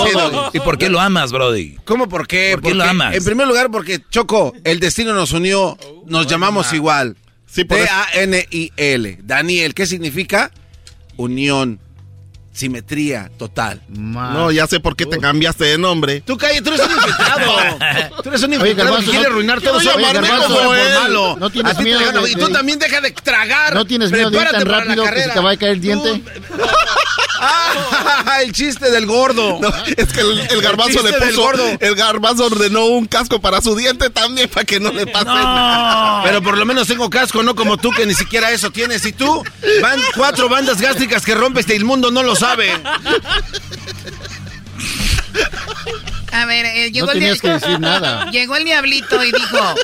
quiere. ¿Y por qué lo amas, Brody? ¿Cómo por qué? ¿Por qué Porque, lo amas? En primer lugar, porque Choco, el destino nos unió, nos llamamos igual. Por eso- T-A-N-I-L. Daniel, ¿qué significa? Unión, simetría total. No, ya sé por qué te cambiaste de nombre. Tú cállate, tú eres un infiltrado. Tú eres un Oye, infiltrado que quiere no- arruinar todo llamarme como él. malo. No tienes miedo de- Y tú de- también deja de tragar. ¿No tienes miedo de ir tan rápido que se te va a caer el diente? Ah, el chiste del gordo. No, es que el, el garbanzo El le del puso. gordo. El garbanzo ordenó un casco para su diente también para que no le pase nada. Pero por lo menos tengo casco, no como tú que ni siquiera eso tienes. Y tú, van cuatro bandas gástricas que rompes y el mundo no lo sabe. A ver, eh, llegó No el tenías dia- que decir nada. Llegó el diablito y dijo,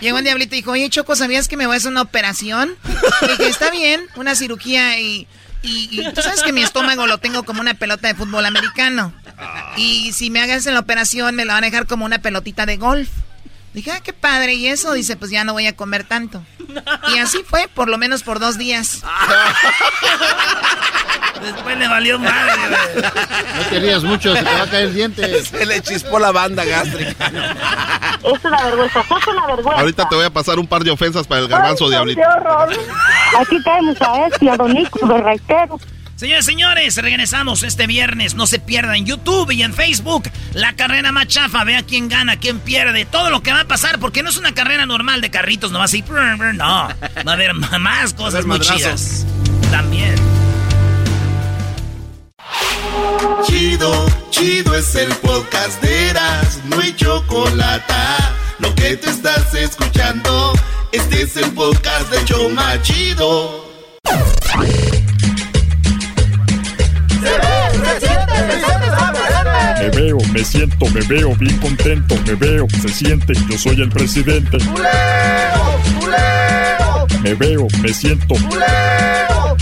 llegó el diablito y dijo, oye Choco, ¿sabías que me voy a hacer una operación? Le dije, está bien, una cirugía y, y, y tú sabes que mi estómago lo tengo como una pelota de fútbol americano. Y si me hagas la operación me la van a dejar como una pelotita de golf. Dije, ah, qué padre. Y eso, dice, pues ya no voy a comer tanto. Y así fue, por lo menos por dos días. Después le valió madre, güey. No te rías mucho, se te va a caer el diente. Se le chispó la banda gástrica. Es una vergüenza, es una vergüenza. Ahorita te voy a pasar un par de ofensas para el garbanzo Ay, diablito. qué horror. Aquí tenemos a este, a Don Nico, de reitero. Señores, señores, regresamos este viernes. No se pierdan en YouTube y en Facebook. La carrera más chafa. Vea quién gana, quién pierde. Todo lo que va a pasar. Porque no es una carrera normal de carritos. No va así. No. Va a haber más cosas muy chidas. También. Chido, chido es el podcast de Eras, no hay chocolate. Lo que te estás escuchando, este es el podcast de Choma Chido. Me veo, me siento, me veo bien contento, me veo, se siente, yo soy el presidente. Me veo, me siento,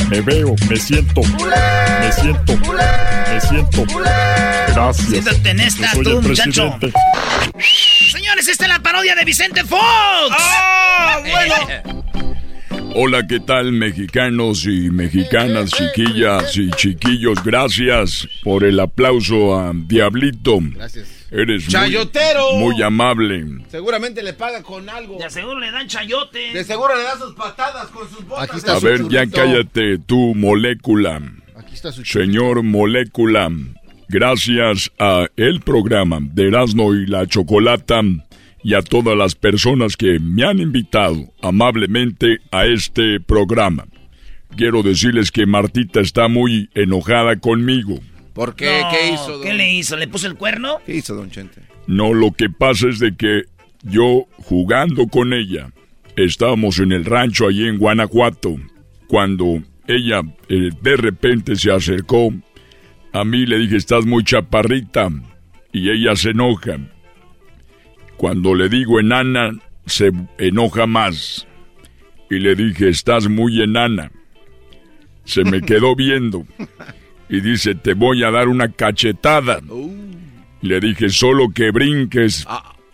me veo, me siento, me siento, me siento. Gracias. Siéntate en esta, yo soy tú, el muchacho. presidente. Señores, esta es la parodia de Vicente Fox. ¡Ah, bueno! Hola, ¿qué tal mexicanos y mexicanas, chiquillas y chiquillos? Gracias por el aplauso a Diablito. Gracias. Eres muy, ¡Chayotero! muy amable. Seguramente le paga con algo. De seguro le dan chayote. De seguro le da sus patadas con sus botas. Aquí está A su ver, ya cállate tú, molécula. Aquí está su Señor Molécula, gracias a el programa de Erasmo y la Chocolata y a todas las personas que me han invitado amablemente a este programa. Quiero decirles que Martita está muy enojada conmigo. ¿Por qué? No, ¿Qué hizo? ¿Qué le hizo? ¿Le puso el cuerno? ¿Qué hizo, don Chente? No, lo que pasa es de que yo jugando con ella, estábamos en el rancho allí en Guanajuato, cuando ella eh, de repente se acercó a mí, le dije, estás muy chaparrita, y ella se enoja. Cuando le digo enana, se enoja más. Y le dije, estás muy enana. Se me quedó viendo y dice, te voy a dar una cachetada. Le dije, solo que brinques,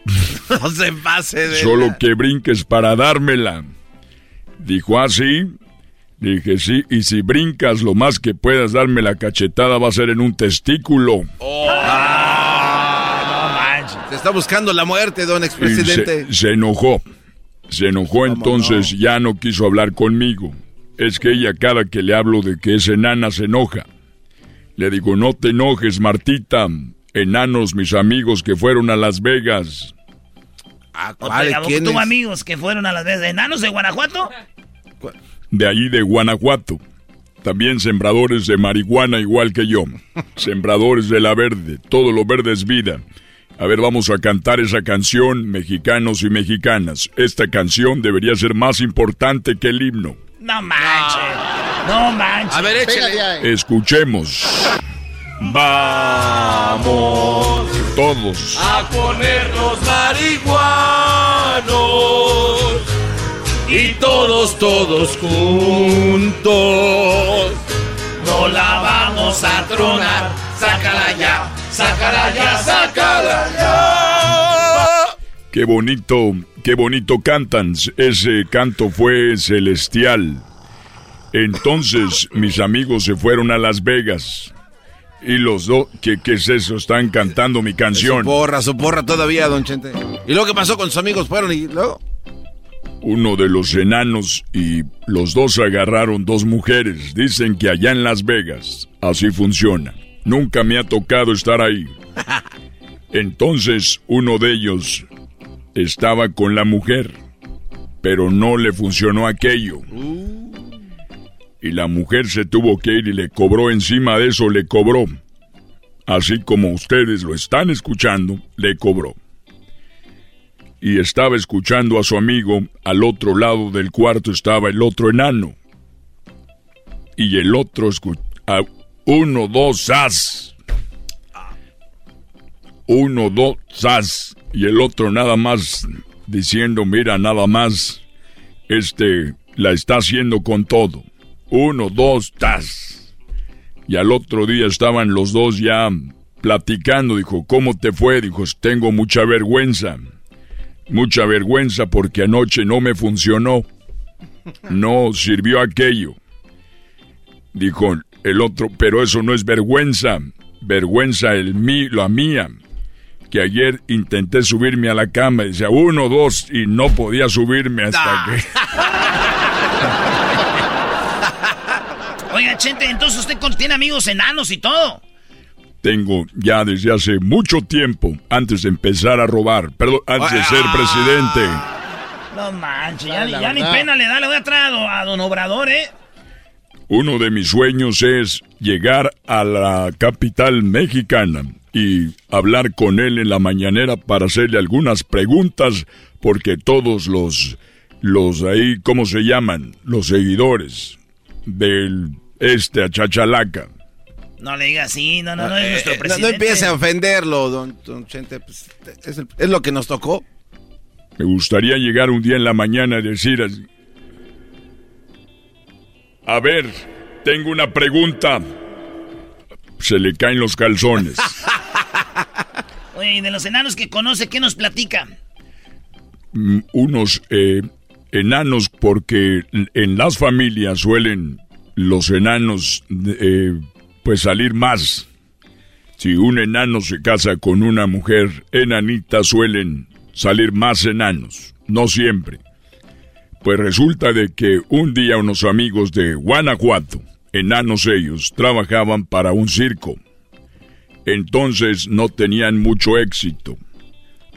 No se pase de. solo la- que brinques para dármela. Dijo, ¿ah, sí? Dije, sí, y si brincas lo más que puedas darme la cachetada va a ser en un testículo. Se está buscando la muerte, don expresidente. se, se enojó. Se enojó entonces, ya no quiso hablar conmigo. Es que ella cada que le hablo de que es enana se enoja. Le digo, no te enojes, Martita. Enanos, mis amigos que fueron a Las Vegas. Oye, ¿a tuvo amigos que fueron a las veces enanos de Guanajuato? de ahí de Guanajuato. También sembradores de marihuana igual que yo. Sembradores de la verde. Todo lo verde es vida. A ver, vamos a cantar esa canción, mexicanos y mexicanas. Esta canción debería ser más importante que el himno. No manches. No manches. A ver, échale. Escuchemos. Vamos todos. A ponernos marihuanos. y todos, todos juntos. No la vamos a tronar, sácala ya, sácala ya, sácala ya. Qué bonito, qué bonito cantan. Ese canto fue celestial. Entonces mis amigos se fueron a Las Vegas. Y los dos, ¿qué, ¿qué es eso? Están cantando mi canción. Su porra, su porra todavía, don Chente. ¿Y luego qué pasó con sus amigos? Fueron y luego... Uno de los enanos y los dos agarraron dos mujeres. Dicen que allá en Las Vegas así funciona. Nunca me ha tocado estar ahí. Entonces uno de ellos estaba con la mujer, pero no le funcionó aquello. Y la mujer se tuvo que ir y le cobró encima de eso, le cobró. Así como ustedes lo están escuchando, le cobró. Y estaba escuchando a su amigo, al otro lado del cuarto estaba el otro enano. Y el otro escuchaba, uno, dos, as. Uno, dos, as. Y el otro nada más diciendo, mira, nada más, este, la está haciendo con todo. Uno, dos, tas. Y al otro día estaban los dos ya platicando. Dijo, ¿cómo te fue? Dijo, tengo mucha vergüenza. Mucha vergüenza porque anoche no me funcionó. No sirvió aquello. Dijo el otro, pero eso no es vergüenza. Vergüenza el mí, la mía. Que ayer intenté subirme a la cama y decía uno, dos y no podía subirme hasta que... Oiga, Chente, entonces usted tiene amigos enanos y todo. Tengo ya desde hace mucho tiempo, antes de empezar a robar, perdón, antes de ser presidente. No manches, ya, ya ni pena le da, le voy a traer a, don Obrador, ¿eh? Uno de mis sueños es llegar a la capital mexicana y hablar con él en la mañanera para hacerle algunas preguntas, porque todos los, los ahí, ¿cómo se llaman? Los seguidores del este a Chachalaca. No le diga así, no, no, no es nuestro Eh, no, presidente. no empiece a ofenderlo, don, don Chente. pues, es, el- es lo que nos tocó. Me gustaría llegar un día en la mañana y decir así. A ver, tengo una pregunta. Se le caen los calzones. Oye, de los enanos que conoce, ¿qué nos platica? Mm, Unos eh, enanos porque en las familias suelen los enanos eh, pues salir más. Si un enano se casa con una mujer enanita suelen salir más enanos, no siempre. Pues resulta de que un día unos amigos de Guanajuato, enanos ellos, trabajaban para un circo. Entonces no tenían mucho éxito.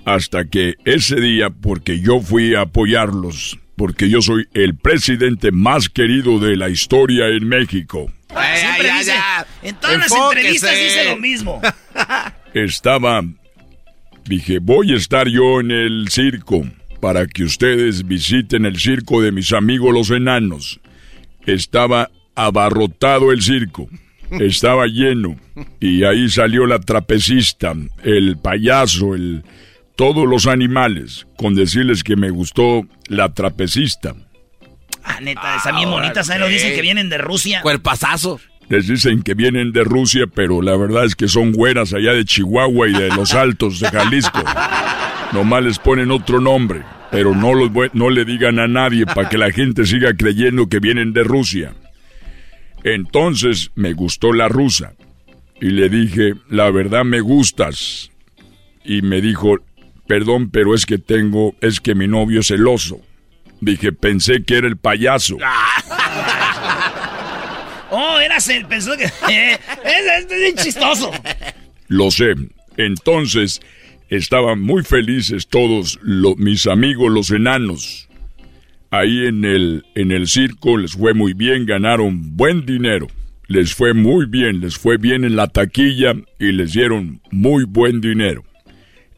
Hasta que ese día, porque yo fui a apoyarlos, porque yo soy el presidente más querido de la historia en México. Siempre dice, ya. en todas las entrevistas dice lo mismo. estaba, dije, voy a estar yo en el circo para que ustedes visiten el circo de mis amigos los enanos. Estaba abarrotado el circo, estaba lleno y ahí salió la trapecista, el payaso, el todos los animales, con decirles que me gustó la trapecista. Ah, neta, están bien bonitas, ¿sabes? Lo dicen que vienen de Rusia. Cuerpazazo. Les dicen que vienen de Rusia, pero la verdad es que son güeras allá de Chihuahua y de los Altos de Jalisco. Nomás les ponen otro nombre, pero no, los, no le digan a nadie para que la gente siga creyendo que vienen de Rusia. Entonces me gustó la rusa y le dije, la verdad me gustas. Y me dijo, perdón, pero es que tengo, es que mi novio es celoso. Dije, pensé que era el payaso. Oh, eras el. Pensó que. Eh, es, es bien chistoso. Lo sé. Entonces, estaban muy felices todos mis amigos los enanos. Ahí en el, en el circo les fue muy bien, ganaron buen dinero. Les fue muy bien, les fue bien en la taquilla y les dieron muy buen dinero.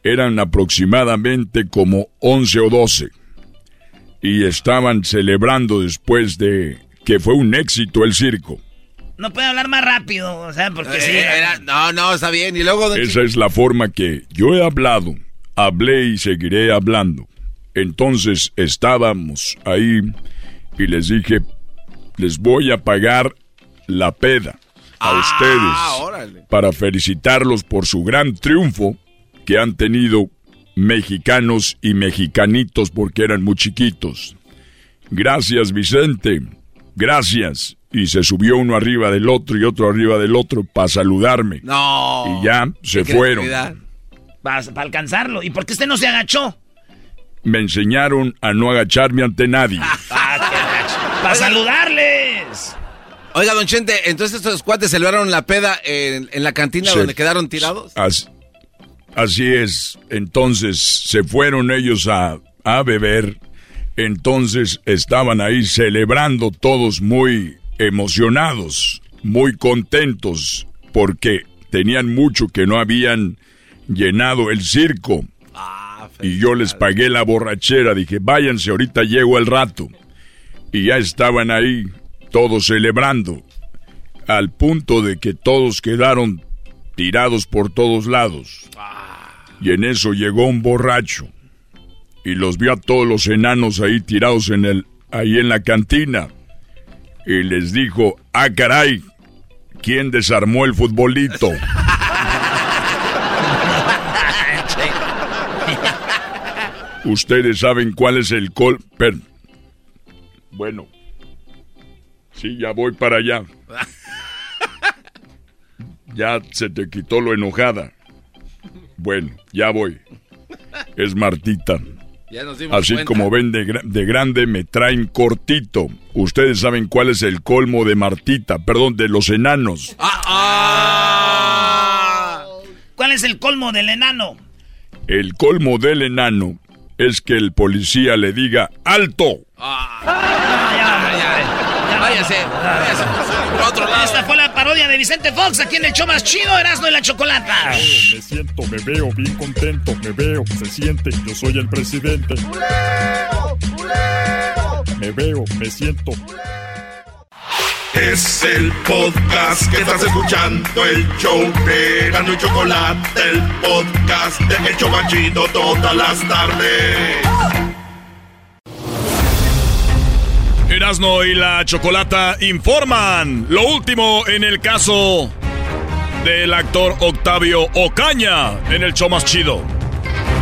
Eran aproximadamente como 11 o 12. Y estaban celebrando después de que fue un éxito el circo. No puede hablar más rápido, o sea, porque sí. Eh, era- no, no, está bien. Y luego, Esa es la forma que yo he hablado, hablé y seguiré hablando. Entonces estábamos ahí y les dije, les voy a pagar la peda a ustedes para felicitarlos por su gran triunfo que han tenido mexicanos y mexicanitos porque eran muy chiquitos. Gracias Vicente, gracias. Y se subió uno arriba del otro y otro arriba del otro para saludarme. No. Y ya se fueron. Para, alcanzarlo. ¿Y por qué usted no se agachó? Me enseñaron a no agacharme ante nadie. Ah, para saludarles. Oiga, don Chente, entonces estos cuates celebraron la peda en, la cantina donde quedaron tirados. Así, es. Entonces se fueron ellos a, a beber. Entonces estaban ahí celebrando todos muy emocionados, muy contentos, porque tenían mucho que no habían llenado el circo. y yo les pagué la borrachera, dije, váyanse, ahorita llego al rato. Y ya estaban ahí, todos celebrando, al punto de que todos quedaron tirados por todos lados. Y en eso llegó un borracho y los vio a todos los enanos ahí tirados en el, ahí en la cantina y les dijo, ah caray, ¿quién desarmó el futbolito? Ustedes saben cuál es el col... Bueno, sí, ya voy para allá. Ya se te quitó lo enojada. Bueno, ya voy. Es Martita. Así como ven de, grande, me traen cortito. Ustedes saben cuál es el colmo de Martita, perdón, de los enanos. Ah, ah. ¿Cuál es el colmo del enano? El colmo del enano es que el policía le diga ¡Alto! váyase, váyase. Otro lado. Esta fue la parodia de Vicente Fox aquí en el show más chido, Erasmo y la Chocolata. Me siento, me veo bien contento, me veo, se siente, yo soy el presidente. Me veo, me siento. Es el podcast que estás escuchando, el show de Erasmo y Chocolate, el podcast de El Chobachito todas las tardes. Erasno y la Chocolata informan lo último en el caso del actor Octavio Ocaña en el show más chido.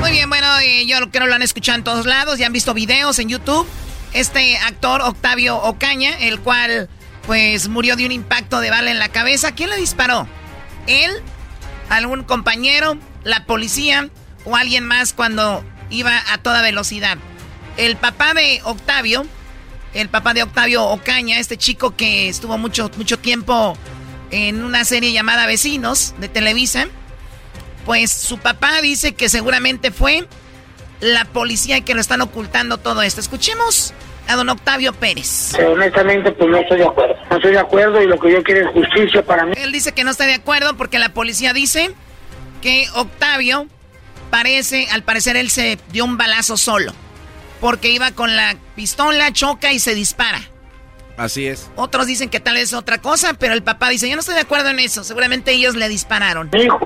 Muy bien, bueno, eh, yo creo que lo han escuchado en todos lados, ya han visto videos en YouTube. Este actor Octavio Ocaña, el cual pues murió de un impacto de bala en la cabeza. ¿Quién le disparó? ¿Él? ¿Algún compañero? ¿La policía? ¿O alguien más cuando iba a toda velocidad? El papá de Octavio el papá de Octavio Ocaña, este chico que estuvo mucho, mucho tiempo en una serie llamada Vecinos de Televisa, pues su papá dice que seguramente fue la policía que lo están ocultando todo esto. Escuchemos a don Octavio Pérez. honestamente, pues no estoy de acuerdo. No estoy de acuerdo y lo que yo quiero es justicia para mí. Él dice que no está de acuerdo porque la policía dice que Octavio parece, al parecer él se dio un balazo solo porque iba con la pistola, choca y se dispara. Así es. Otros dicen que tal vez otra cosa, pero el papá dice, yo no estoy de acuerdo en eso. Seguramente ellos le dispararon. Hijo,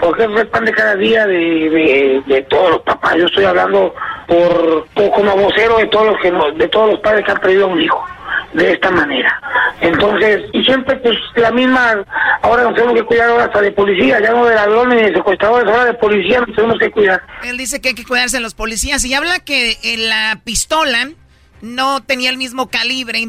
porque es el pan de cada día de, de, todos los papás. Yo estoy hablando por, como vocero de todos los que de todos los padres que han perdido a un hijo de esta manera. Entonces, y siempre pues la misma, ahora nos tenemos que cuidar ahora hasta de policía, ya no de ladrones ni de secuestradores, ahora de policía nos tenemos que cuidar. Él dice que hay que cuidarse de los policías y habla que en la pistola no tenía el mismo calibre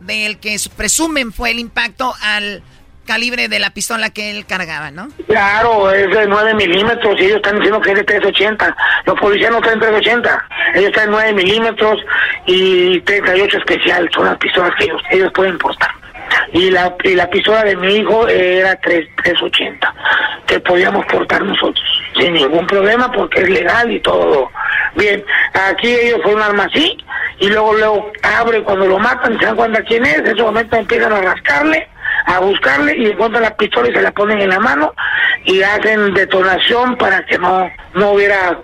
del que presumen fue el impacto al calibre de la pistola que él cargaba, ¿no? Claro, es de 9 milímetros y ellos están diciendo que es de 380. Los policías no traen 380, ellos traen 9 milímetros y 38 especial, son las pistolas que ellos, pueden portar. Y la, y la pistola de mi hijo era 3, 380, que podíamos portar nosotros, sin ningún problema porque es legal y todo. Bien, aquí ellos fueron arma así y luego luego abre cuando lo matan, se dan cuenta quién es, en ese momento empiezan a rascarle a buscarle y encuentran la pistola y se la ponen en la mano y hacen detonación para que no no hubiera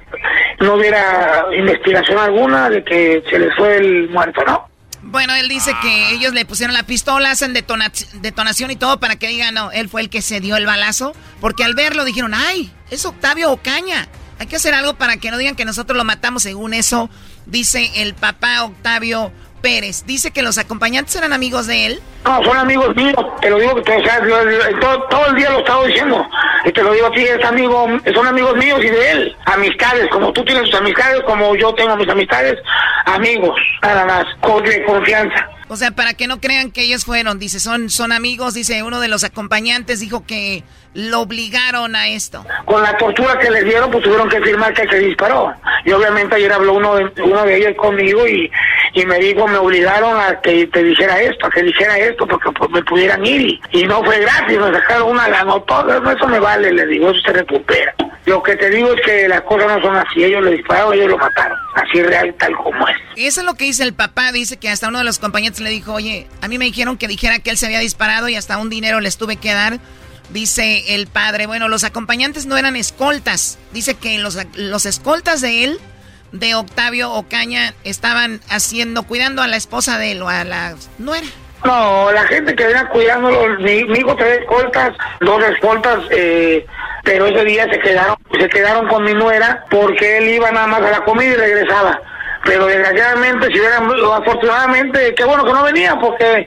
no hubiera investigación alguna de que se les fue el muerto, ¿no? Bueno, él dice que ellos le pusieron la pistola, hacen detonación y todo para que digan, no, él fue el que se dio el balazo, porque al verlo dijeron, ay, es Octavio Ocaña, hay que hacer algo para que no digan que nosotros lo matamos, según eso, dice el papá Octavio Pérez. Dice que los acompañantes eran amigos de él. No, son amigos míos, te lo digo que o sea, todo, todo, el día lo he estado diciendo. Y te lo digo a ti, es amigo, son amigos míos y de él. Amistades, como tú tienes tus amistades, como yo tengo mis amistades, amigos, nada más, con, de confianza. O sea, para que no crean que ellos fueron, dice, son, son amigos, dice uno de los acompañantes, dijo que lo obligaron a esto. Con la tortura que les dieron, pues tuvieron que firmar que se disparó. Y obviamente ayer habló uno de, uno de ellos conmigo y, y me dijo, me obligaron a que te dijera esto, a que dijera esto, porque pues, me pudieran ir. Y, no fue gratis, me sacaron una lana, todo eso me vale, le digo, eso se recupera. Lo que te digo es que las cosas no son así, ellos le dispararon, ellos lo mataron, así real, tal como es. Eso es lo que dice el papá, dice que hasta uno de los compañeros le dijo, oye, a mí me dijeron que dijera que él se había disparado y hasta un dinero les tuve que dar Dice el padre, bueno, los acompañantes no eran escoltas. Dice que los, los escoltas de él, de Octavio Ocaña, estaban haciendo, cuidando a la esposa de él o a la nuera. No, la gente que venía cuidándolo, mi, mi hijo tenía escoltas, dos escoltas, eh, pero ese día se quedaron, se quedaron con mi nuera porque él iba nada más a la comida y regresaba pero desgraciadamente si hubieran afortunadamente qué bueno que no venía porque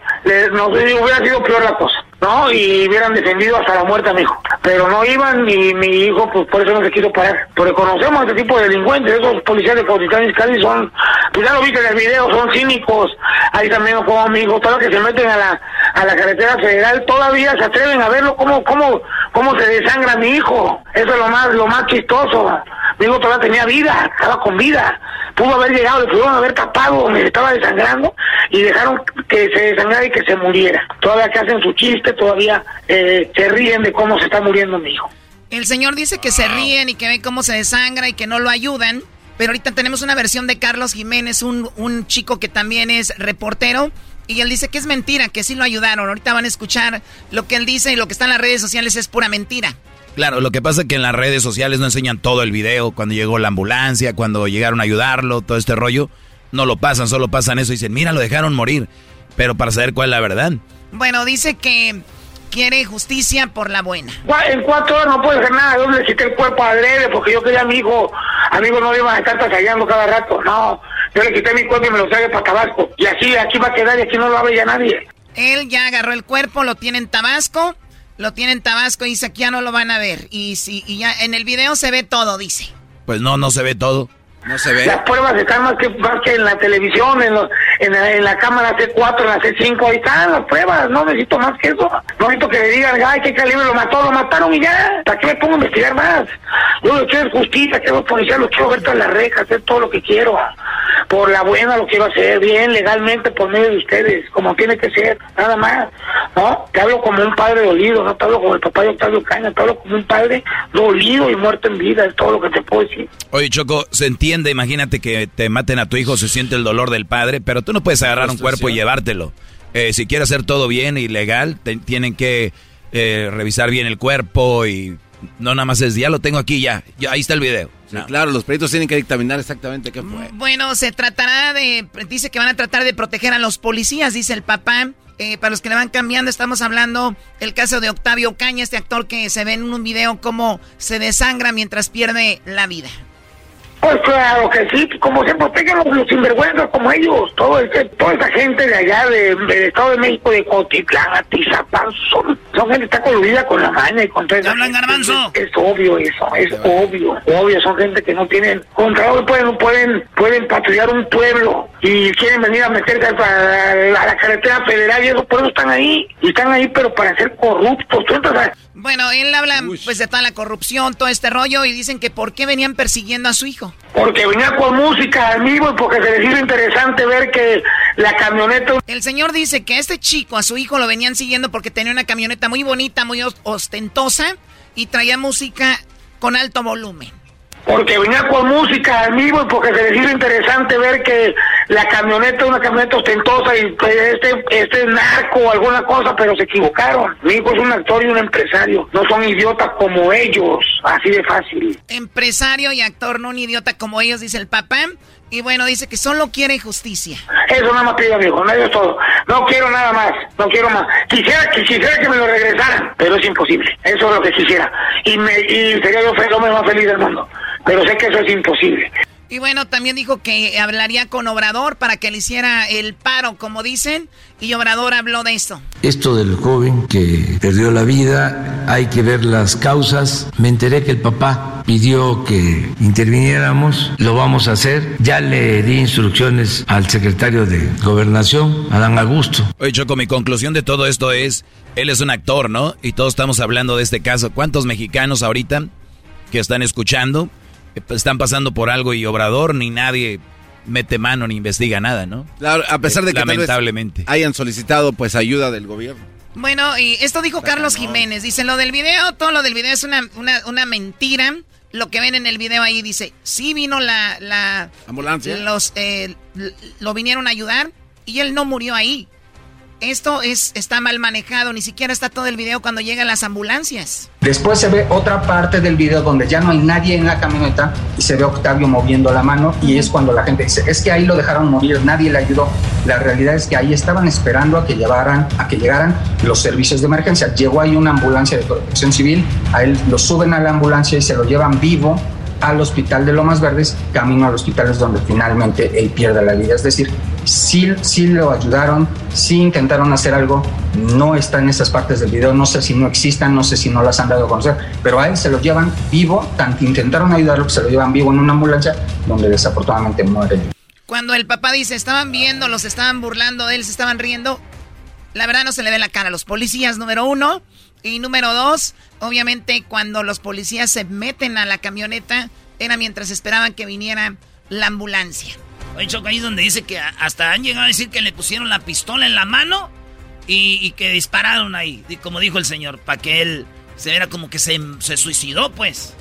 no hubiera sido peor la cosa ¿no? Y hubieran defendido hasta la muerte a mi hijo. Pero no iban y mi hijo, pues por eso no se quiso parar. Porque conocemos a este tipo de delincuentes, esos policías de Cautitán y Cali son, pues ya lo viste en el video, son cínicos. Ahí también como amigos, todos los que se meten a la, a la carretera federal, todavía se atreven a verlo cómo, cómo, cómo se desangra mi hijo. Eso es lo más, lo más chistoso. Mi hijo todavía tenía vida, estaba con vida. Pudo haber llegado, le pudieron haber tapado donde se estaba desangrando y dejaron que se desangrara y que se muriera. Todavía que hacen su chiste, todavía eh, se ríen de cómo se está muriendo mi hijo. El señor dice que se ríen y que ven cómo se desangra y que no lo ayudan. Pero ahorita tenemos una versión de Carlos Jiménez, un, un chico que también es reportero. Y él dice que es mentira, que sí lo ayudaron. Ahorita van a escuchar lo que él dice y lo que está en las redes sociales es pura mentira. Claro, lo que pasa es que en las redes sociales no enseñan todo el video, cuando llegó la ambulancia, cuando llegaron a ayudarlo, todo este rollo, no lo pasan, solo pasan eso y dicen, mira, lo dejaron morir, pero para saber cuál es la verdad. Bueno, dice que quiere justicia por la buena. En cuatro horas no puede hacer nada, yo le quité el cuerpo a Adrede porque yo quería a mi hijo, a mi hijo no iba a estar pasallando cada rato, no, yo le quité mi cuerpo y me lo traje para Tabasco, y así aquí va a quedar y aquí no lo va a nadie. Él ya agarró el cuerpo, lo tiene en Tabasco lo tiene en Tabasco y dice que ya no lo van a ver. Y, si, y ya en el video se ve todo, dice. Pues no, no se ve todo. No se ve. Las pruebas están más que, más que en la televisión, en, en, la, en la cámara C4, en la C5, ahí están las pruebas, no necesito más que eso. No necesito que le digan, ay, qué calibre lo mató, lo mataron y ya. ¿Para qué me pongo a investigar más? Yo lo quiero justicia, quiero policía, lo quiero ver todas las rejas, hacer todo lo que quiero. Por la buena lo quiero hacer, bien, legalmente, por medio de ustedes, como tiene que ser, nada más. ¿No? Te hablo como un padre dolido, no te hablo como el papá de Octavio Caña, te hablo como un padre dolido y muerto en vida, es todo lo que te puedo decir. Oye, Choco, se entiende imagínate que te maten a tu hijo, se siente el dolor del padre, pero tú no puedes agarrar un cuerpo y llevártelo. Eh, si quieres hacer todo bien y legal, tienen que eh, revisar bien el cuerpo y no nada más es, ya lo tengo aquí, ya, ya ahí está el video. Claro, los peritos tienen que dictaminar exactamente qué fue. Bueno, se tratará de, dice que van a tratar de proteger a los policías, dice el papá. Eh, para los que le van cambiando, estamos hablando el caso de Octavio Caña, este actor que se ve en un video cómo se desangra mientras pierde la vida. Pues claro que sí, como se protegen los, sinvergüenzas como ellos, todo ese, toda esa gente de allá de, del Estado de México, de Cotitlán, Atizapán, son, son gente que está coludida con la maña y con todo hablan garbanzo? Es, obvio eso, es obvio, obvio, son gente que no tienen control, pueden, pueden, pueden patrullar un pueblo y quieren venir a meterse a la, carretera federal y eso, por eso están ahí, y están ahí pero para ser corruptos, ¿tú bueno, él habla pues de toda la corrupción, todo este rollo y dicen que por qué venían persiguiendo a su hijo. Porque venía con música al vivo y porque se les hizo interesante ver que la camioneta... El señor dice que a este chico, a su hijo, lo venían siguiendo porque tenía una camioneta muy bonita, muy ostentosa y traía música con alto volumen porque venía con música al vivo y porque se les hizo interesante ver que la camioneta es una camioneta ostentosa y este, este es narco o alguna cosa, pero se equivocaron. Mi hijo es un actor y un empresario, no son idiotas como ellos, así de fácil. Empresario y actor, no un idiota como ellos, dice el papá. Y bueno, dice que solo quiere justicia. Eso nada más pido, amigo, no es todo. No quiero nada más, no quiero más. Quisiera, quisiera que me lo regresaran, pero es imposible. Eso es lo que quisiera. Y, me, y sería yo el hombre más feliz del mundo pero sé que eso es imposible. Y bueno, también dijo que hablaría con Obrador para que le hiciera el paro, como dicen, y Obrador habló de esto. Esto del joven que perdió la vida, hay que ver las causas. Me enteré que el papá pidió que interviniéramos, lo vamos a hacer. Ya le di instrucciones al secretario de Gobernación, Adán Augusto. Oye, Choco, mi conclusión de todo esto es, él es un actor, ¿no? Y todos estamos hablando de este caso. ¿Cuántos mexicanos ahorita que están escuchando? Están pasando por algo y Obrador ni nadie mete mano ni investiga nada, ¿no? Claro, a pesar de que lamentablemente hayan solicitado pues ayuda del gobierno. Bueno, y esto dijo Carlos Jiménez. Dice, lo del video, todo lo del video es una, una, mentira. Lo que ven en el video ahí dice, sí vino la... la Ambulancia. Los, eh, lo vinieron a ayudar y él no murió ahí. Esto es, está mal manejado, ni siquiera está todo el video cuando llegan las ambulancias. Después se ve otra parte del video donde ya no hay nadie en la camioneta y se ve Octavio moviendo la mano y es cuando la gente dice, es que ahí lo dejaron morir, nadie le ayudó. La realidad es que ahí estaban esperando a que llevaran, a que llegaran los servicios de emergencia. Llegó ahí una ambulancia de protección civil, a él lo suben a la ambulancia y se lo llevan vivo al hospital de Lomas Verdes, camino al hospital es donde finalmente él pierde la vida. Es decir, sí, sí lo ayudaron, sí intentaron hacer algo, no está en esas partes del video, no sé si no existan, no sé si no las han dado a conocer, pero a él se lo llevan vivo, tanto intentaron ayudarlo que se lo llevan vivo en una ambulancia donde desafortunadamente muere. Cuando el papá dice, estaban viendo, los estaban burlando de él, se estaban riendo, la verdad no se le ve la cara a los policías, número uno. Y número dos, obviamente cuando los policías se meten a la camioneta, era mientras esperaban que viniera la ambulancia. Oye, Choco, ahí es donde dice que hasta han llegado a decir que le pusieron la pistola en la mano y, que dispararon ahí, como dijo el señor, para que él se viera como que se, se suicidó, pues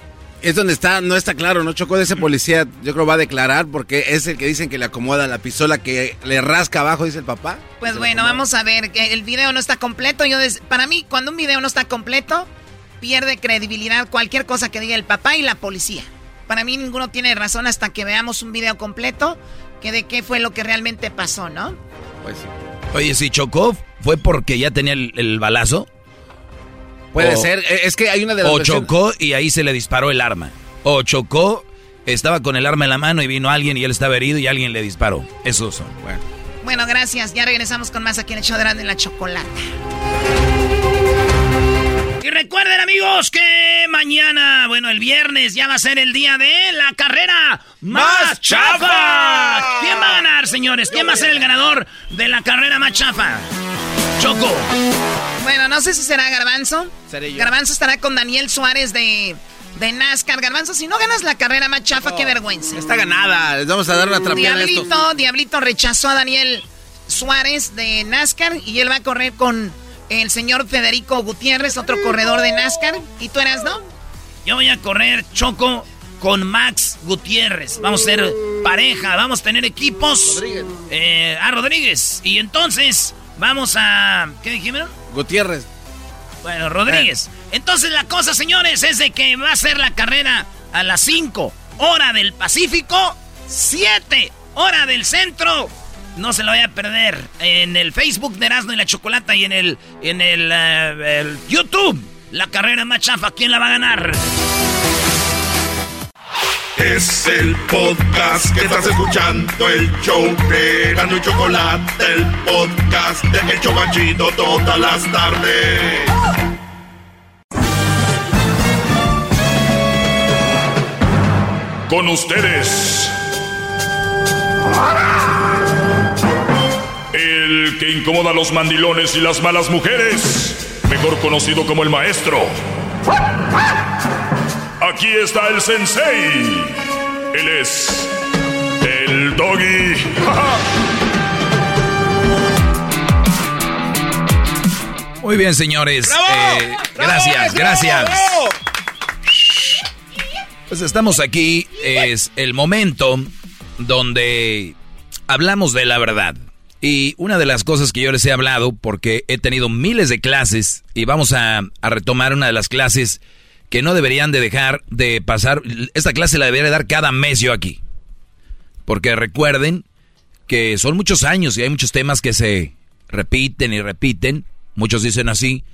es donde está, no está claro, ¿no? Chocó de ese policía, yo creo va a declarar porque es el que dicen que le acomoda la pistola que le rasca abajo, dice el papá. Pues bueno, vamos a ver, que el video no está completo. Yo para mí, cuando un video no está completo, pierde credibilidad cualquier cosa que diga el papá y la policía. Para mí ninguno tiene razón hasta que veamos un video completo que de qué fue lo que realmente pasó, ¿no? Pues sí. Oye, si chocó, ¿fue porque ya tenía el balazo? Puede ser, e, es que hay una de las O chocó y ahí se le disparó el arma. O chocó, estaba con el arma en la mano y vino alguien y él estaba herido y alguien le disparó. Esos son, bueno. Bueno, gracias. Ya regresamos con más aquí en el show de la chocolata. Recuerden amigos que mañana, bueno, el viernes ya va a ser el día de la carrera más chafa. ¿Quién va a ganar, señores? ¿Quién va a ser el ganador de la carrera más chafa? Choco. Bueno, no sé si será Garbanzo. Garbanzo estará con Daniel Suárez de, de NASCAR. Garbanzo, si no ganas la carrera más chafa, qué vergüenza. Está ganada. Les vamos a dar una trapeada Diablito, Diablito rechazó a Daniel Suárez de NASCAR y él va a correr con el señor Federico Gutiérrez, otro corredor de NASCAR. ¿Y tú eras, no? Yo voy a correr Choco con Max Gutiérrez. Vamos a ser pareja, vamos a tener equipos. Rodríguez. Eh, a Rodríguez. Y entonces vamos a... ¿Qué dijimos? Gutiérrez. Bueno, Rodríguez. Entonces la cosa, señores, es de que va a ser la carrera a las 5, hora del Pacífico, 7, hora del centro. No se lo vaya a perder en el Facebook de Erasmo y la Chocolata y en el, en el, eh, el YouTube. La carrera más chafa, ¿quién la va a ganar? Es el podcast que estás escuchando, el show de Gano y Chocolate, el podcast de El Chocachito todas las tardes. Con ustedes. El que incomoda a los mandilones y las malas mujeres, mejor conocido como el maestro. Aquí está el sensei. Él es el doggy. Muy bien, señores. Eh, gracias, gracias. Pues estamos aquí. Es el momento donde hablamos de la verdad. Y una de las cosas que yo les he hablado, porque he tenido miles de clases, y vamos a, a retomar una de las clases que no deberían de dejar de pasar. Esta clase la debería dar cada mes yo aquí. Porque recuerden que son muchos años y hay muchos temas que se repiten y repiten. Muchos dicen así.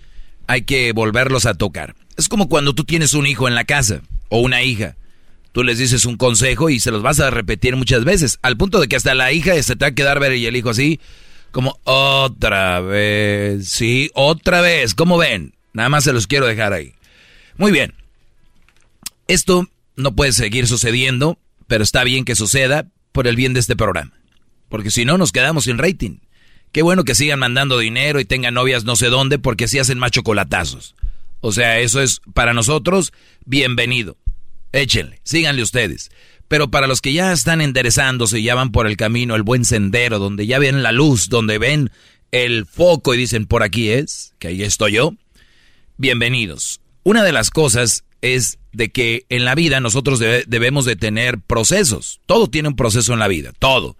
Hay que volverlos a tocar. Es como cuando tú tienes un hijo en la casa o una hija. Tú les dices un consejo y se los vas a repetir muchas veces, al punto de que hasta la hija se te va a quedar ver y el hijo así, como otra vez, sí, otra vez, ¿cómo ven? Nada más se los quiero dejar ahí. Muy bien. Esto no puede seguir sucediendo, pero está bien que suceda por el bien de este programa. Porque si no, nos quedamos sin rating. Qué bueno que sigan mandando dinero y tengan novias no sé dónde, porque así hacen más chocolatazos. O sea, eso es para nosotros bienvenido. Échenle, síganle ustedes. Pero para los que ya están enderezándose y ya van por el camino, el buen sendero, donde ya ven la luz, donde ven el foco y dicen por aquí es, que ahí estoy yo, bienvenidos. Una de las cosas es de que en la vida nosotros debemos de tener procesos. Todo tiene un proceso en la vida, todo,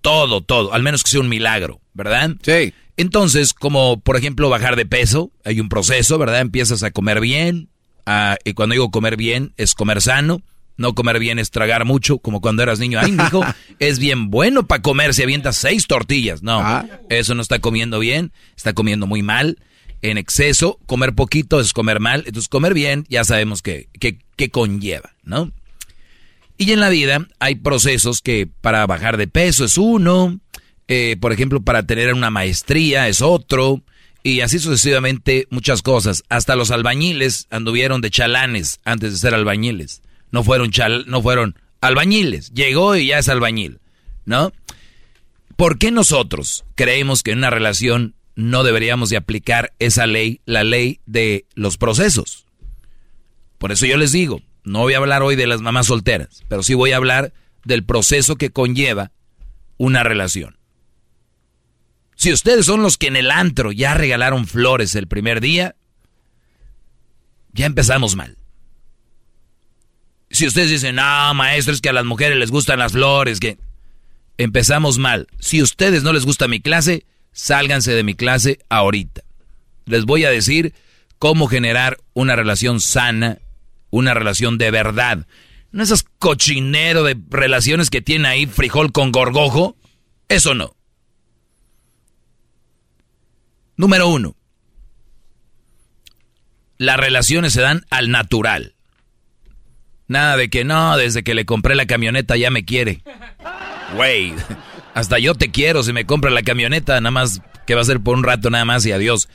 todo, todo, al menos que sea un milagro, ¿verdad? Sí. Entonces, como por ejemplo bajar de peso, hay un proceso, ¿verdad? Empiezas a comer bien, y cuando digo comer bien es comer sano, no comer bien es tragar mucho, como cuando eras niño. Ay, hijo, es bien bueno para comer si avientas seis tortillas. No, ah. eso no está comiendo bien, está comiendo muy mal en exceso, comer poquito es comer mal, entonces comer bien ya sabemos que, que, conlleva, ¿no? Y en la vida hay procesos que para bajar de peso es uno, eh, por ejemplo, para tener una maestría es otro, y así sucesivamente muchas cosas. Hasta los albañiles anduvieron de chalanes antes de ser albañiles. No fueron no fueron albañiles. Llegó y ya es albañil, ¿no? ¿Por qué nosotros creemos que en una relación no deberíamos de aplicar esa ley, la ley de los procesos. Por eso yo les digo, no voy a hablar hoy de las mamás solteras, pero sí voy a hablar del proceso que conlleva una relación. Si ustedes son los que en el antro ya regalaron flores el primer día, ya empezamos mal. Si ustedes dicen, no, maestro, es que a las mujeres les gustan las flores, que empezamos mal. Si ustedes no les gusta mi clase, sálganse de mi clase ahorita. Les voy a decir cómo generar una relación sana, una relación de verdad. No esas cochinero de relaciones que tiene ahí frijol con gorgojo. Eso no. Número uno. Las relaciones se dan al natural. Nada de que no, desde que le compré la camioneta ya me quiere. Güey. Hasta yo te quiero si me compra la camioneta, nada más que va a ser por un rato nada más y adiós.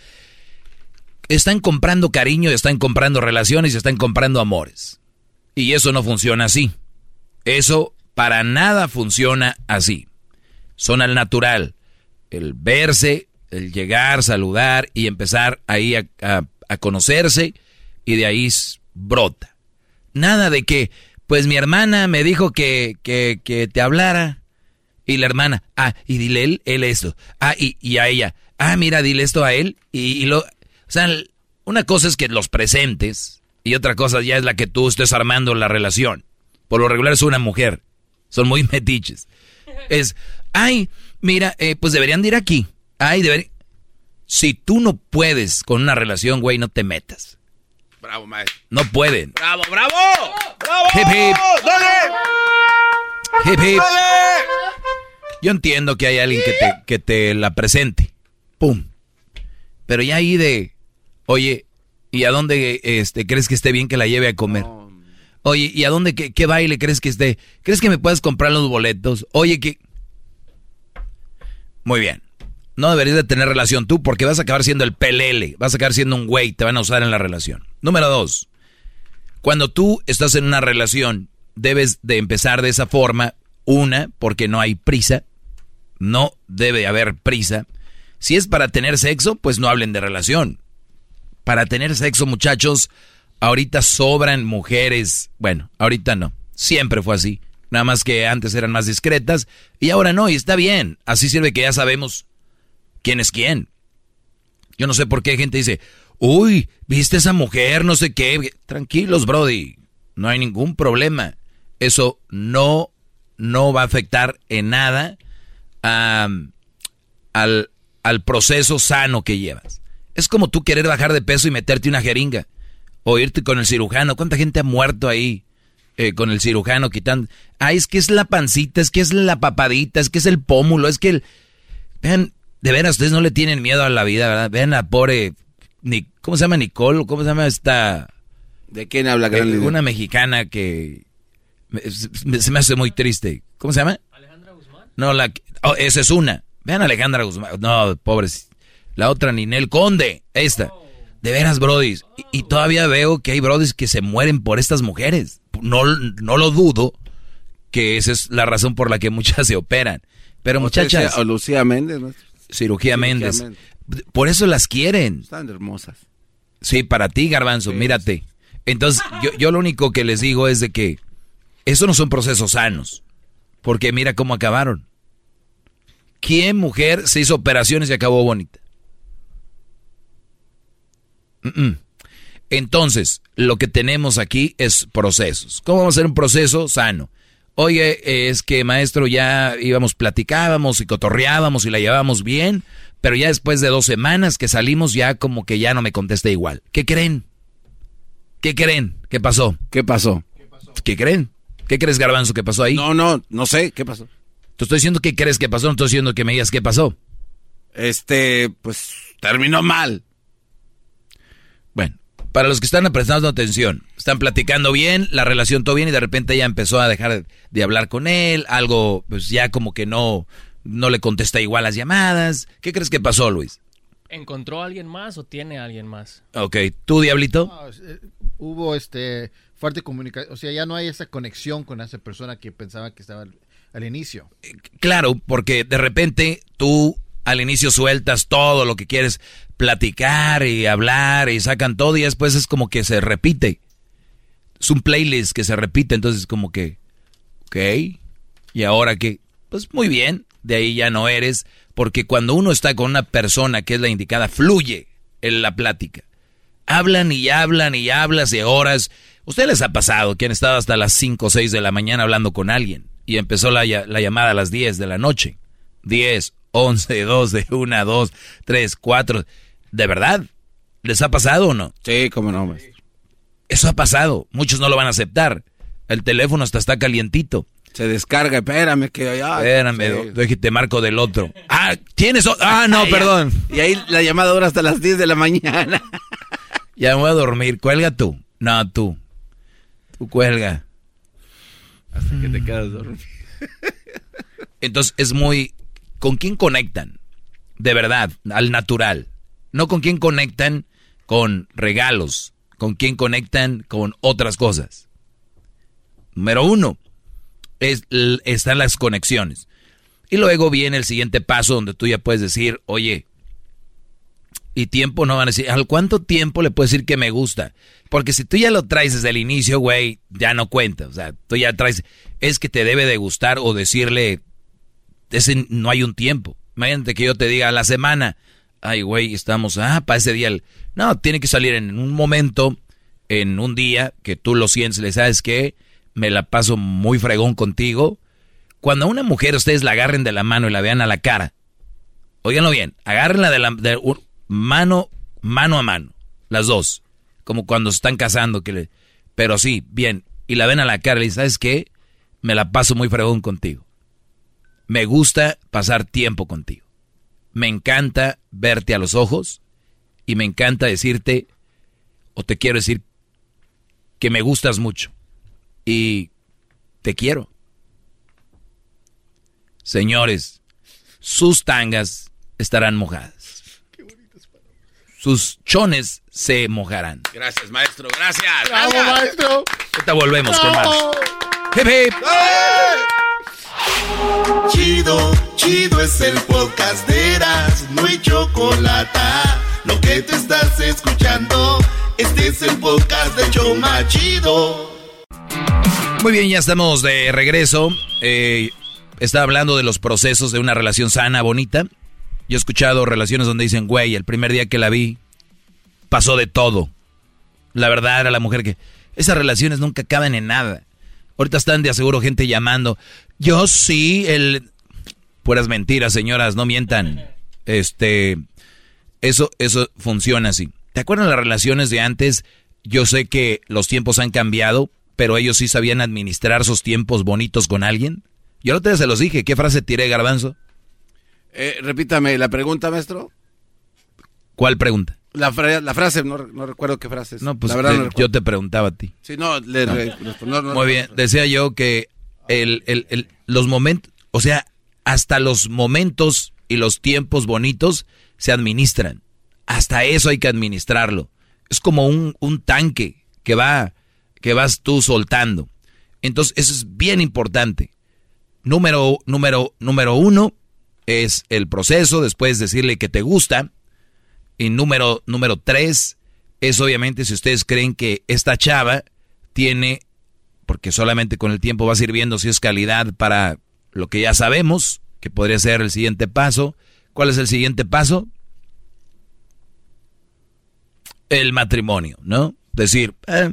Están comprando cariño, están comprando relaciones están comprando amores. Y eso no funciona así. Eso para nada funciona así. Son al natural. El verse, el llegar, saludar y empezar ahí a, conocerse y de ahí brota. Nada de que, pues mi hermana me dijo que, que, que te hablara y la hermana, ah, y dile él, él esto. Ah, y, y a ella, ah, mira, dile esto a él. Y, lo. O sea, una cosa es que los presentes y otra cosa ya es la que tú estés armando la relación. Por lo regular es una mujer. Son muy metiches. Es, ay, mira, eh, pues deberían de ir aquí. Ay, deberían. Si tú no puedes con una relación, güey, no te metas. Bravo, maestro. No pueden. Bravo, bravo. Bravo. Hip hip. Hip hip. Yo entiendo que hay alguien que te, que te la presente. ¡Pum! Pero ya ahí de, oye, ¿y a dónde este, crees que esté bien que la lleve a comer? Oye, ¿y a dónde, qué, qué baile crees que esté? ¿Crees que me puedes comprar los boletos? Oye, que... Muy bien. No deberías de tener relación tú porque vas a acabar siendo el pelele, vas a acabar siendo un güey, te van a usar en la relación. Número dos, cuando tú estás en una relación, debes de empezar de esa forma una, porque no hay prisa. No debe haber prisa. Si es para tener sexo, pues no hablen de relación. Para tener sexo, muchachos, ahorita sobran mujeres. Bueno, ahorita no. Siempre fue así. Nada más que antes eran más discretas y ahora no, y está bien. Así sirve que ya sabemos quién es quién. Yo no sé por qué gente dice, uy, viste esa mujer, no sé qué. Tranquilos, Brody. No hay ningún problema. Eso no no va a afectar en nada al, al proceso sano que llevas. Es como tú querer bajar de peso y meterte una jeringa. O irte con el cirujano. ¿Cuánta gente ha muerto ahí eh, con el cirujano quitando? Ay, es que es la pancita, es que es la papadita, es que es el pómulo, es que el... Vean, de veras, ustedes no le tienen miedo a la vida, ¿verdad? Vean a pobre... Ni, ¿Cómo se llama Nicole? ¿Cómo se llama esta...? ¿De quién habla, gran Una mexicana que se me hace muy triste. ¿Cómo se llama? Alejandra Guzmán. No, la, oh, esa es una. Vean a Alejandra Guzmán. No, pobres. La otra, Ninel Conde. Esta. De veras, brodis. Y, todavía veo que hay brodis que se mueren por estas mujeres. No, no lo dudo que esa es la razón por la que muchas se operan. Pero muchachas... O Lucía Méndez, ¿no? Cirugía, Méndez. Por eso las quieren. Están hermosas. Sí, para ti, Garbanzo, mírate. Entonces, yo, yo lo único que les digo es de que eso no son procesos sanos. Porque mira cómo acabaron. ¿Quién mujer se hizo operaciones y acabó bonita? Entonces, lo que tenemos aquí es procesos. ¿Cómo vamos a hacer un proceso sano? Oye, es que maestro, ya íbamos, platicábamos y cotorreábamos y la llevábamos bien, pero ya después de dos semanas que salimos ya como que ya no me contesté igual. ¿Qué creen? ¿Qué creen? ¿Qué pasó? ¿Qué pasó? ¿Qué creen? ¿Qué crees, Garbanzo, que pasó ahí? No, no, no sé, ¿qué pasó? Te estoy diciendo qué crees que pasó, no estoy diciendo que me digas qué pasó. Este, pues terminó mal. Bueno, para los que están prestando atención, están platicando bien, la relación todo bien y de repente ella empezó a dejar de hablar con él, algo pues ya como que no no le contesta igual las llamadas. ¿Qué crees que pasó, Luis? ¿Encontró a alguien más o tiene a alguien más? Ok, ¿tú, Diablito? Eh, hubo este fuerte comunicación, o sea, ya no hay esa conexión con esa persona que pensaba que estaba al, inicio. Eh, claro, porque de repente tú al inicio sueltas todo lo que quieres platicar y hablar y sacan todo y después es como que se repite. Es un playlist que se repite, entonces como que, ok, ¿y ahora qué? Pues muy bien, de ahí ya no eres, porque cuando uno está con una persona que es la indicada, fluye en la plática. Hablan y hablan y hablas de horas. ¿Ustedes les ha pasado que han estado hasta las 5 o 6 de la mañana hablando con alguien y empezó la, la llamada a las 10 de la noche? 10, 11, 12, 1, 2, 3, 4. ¿De verdad? ¿Les ha pasado o no? Sí, cómo no, maestro. Eso ha pasado. Muchos no lo van a aceptar. El teléfono hasta está calientito. Se descarga, espérame que ya. Espérame, te marco del otro. Ah, ¿tienes Ah, no, perdón. Y ahí la llamada dura hasta las 10 de la mañana. ya me voy a dormir. Cuelga tú. No, tú. Tú cuelga. Hasta que te quedas dormido. Entonces es muy... ¿Con quién conectan? De verdad, al natural. No con quién conectan con regalos. Con quién conectan con otras cosas. Número uno, es, están las conexiones. Y luego viene el siguiente paso donde tú ya puedes decir, oye, y tiempo no van a decir, ¿al cuánto tiempo le puedes decir que me gusta? Porque si tú ya lo traes desde el inicio, güey, ya no cuenta. O sea, tú ya traes, es que te debe de gustar o decirle, ese no hay un tiempo. Imagínate que yo te diga a la semana, ay, güey, estamos, ah, para ese día. No, tiene que salir en un momento, en un día, que tú lo sientes, le sabes que me la paso muy fregón contigo. Cuando a una mujer ustedes la agarren de la mano y la vean a la cara, oiganlo bien, agárrenla de la mano, mano a mano, las dos, como cuando se están casando, que le, pero sí, bien, y la ven a la cara y le ¿sabes qué? Me la paso muy fregón contigo. Me gusta pasar tiempo contigo. Me encanta verte a los ojos y me encanta decirte, o te quiero decir, que me gustas mucho y te quiero. Señores, sus tangas estarán mojadas. Sus chones se mojarán. Gracias, maestro. Gracias. Bravo, maestro. Ahorita volvemos con más. Hip, hip. Chido, chido es el podcast de Eras, no hay chocolate. Lo que te estás escuchando, este es el podcast de Choma Chido. Muy bien, ya estamos de regreso. Eh, está hablando de los procesos de una relación sana, bonita. Yo he escuchado relaciones donde dicen, güey, el primer día que la vi, pasó de todo. La verdad era la mujer que... Esas relaciones nunca acaban en nada. Ahorita están de aseguro gente llamando. Yo sí, el... Puras mentiras, señoras, no mientan. Este... Eso, eso funciona así. ¿Te acuerdas las relaciones de antes? Yo sé que los tiempos han cambiado, pero ellos sí sabían administrar sus tiempos bonitos con alguien. Yo otro día se los dije. ¿Qué frase tiré, Garbanzo? Eh, repítame la pregunta, maestro. ¿Cuál pregunta? La, fra- la frase, no, no recuerdo qué frase es. No, pues la verdad te- no recuerdo. yo te preguntaba a ti. Sí, no, le, no, Muy bien, decía yo que el, el- el- los momentos, o sea, hasta los momentos y los tiempos bonitos se administran. Hasta eso hay que administrarlo. Es como un, un tanque que va, que vas tú soltando. Entonces, eso es bien importante. Número, número, número uno es el proceso, después decirle que te gusta. Y número, número tres es obviamente si ustedes creen que esta chava tiene, porque solamente con el tiempo vas a ir viendo si es calidad para lo que ya sabemos, que podría ser el siguiente paso. ¿Cuál es el siguiente paso? El matrimonio, ¿no? Decir, eh,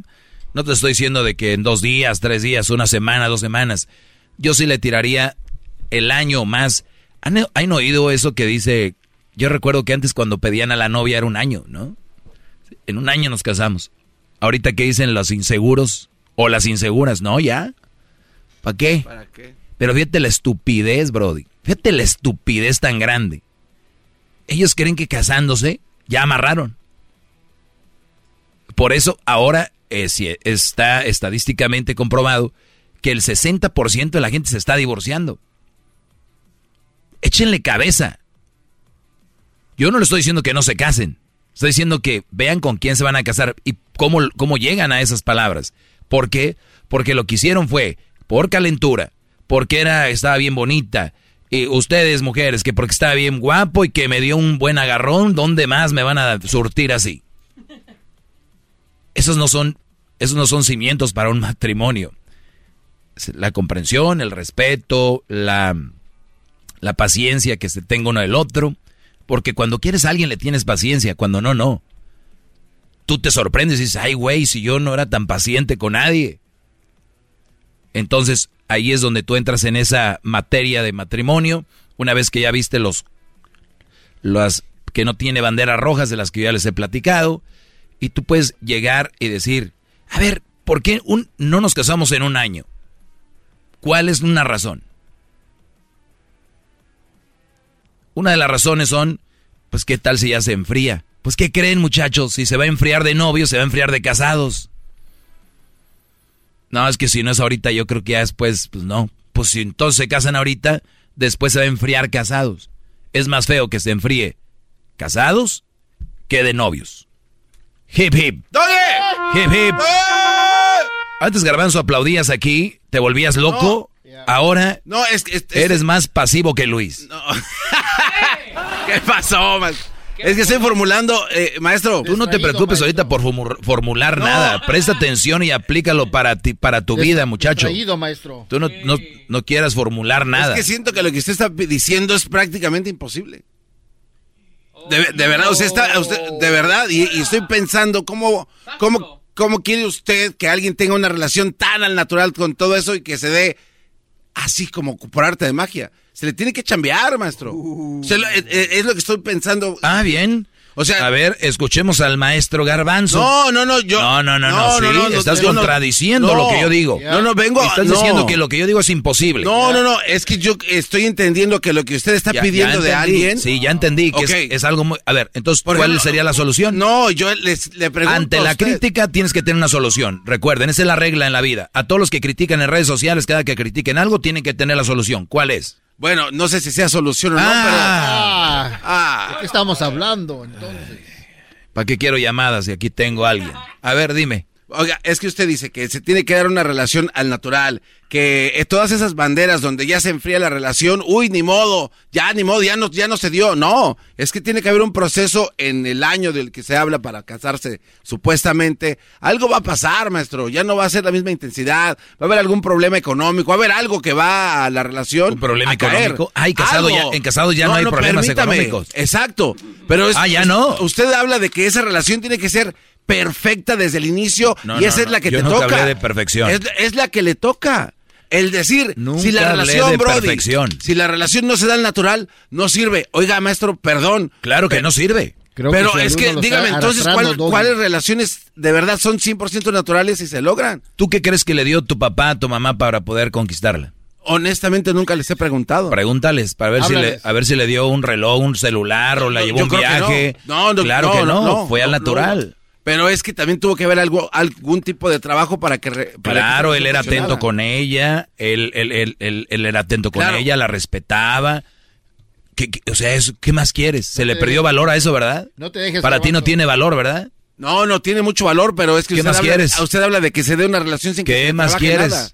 no te estoy diciendo de que en dos días, tres días, una semana, dos semanas. Yo sí le tiraría el año más. ¿Han, han oído eso que dice? Yo recuerdo que antes cuando pedían a la novia era un año, ¿no? En un año nos casamos. Ahorita que dicen los inseguros o las inseguras, no, ya. ¿Para qué? ¿Para qué? Pero fíjate la estupidez, Brody. Fíjate la estupidez tan grande. Ellos creen que casándose ya amarraron. Por eso ahora eh, está estadísticamente comprobado que el 60% de la gente se está divorciando. Échenle cabeza. Yo no le estoy diciendo que no se casen. Estoy diciendo que vean con quién se van a casar y cómo, cómo llegan a esas palabras. ¿Por qué? Porque lo que hicieron fue por calentura, porque era, estaba bien bonita. Y ustedes, mujeres, que porque estaba bien guapo y que me dio un buen agarrón, ¿dónde más me van a surtir así? Esos no son, esos no son cimientos para un matrimonio. La comprensión, el respeto, la, la paciencia que se tenga uno del otro. Porque cuando quieres a alguien le tienes paciencia, cuando no, no. Tú te sorprendes y dices, ay, güey, si yo no era tan paciente con nadie. Entonces, ahí es donde tú entras en esa materia de matrimonio, una vez que ya viste los, las que no tiene banderas rojas de las que ya les he platicado, y tú puedes llegar y decir, a ver, ¿por qué no nos casamos en un año? ¿Cuál es una razón? Una de las razones son, pues, ¿qué tal si ya se enfría? Pues, ¿qué creen, muchachos? Si se va a enfriar de novios, se va a enfriar de casados. No, es que si no es ahorita, yo creo que ya después, pues no. Pues si entonces se casan ahorita, después se va a enfriar casados. Es más feo que se enfríe casados que de novios. Hip hip. Hip hip. Antes Garbanzo aplaudías aquí, te volvías loco. Ahora No, es que... es- es- eres más pasivo que Luis. ¿Qué pasó, man? Es que estoy formulando, eh, maestro. Tú no te preocupes ahorita por formu- formular nada. Presta atención y aplícalo para ti, para tu vida, muchacho. Maestro. Tú no, no, no quieras formular nada. Es que siento que lo que usted está diciendo es prácticamente imposible. De, de verdad, usted está, usted- de verdad, y, y estoy pensando cómo, cómo, cómo quiere usted que alguien tenga una relación tan al natural con todo eso y que se dé así como por arte de magia. Se le tiene que chambear, maestro. Se lo- es, es lo que estoy pensando. Ah, bien. O sea, A ver, escuchemos al maestro Garbanzo. No, no, no, yo. No, no, no, no, sí, estás contradiciendo lo que yo digo. No, no, vengo a- Estás diciendo que lo que yo digo es imposible. No, no, no, es que yo estoy entendiendo que lo que usted está Ya- pidiendo ya de alguien. Sí, ya entendí que es- algo muy... A ver, entonces, ¿cuál ejemplo, sería la solución? No, yo les, le pregunto. Ante la usted. crítica tienes que tener una solución. Recuerden, esa es la regla en la vida. A todos los que critican en redes sociales, cada que critiquen algo, tienen que tener la solución. ¿Cuál es? Bueno, no sé si sea solución o no, Ah, Ah. ¿de qué estamos hablando entonces? ¿Para qué quiero llamadas si aquí tengo a alguien? A ver, dime. Oiga, es que usted dice que se tiene que dar una relación al natural. Que eh, todas esas banderas donde ya se enfría la relación, uy, ni modo, ya ni modo, ya no, ya no se dio. No, es que tiene que haber un proceso en el año del que se habla para casarse, supuestamente. Algo va a pasar, maestro, ya no va a ser la misma intensidad, va a haber algún problema económico, va a haber algo que va a la relación. ¿Un problema a caer. económico? Ay, casado ya- en casado ya no hay problemas económicos. Exacto, pero es- Ah, ya no. Usted habla de que esa relación tiene que ser perfecta desde el inicio No, y no, esa es la que te toca. hablé de perfección. Es, es la que le toca. El decir, Nunca si la hablé relación, de Brody, perfección. si la relación no se da al natural, no sirve. Oiga, maestro, perdón. Claro que no sirve. Creo pero si es que, dígame entonces, arrastrando, ¿cuál- Doggy. ¿cuáles relaciones de verdad son 100% naturales y se logran? ¿Tú qué crees que le dio tu papá a tu mamá para poder conquistarla? Honestamente nunca les he preguntado. Pregúntales para ver si le, a ver si le dio un reloj, un celular o la No, llevó un viaje. no. No, no, claro no, que no, no, fue al no, natural. Pero es que también tuvo que haber algo, algún tipo de trabajo para que... re- para Claro, que él era atento con ella, él, él, él, él- él era atento con Claro. ella, la respetaba. ¿Qué, qué- o sea, eso, ¿qué más quieres? Se le te perdió dejes- valor a eso, ¿verdad? no te dejes, Para ti no tiene valor, ¿verdad? No, no tiene mucho valor, pero es que ¿Qué usted más habla, quieres? a usted habla de que se dé una relación sin que ¿Qué se más quieres? nada.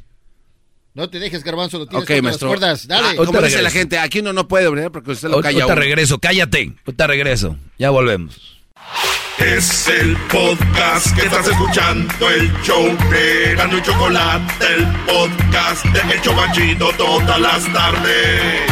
No te dejes, garbanzo, lo tienes Ok, contra maestro. las cuerdas. Dale. Ah, como Ahorita dice la gente, aquí uno no puede ¿verdad? porque usted lo Ahorita calla. a uno. regreso, cállate. Ahorita regreso. Ya volvemos. Es el podcast que estás escuchando, el show de y Chocolate, el podcast de El Chobachito todas las tardes.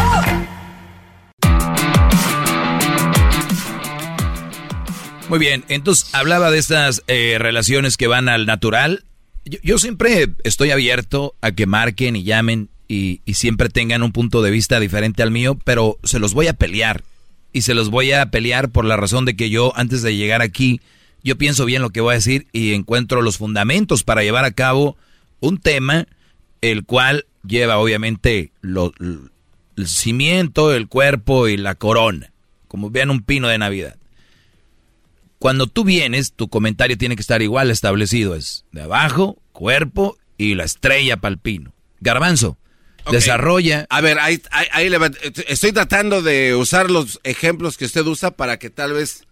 Muy bien, entonces hablaba de estas eh, relaciones que van al natural. Yo, siempre estoy abierto a que marquen y llamen y siempre tengan un punto de vista diferente al mío, pero se los voy a pelear. Y se los voy a pelear por la razón de que yo, antes de llegar aquí, yo pienso bien lo que voy a decir y encuentro los fundamentos para llevar a cabo un tema, el cual lleva obviamente el cimiento, el cuerpo y la corona, como vean un pino de Navidad. Cuando tú vienes, tu comentario tiene que estar igual establecido. Es de abajo, cuerpo y la estrella palpino. Garbanzo, Desarrolla. A ver, ahí, ahí- ahí le va- estoy tratando de usar los ejemplos que usted usa para que tal vez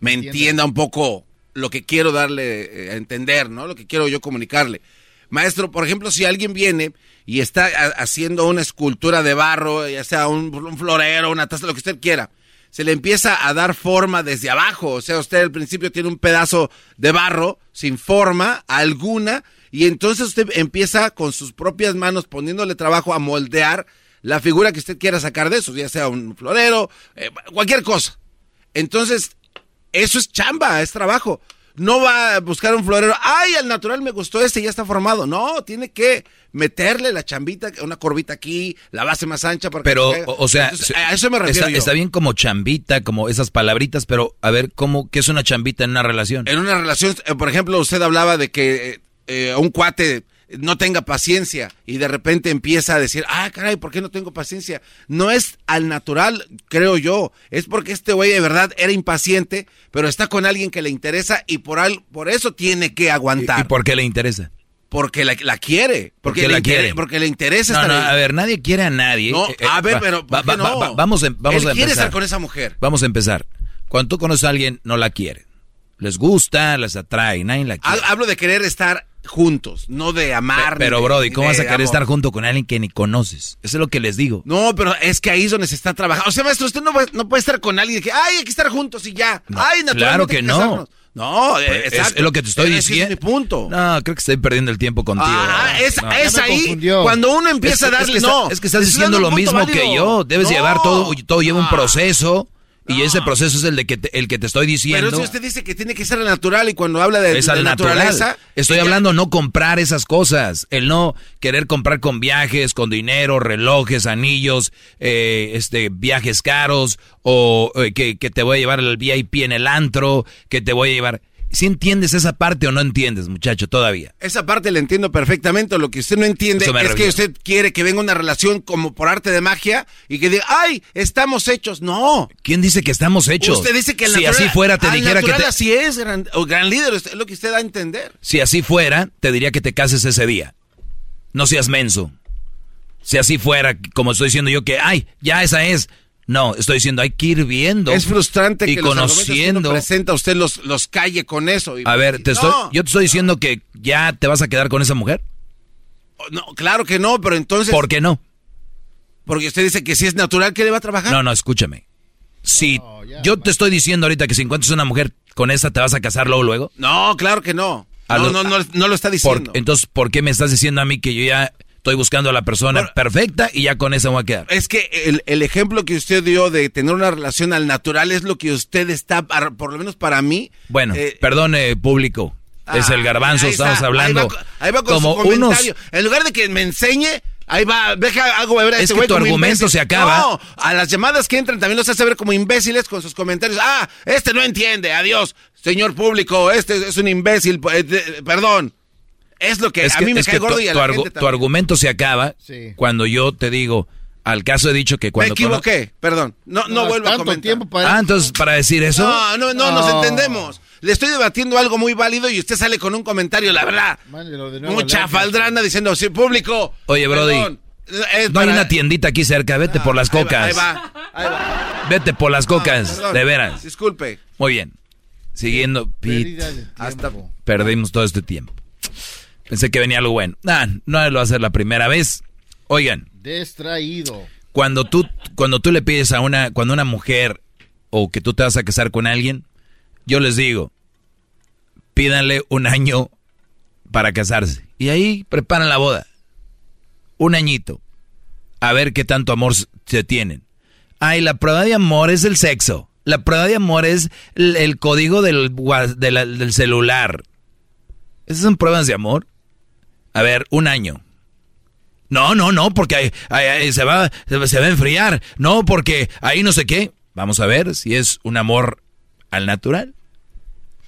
me entienda un poco lo que quiero darle eh, a entender, ¿no? Lo que quiero yo comunicarle. Maestro, por ejemplo, si alguien viene y está ha- haciendo una escultura de barro, ya sea un, un florero, una taza, lo que usted quiera, se le empieza a dar forma desde abajo. O sea, usted al principio tiene un pedazo de barro sin forma alguna y entonces usted empieza con sus propias manos poniéndole trabajo a moldear la figura que usted quiera sacar de eso, ya sea un florero, eh, cualquier cosa. Entonces, eso es chamba, es trabajo. No va a buscar un florero, ay, al natural me gustó este, ya está formado. No, tiene que meterle la chambita, una corbita aquí, la base más ancha. Para Pero, o, o sea, Entonces, a eso me refiero está, yo. está bien como chambita, como esas palabritas, pero a ver, ¿cómo, ¿qué es una chambita en una relación? En una relación, eh, por ejemplo, usted hablaba de que eh, un cuate no tenga paciencia y de repente empieza a decir, ah, caray, ¿por qué no tengo paciencia? No es al natural, creo yo, es porque este güey de verdad era impaciente, pero está con alguien que le interesa y por, al, por eso tiene que aguantar. ¿Y por qué le interesa? Porque la, la quiere. ¿Por Porque le la quiere? Porque le interesa No, estar no, ahí. a ver, nadie quiere a nadie. No, Eh, eh, a ver, va- pero ¿por va- qué va- no? va- vamos a, vamos Él a quiere empezar. estar con esa mujer. Vamos a empezar. Cuando tú conoces a alguien, no la quiere. Les gusta, les atrae, nadie la quiere. Ha- Hablo de querer estar juntos, no de amar. Pero, de- Brody, ¿cómo vas a querer amor. estar junto con alguien que ni conoces? Eso es lo que les digo. No, pero es que ahí es donde se está trabajando. O sea, maestro, usted no, va- no puede estar con alguien que, ay, hay que estar juntos y ya. ay, naturalmente claro que no. casarnos. No, Pues, es, lo que te estoy es diciendo. mi punto. No, creo que estoy perdiendo el tiempo contigo. Ah, es, No. es ahí cuando uno empieza a darle. que está- no, es que estás diciendo lo mismo que yo. Debes No. Ah. llevar todo, todo lleva un proceso. Y ese proceso es el de que te, el que te estoy diciendo. Pero si usted dice que tiene que ser al natural y cuando habla de, es de al natural. naturaleza. Estoy hablando no comprar esas cosas. El no querer comprar con viajes, con dinero, relojes, anillos, eh, este, viajes caros, o eh, que, que te voy a llevar al VIP en el antro, que te voy a llevar. ¿Si entiendes esa parte o no entiendes, muchacho, todavía? Esa parte la entiendo perfectamente. Lo que usted no entiende es que usted quiere que venga una relación como por arte de magia y que diga, ay, estamos hechos. No. ¿Quién dice que estamos hechos? Usted dice que el si natural- así fuera te dijera que te, así es, gran, o gran líder, es lo que usted da a entender. si así fuera te diría que te cases ese día. No seas menso. Si así fuera, como estoy diciendo yo que, ay, ya esa es. No, estoy diciendo hay que ir viendo. Es frustrante y que los conociendo. presenta usted los, los calle con eso. y- A ver, te estoy, yo te estoy diciendo que ya te vas a quedar con esa mujer. no, claro que no, pero entonces... ¿Por qué no? Porque usted dice que si es natural, que le va a trabajar? No, no, escúchame. Si yo te estoy diciendo ahorita que si encuentras una mujer con esa te vas a casar luego luego. No, claro que no. No, lo- no, no, no lo está Por- diciendo. entonces, ¿por qué me estás diciendo a mí que yo ya estoy buscando a la persona perfecta y ya con esa me voy a quedar? Es que el, el ejemplo que usted dio de tener una relación al natural es lo que usted está, por lo menos para mí. Bueno, eh, perdone público. es ah, el garbanzo, ahí está, estamos hablando. Ahí va, ahí va con como su unos comentario. En lugar de que me enseñe, ahí va, deja, hago ver a Es este que tu argumento se acaba. No, a las llamadas que entran también los hace ver como imbéciles con sus comentarios. Ah, este no entiende, adiós, señor público, este es un imbécil, eh, perdón. Es lo que Es a que- mí me es cae que gordo tu, y a tu la argu- gente tu también. argumento se acaba Sí. cuando yo te digo, al caso he dicho que Me cuando... cono- equivoqué, perdón. No, no, No, vuelvo a tanto comentar. tiempo para- Ah, entonces para decir eso... No, no, no, nos No. entendemos. Le estoy debatiendo algo muy válido y usted sale con un comentario, la verdad. Mucha al faldrana diciendo, sí, público. Oye, Brody, perdón, es No hay una tiendita aquí cerca, vete por las Ahí va, cocas. Ahí va, ahí va. Vete por las cocas, de veras. Disculpe. Muy bien. Siguiendo, Pete, Hasta perdimos todo este tiempo. Pensé que venía algo bueno. Nah, no lo va a hacer la primera vez. Oigan, Distraído. cuando tú, cuando tú le pides a una, cuando una mujer o que tú te vas a casar con alguien, yo les digo, pídanle un año para casarse. Y ahí preparan la boda. Un añito. A ver qué tanto amor se tienen. Ay, la prueba de amor es el sexo. La prueba de amor es el, el código del, del celular. ¿Esas son pruebas de amor? A ver, un año. No, no, no, porque ahí- se, va, se va a enfriar. No, porque ahí no sé qué. Vamos a ver si es un amor al natural.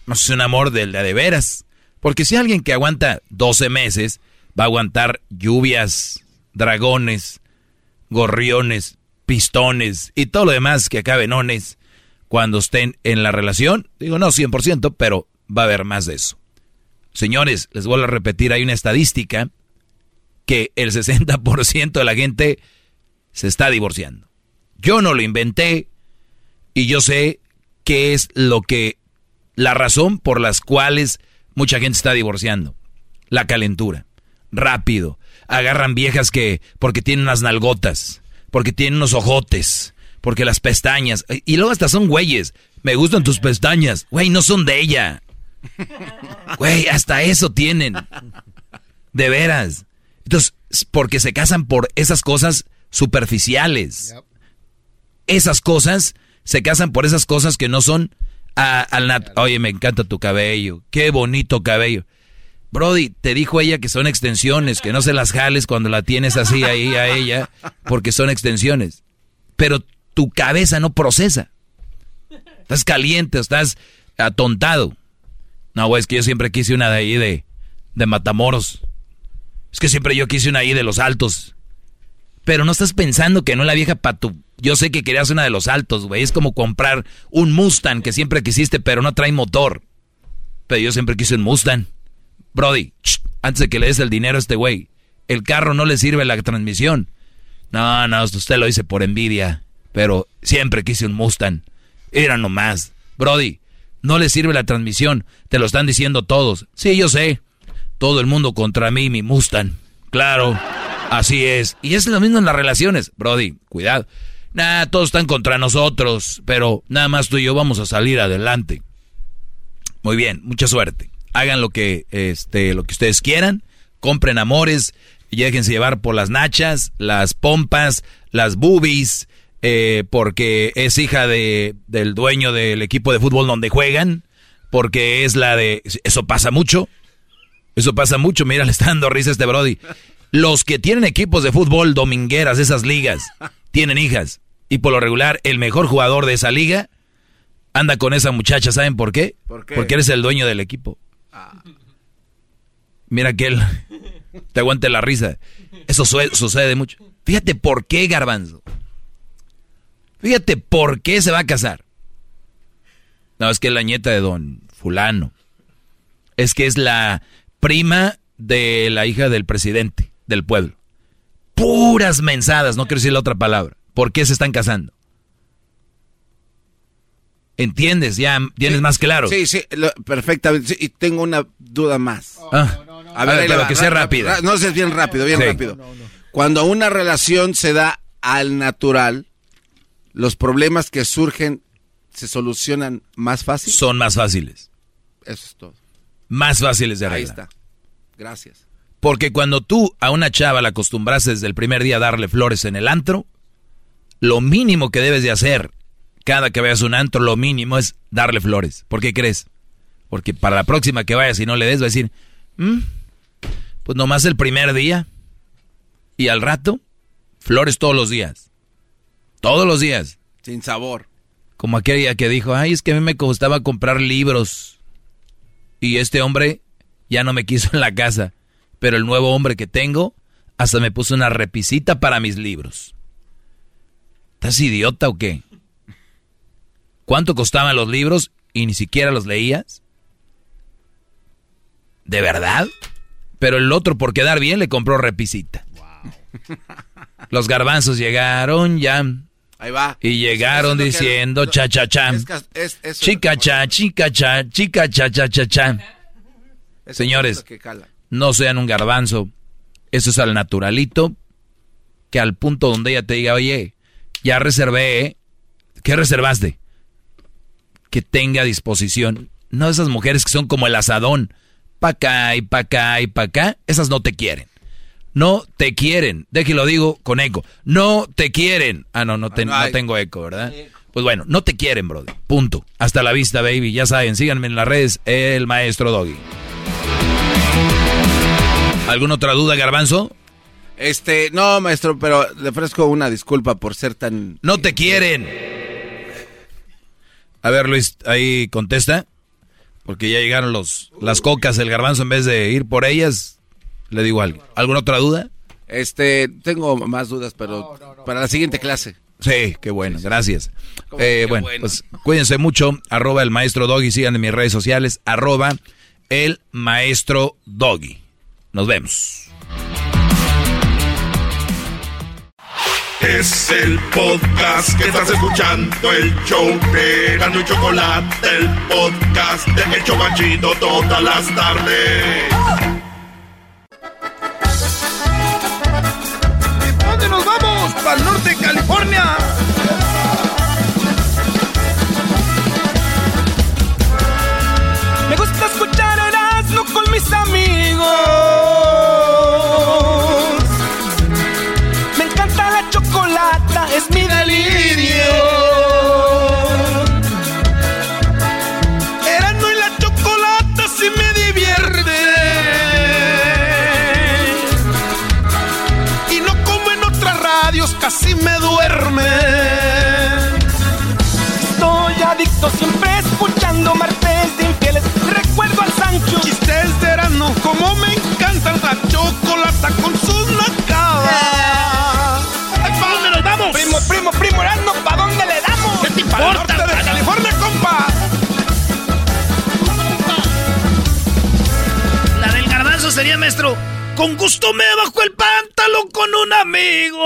No es un amor de, de veras. Porque si alguien que aguanta 12 meses va a aguantar lluvias, dragones, gorriones, pistones y todo lo demás que acaben ones cuando estén en la relación, digo no 100%, pero va a haber más de eso. Señores, les vuelvo a repetir, hay una estadística que el 60% de la gente se está divorciando. Yo no lo inventé y yo sé qué es lo que la razón por las cuales mucha gente está divorciando. La calentura. Rápido. Agarran viejas que porque tienen unas nalgotas, porque tienen unos ojotes, porque las pestañas y luego hasta son güeyes. Me gustan tus pestañas. Güey, no son de ella. Güey, hasta eso tienen. De veras. Entonces, porque se casan por esas cosas superficiales. Esas cosas, se casan por esas cosas que no son al nat- Oye, me encanta tu cabello. Qué bonito cabello. Brody, te dijo ella que son extensiones, que no se las jales cuando la tienes así ahí a ella, porque son extensiones. Pero tu cabeza no procesa. Estás caliente, estás atontado. No, güey, es que yo siempre quise una de ahí de, de Matamoros. Es que siempre yo quise una ahí de los altos. Pero no estás pensando que no la vieja para tu... Yo sé que querías una de los altos, güey. Es como comprar un Mustang que siempre quisiste, pero no trae motor. Pero yo siempre quise un Mustang. Brody, antes de que le des el dinero a este güey, el carro no le sirve la transmisión. No, no, usted lo dice por envidia. Pero siempre quise un Mustang. Era nomás. Brody, no le sirve la transmisión. Te lo están diciendo todos. Sí, yo sé. Todo el mundo contra mí, mi Mustang. Claro, así es. Y es lo mismo en las relaciones. Brody, cuidado. Nah, todos están contra nosotros, pero nada más tú y yo vamos a salir adelante. Muy bien, mucha suerte. Hagan lo que, este, lo que ustedes quieran. Compren amores y déjense llevar por las nachas, las pompas, las boobies, eh, porque es hija de, del dueño del equipo de fútbol donde juegan, porque es la de... Eso pasa mucho. Eso pasa mucho. Mira, le está dando risa a este Brody. Los que tienen equipos de fútbol domingueras, esas ligas, tienen hijas. Y por lo regular, el mejor jugador de esa liga anda con esa muchacha. ¿Saben por qué? ¿Por qué? Porque eres el dueño del equipo. Mira que él te aguante la risa. Eso sucede mucho. Fíjate por qué, Garbanzo. Fíjate por qué se va a casar. No, es que es la nieta de don fulano. Es que es la prima de la hija del presidente del pueblo. Puras mensadas, no quiero decir la otra palabra. ¿Por qué se están casando? ¿Entiendes? Ya tienes más claro. Sí, sí, lo- perfectamente. Sí, y tengo una duda más. Ah. A ver, le pero va, que sea ra- No, sé, es bien rápido, bien Sí. rápido. Cuando una relación se da al natural, los problemas que surgen se solucionan más fácil. Son más fáciles. Eso es todo. Más fáciles de Ahí arreglar. está. Gracias. Porque cuando tú a una chava la acostumbraste desde el primer día a darle flores en el antro, lo mínimo que debes de hacer cada que veas un antro, lo mínimo es darle flores. ¿Por qué crees? Porque para la próxima que vayas y no le des, va a decir, "Mm, pues nomás el primer día. Y al rato, flores todos los días. Todos los días. Sin sabor. Como aquel día que dijo, ay, es que a mí me costaba comprar libros. Y este hombre ya no me quiso en la casa. Pero el nuevo hombre que tengo hasta me puso una repisita para mis libros. ¿Estás idiota o qué? ¿Cuánto costaban los libros y ni siquiera los leías? ¿De verdad? Pero el otro, por quedar bien, le compró repisita. Los garbanzos llegaron ya. Ahí va. Y llegaron diciendo cha cha cha. Chica cha, chica cha, chica cha cha cha cha. Señores, no sean un garbanzo. Eso es al naturalito. Que al punto donde ella te diga, oye, ya reservé, ¿eh? ¿Qué reservaste? Que tenga disposición. No esas mujeres que son como el asadón. Pa' acá y pa' acá y pa' acá. Esas no te quieren. No te quieren. De que lo digo con eco. No te quieren. Ah, no, no, no tengo eco, ¿verdad? Pues bueno, no te quieren, brother. Punto. Hasta la vista, baby. Ya saben, síganme en las redes, el maestro Doggy. ¿Alguna otra duda, Garbanzo? Este, no, maestro, pero le ofrezco una disculpa por ser tan... No te quieren. A ver, Luis, ahí contesta. Porque ya llegaron los, las cocas, el garbanzo, en vez de ir por ellas, le digo algo. ¿Alguna otra duda? Este, tengo más dudas, pero para la siguiente clase. Sí, qué bueno, gracias. Eh, bueno, pues cuídense mucho. Arroba el maestro Doggy, sigan en mis redes sociales. Arroba el maestro Doggy. Nos vemos. Es el podcast que estás escuchando, el show de Gano y Chocolate, el podcast de Hecho Banchito todas las tardes. California. Me gusta escuchar Erasmo con mis amigos. Me encanta la chocolata, es mi delirio. Sería, maestro. Con gusto me bajo el pantalón con un amigo.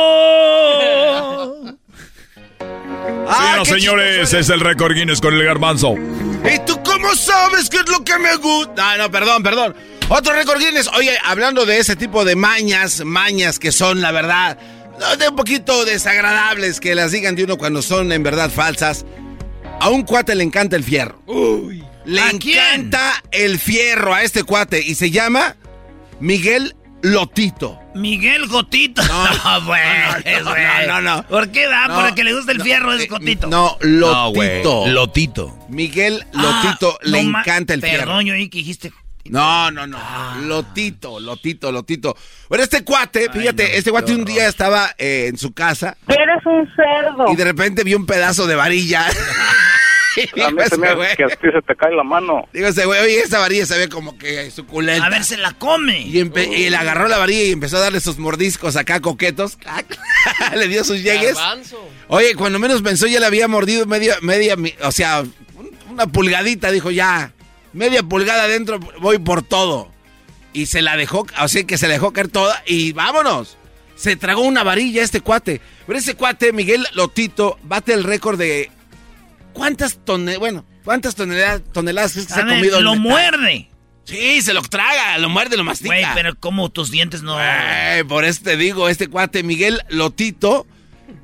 Sí, no, señores, es el récord Guinness con el garbanzo. ¿Y tú cómo sabes qué es lo que me gusta? No, no, perdón, perdón. Otro récord Guinness. Oye, hablando de ese tipo de mañas, mañas que son, la verdad, de un poquito desagradables que las digan de uno cuando son en verdad falsas. A un cuate le encanta el fierro. Uy. Le encanta el fierro a este cuate y se llama Miguel Lotito. Miguel Gotito. No, pues, güey. no, no, no. ¿Por qué da? No, Por el que le gusta el no, fierro eh, es Gotito. No, Lotito. Lotito. Miguel Ah, Lotito le encanta el fierro. Perdón, yo que dijiste. No, no, no. Lotito, Lotito, Lotito. Bueno, este cuate, fíjate, este cuate un día estaba eh, en su casa Eres un cerdo. y de repente vio un pedazo de varilla. A mí se me hace güey- que a ti se te cae la mano. Digo ese güey, oye, esa varilla se ve como que suculenta. A ver, se la come. Y, y le agarró la varilla y empezó a darle sus mordiscos acá coquetos. le dio sus llegues. Oye, cuando menos pensó ya le había mordido media, media, o sea, un- una pulgadita, dijo ya, media pulgada adentro, voy por todo. Y se la dejó, o sea que se la dejó caer toda y vámonos. Se tragó una varilla este cuate. Pero ese cuate, Miguel Lotito, bate el récord de cuántas toneladas, bueno, cuántas toneladas, toneladas es que se A ha ver, comido lo muerde. Sí, se lo traga, lo muerde, lo mastica. Güey, pero como tus dientes no. Güey, por eso te digo, este cuate Miguel Lotito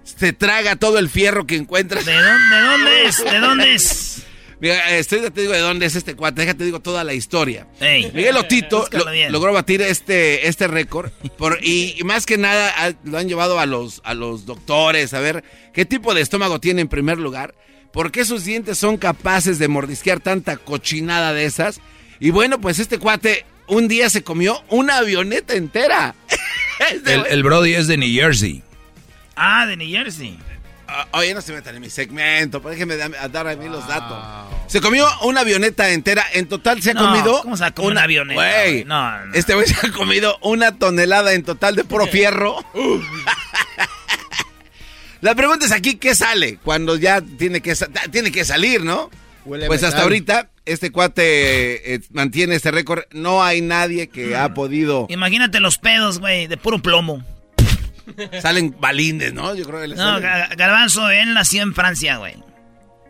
se traga todo el fierro que encuentra. ¿De dónde, de dónde es? ¿De dónde es? Mira, estoy, te digo de dónde es este cuate, déjate digo toda la historia. Ey. Miguel Lotito lo- logró batir este, este récord por, y, y más que nada a- lo han llevado a los, a los doctores a ver qué tipo de estómago tiene en primer lugar, por qué sus dientes son capaces de mordisquear tanta cochinada de esas. Y bueno, pues este cuate un día se comió una avioneta entera. Este El, Brody es de New Jersey. Ah, de New Jersey. Ah, Oye, no se metan en mi segmento, déjenme dar, a mí los datos. Se comió una avioneta entera. En total se ha No, comido. ¿cómo se va a comer una avioneta? No, no. Este güey se ha comido una tonelada en total de puro fierro. La pregunta es aquí, ¿qué sale? Cuando ya tiene que, tiene que salir, ¿no? Huele pues hasta ahorita, este cuate eh, mantiene este récord. No hay nadie que ha podido. Imagínate los pedos, güey, de puro plomo. Salen balines, ¿no? Yo creo que le No, salen. Garbanzo, él nació en Francia, güey.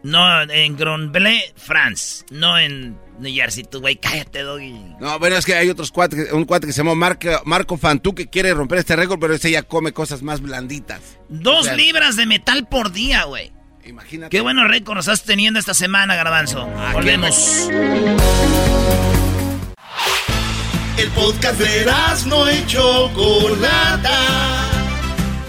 No en Gronblé, France. No en New Jersey. Tú, güey, cállate, doggy. No, bueno, es que hay otros cuates, un cuate que se llama Marco, Marco Fantú que quiere romper este récord, pero ese ya come cosas más blanditas. Dos O sea, libras de metal por día, güey. Imagínate. Qué buenos récords estás teniendo esta semana, Garbanzo. Volvemos. El podcast de no y Chocolata.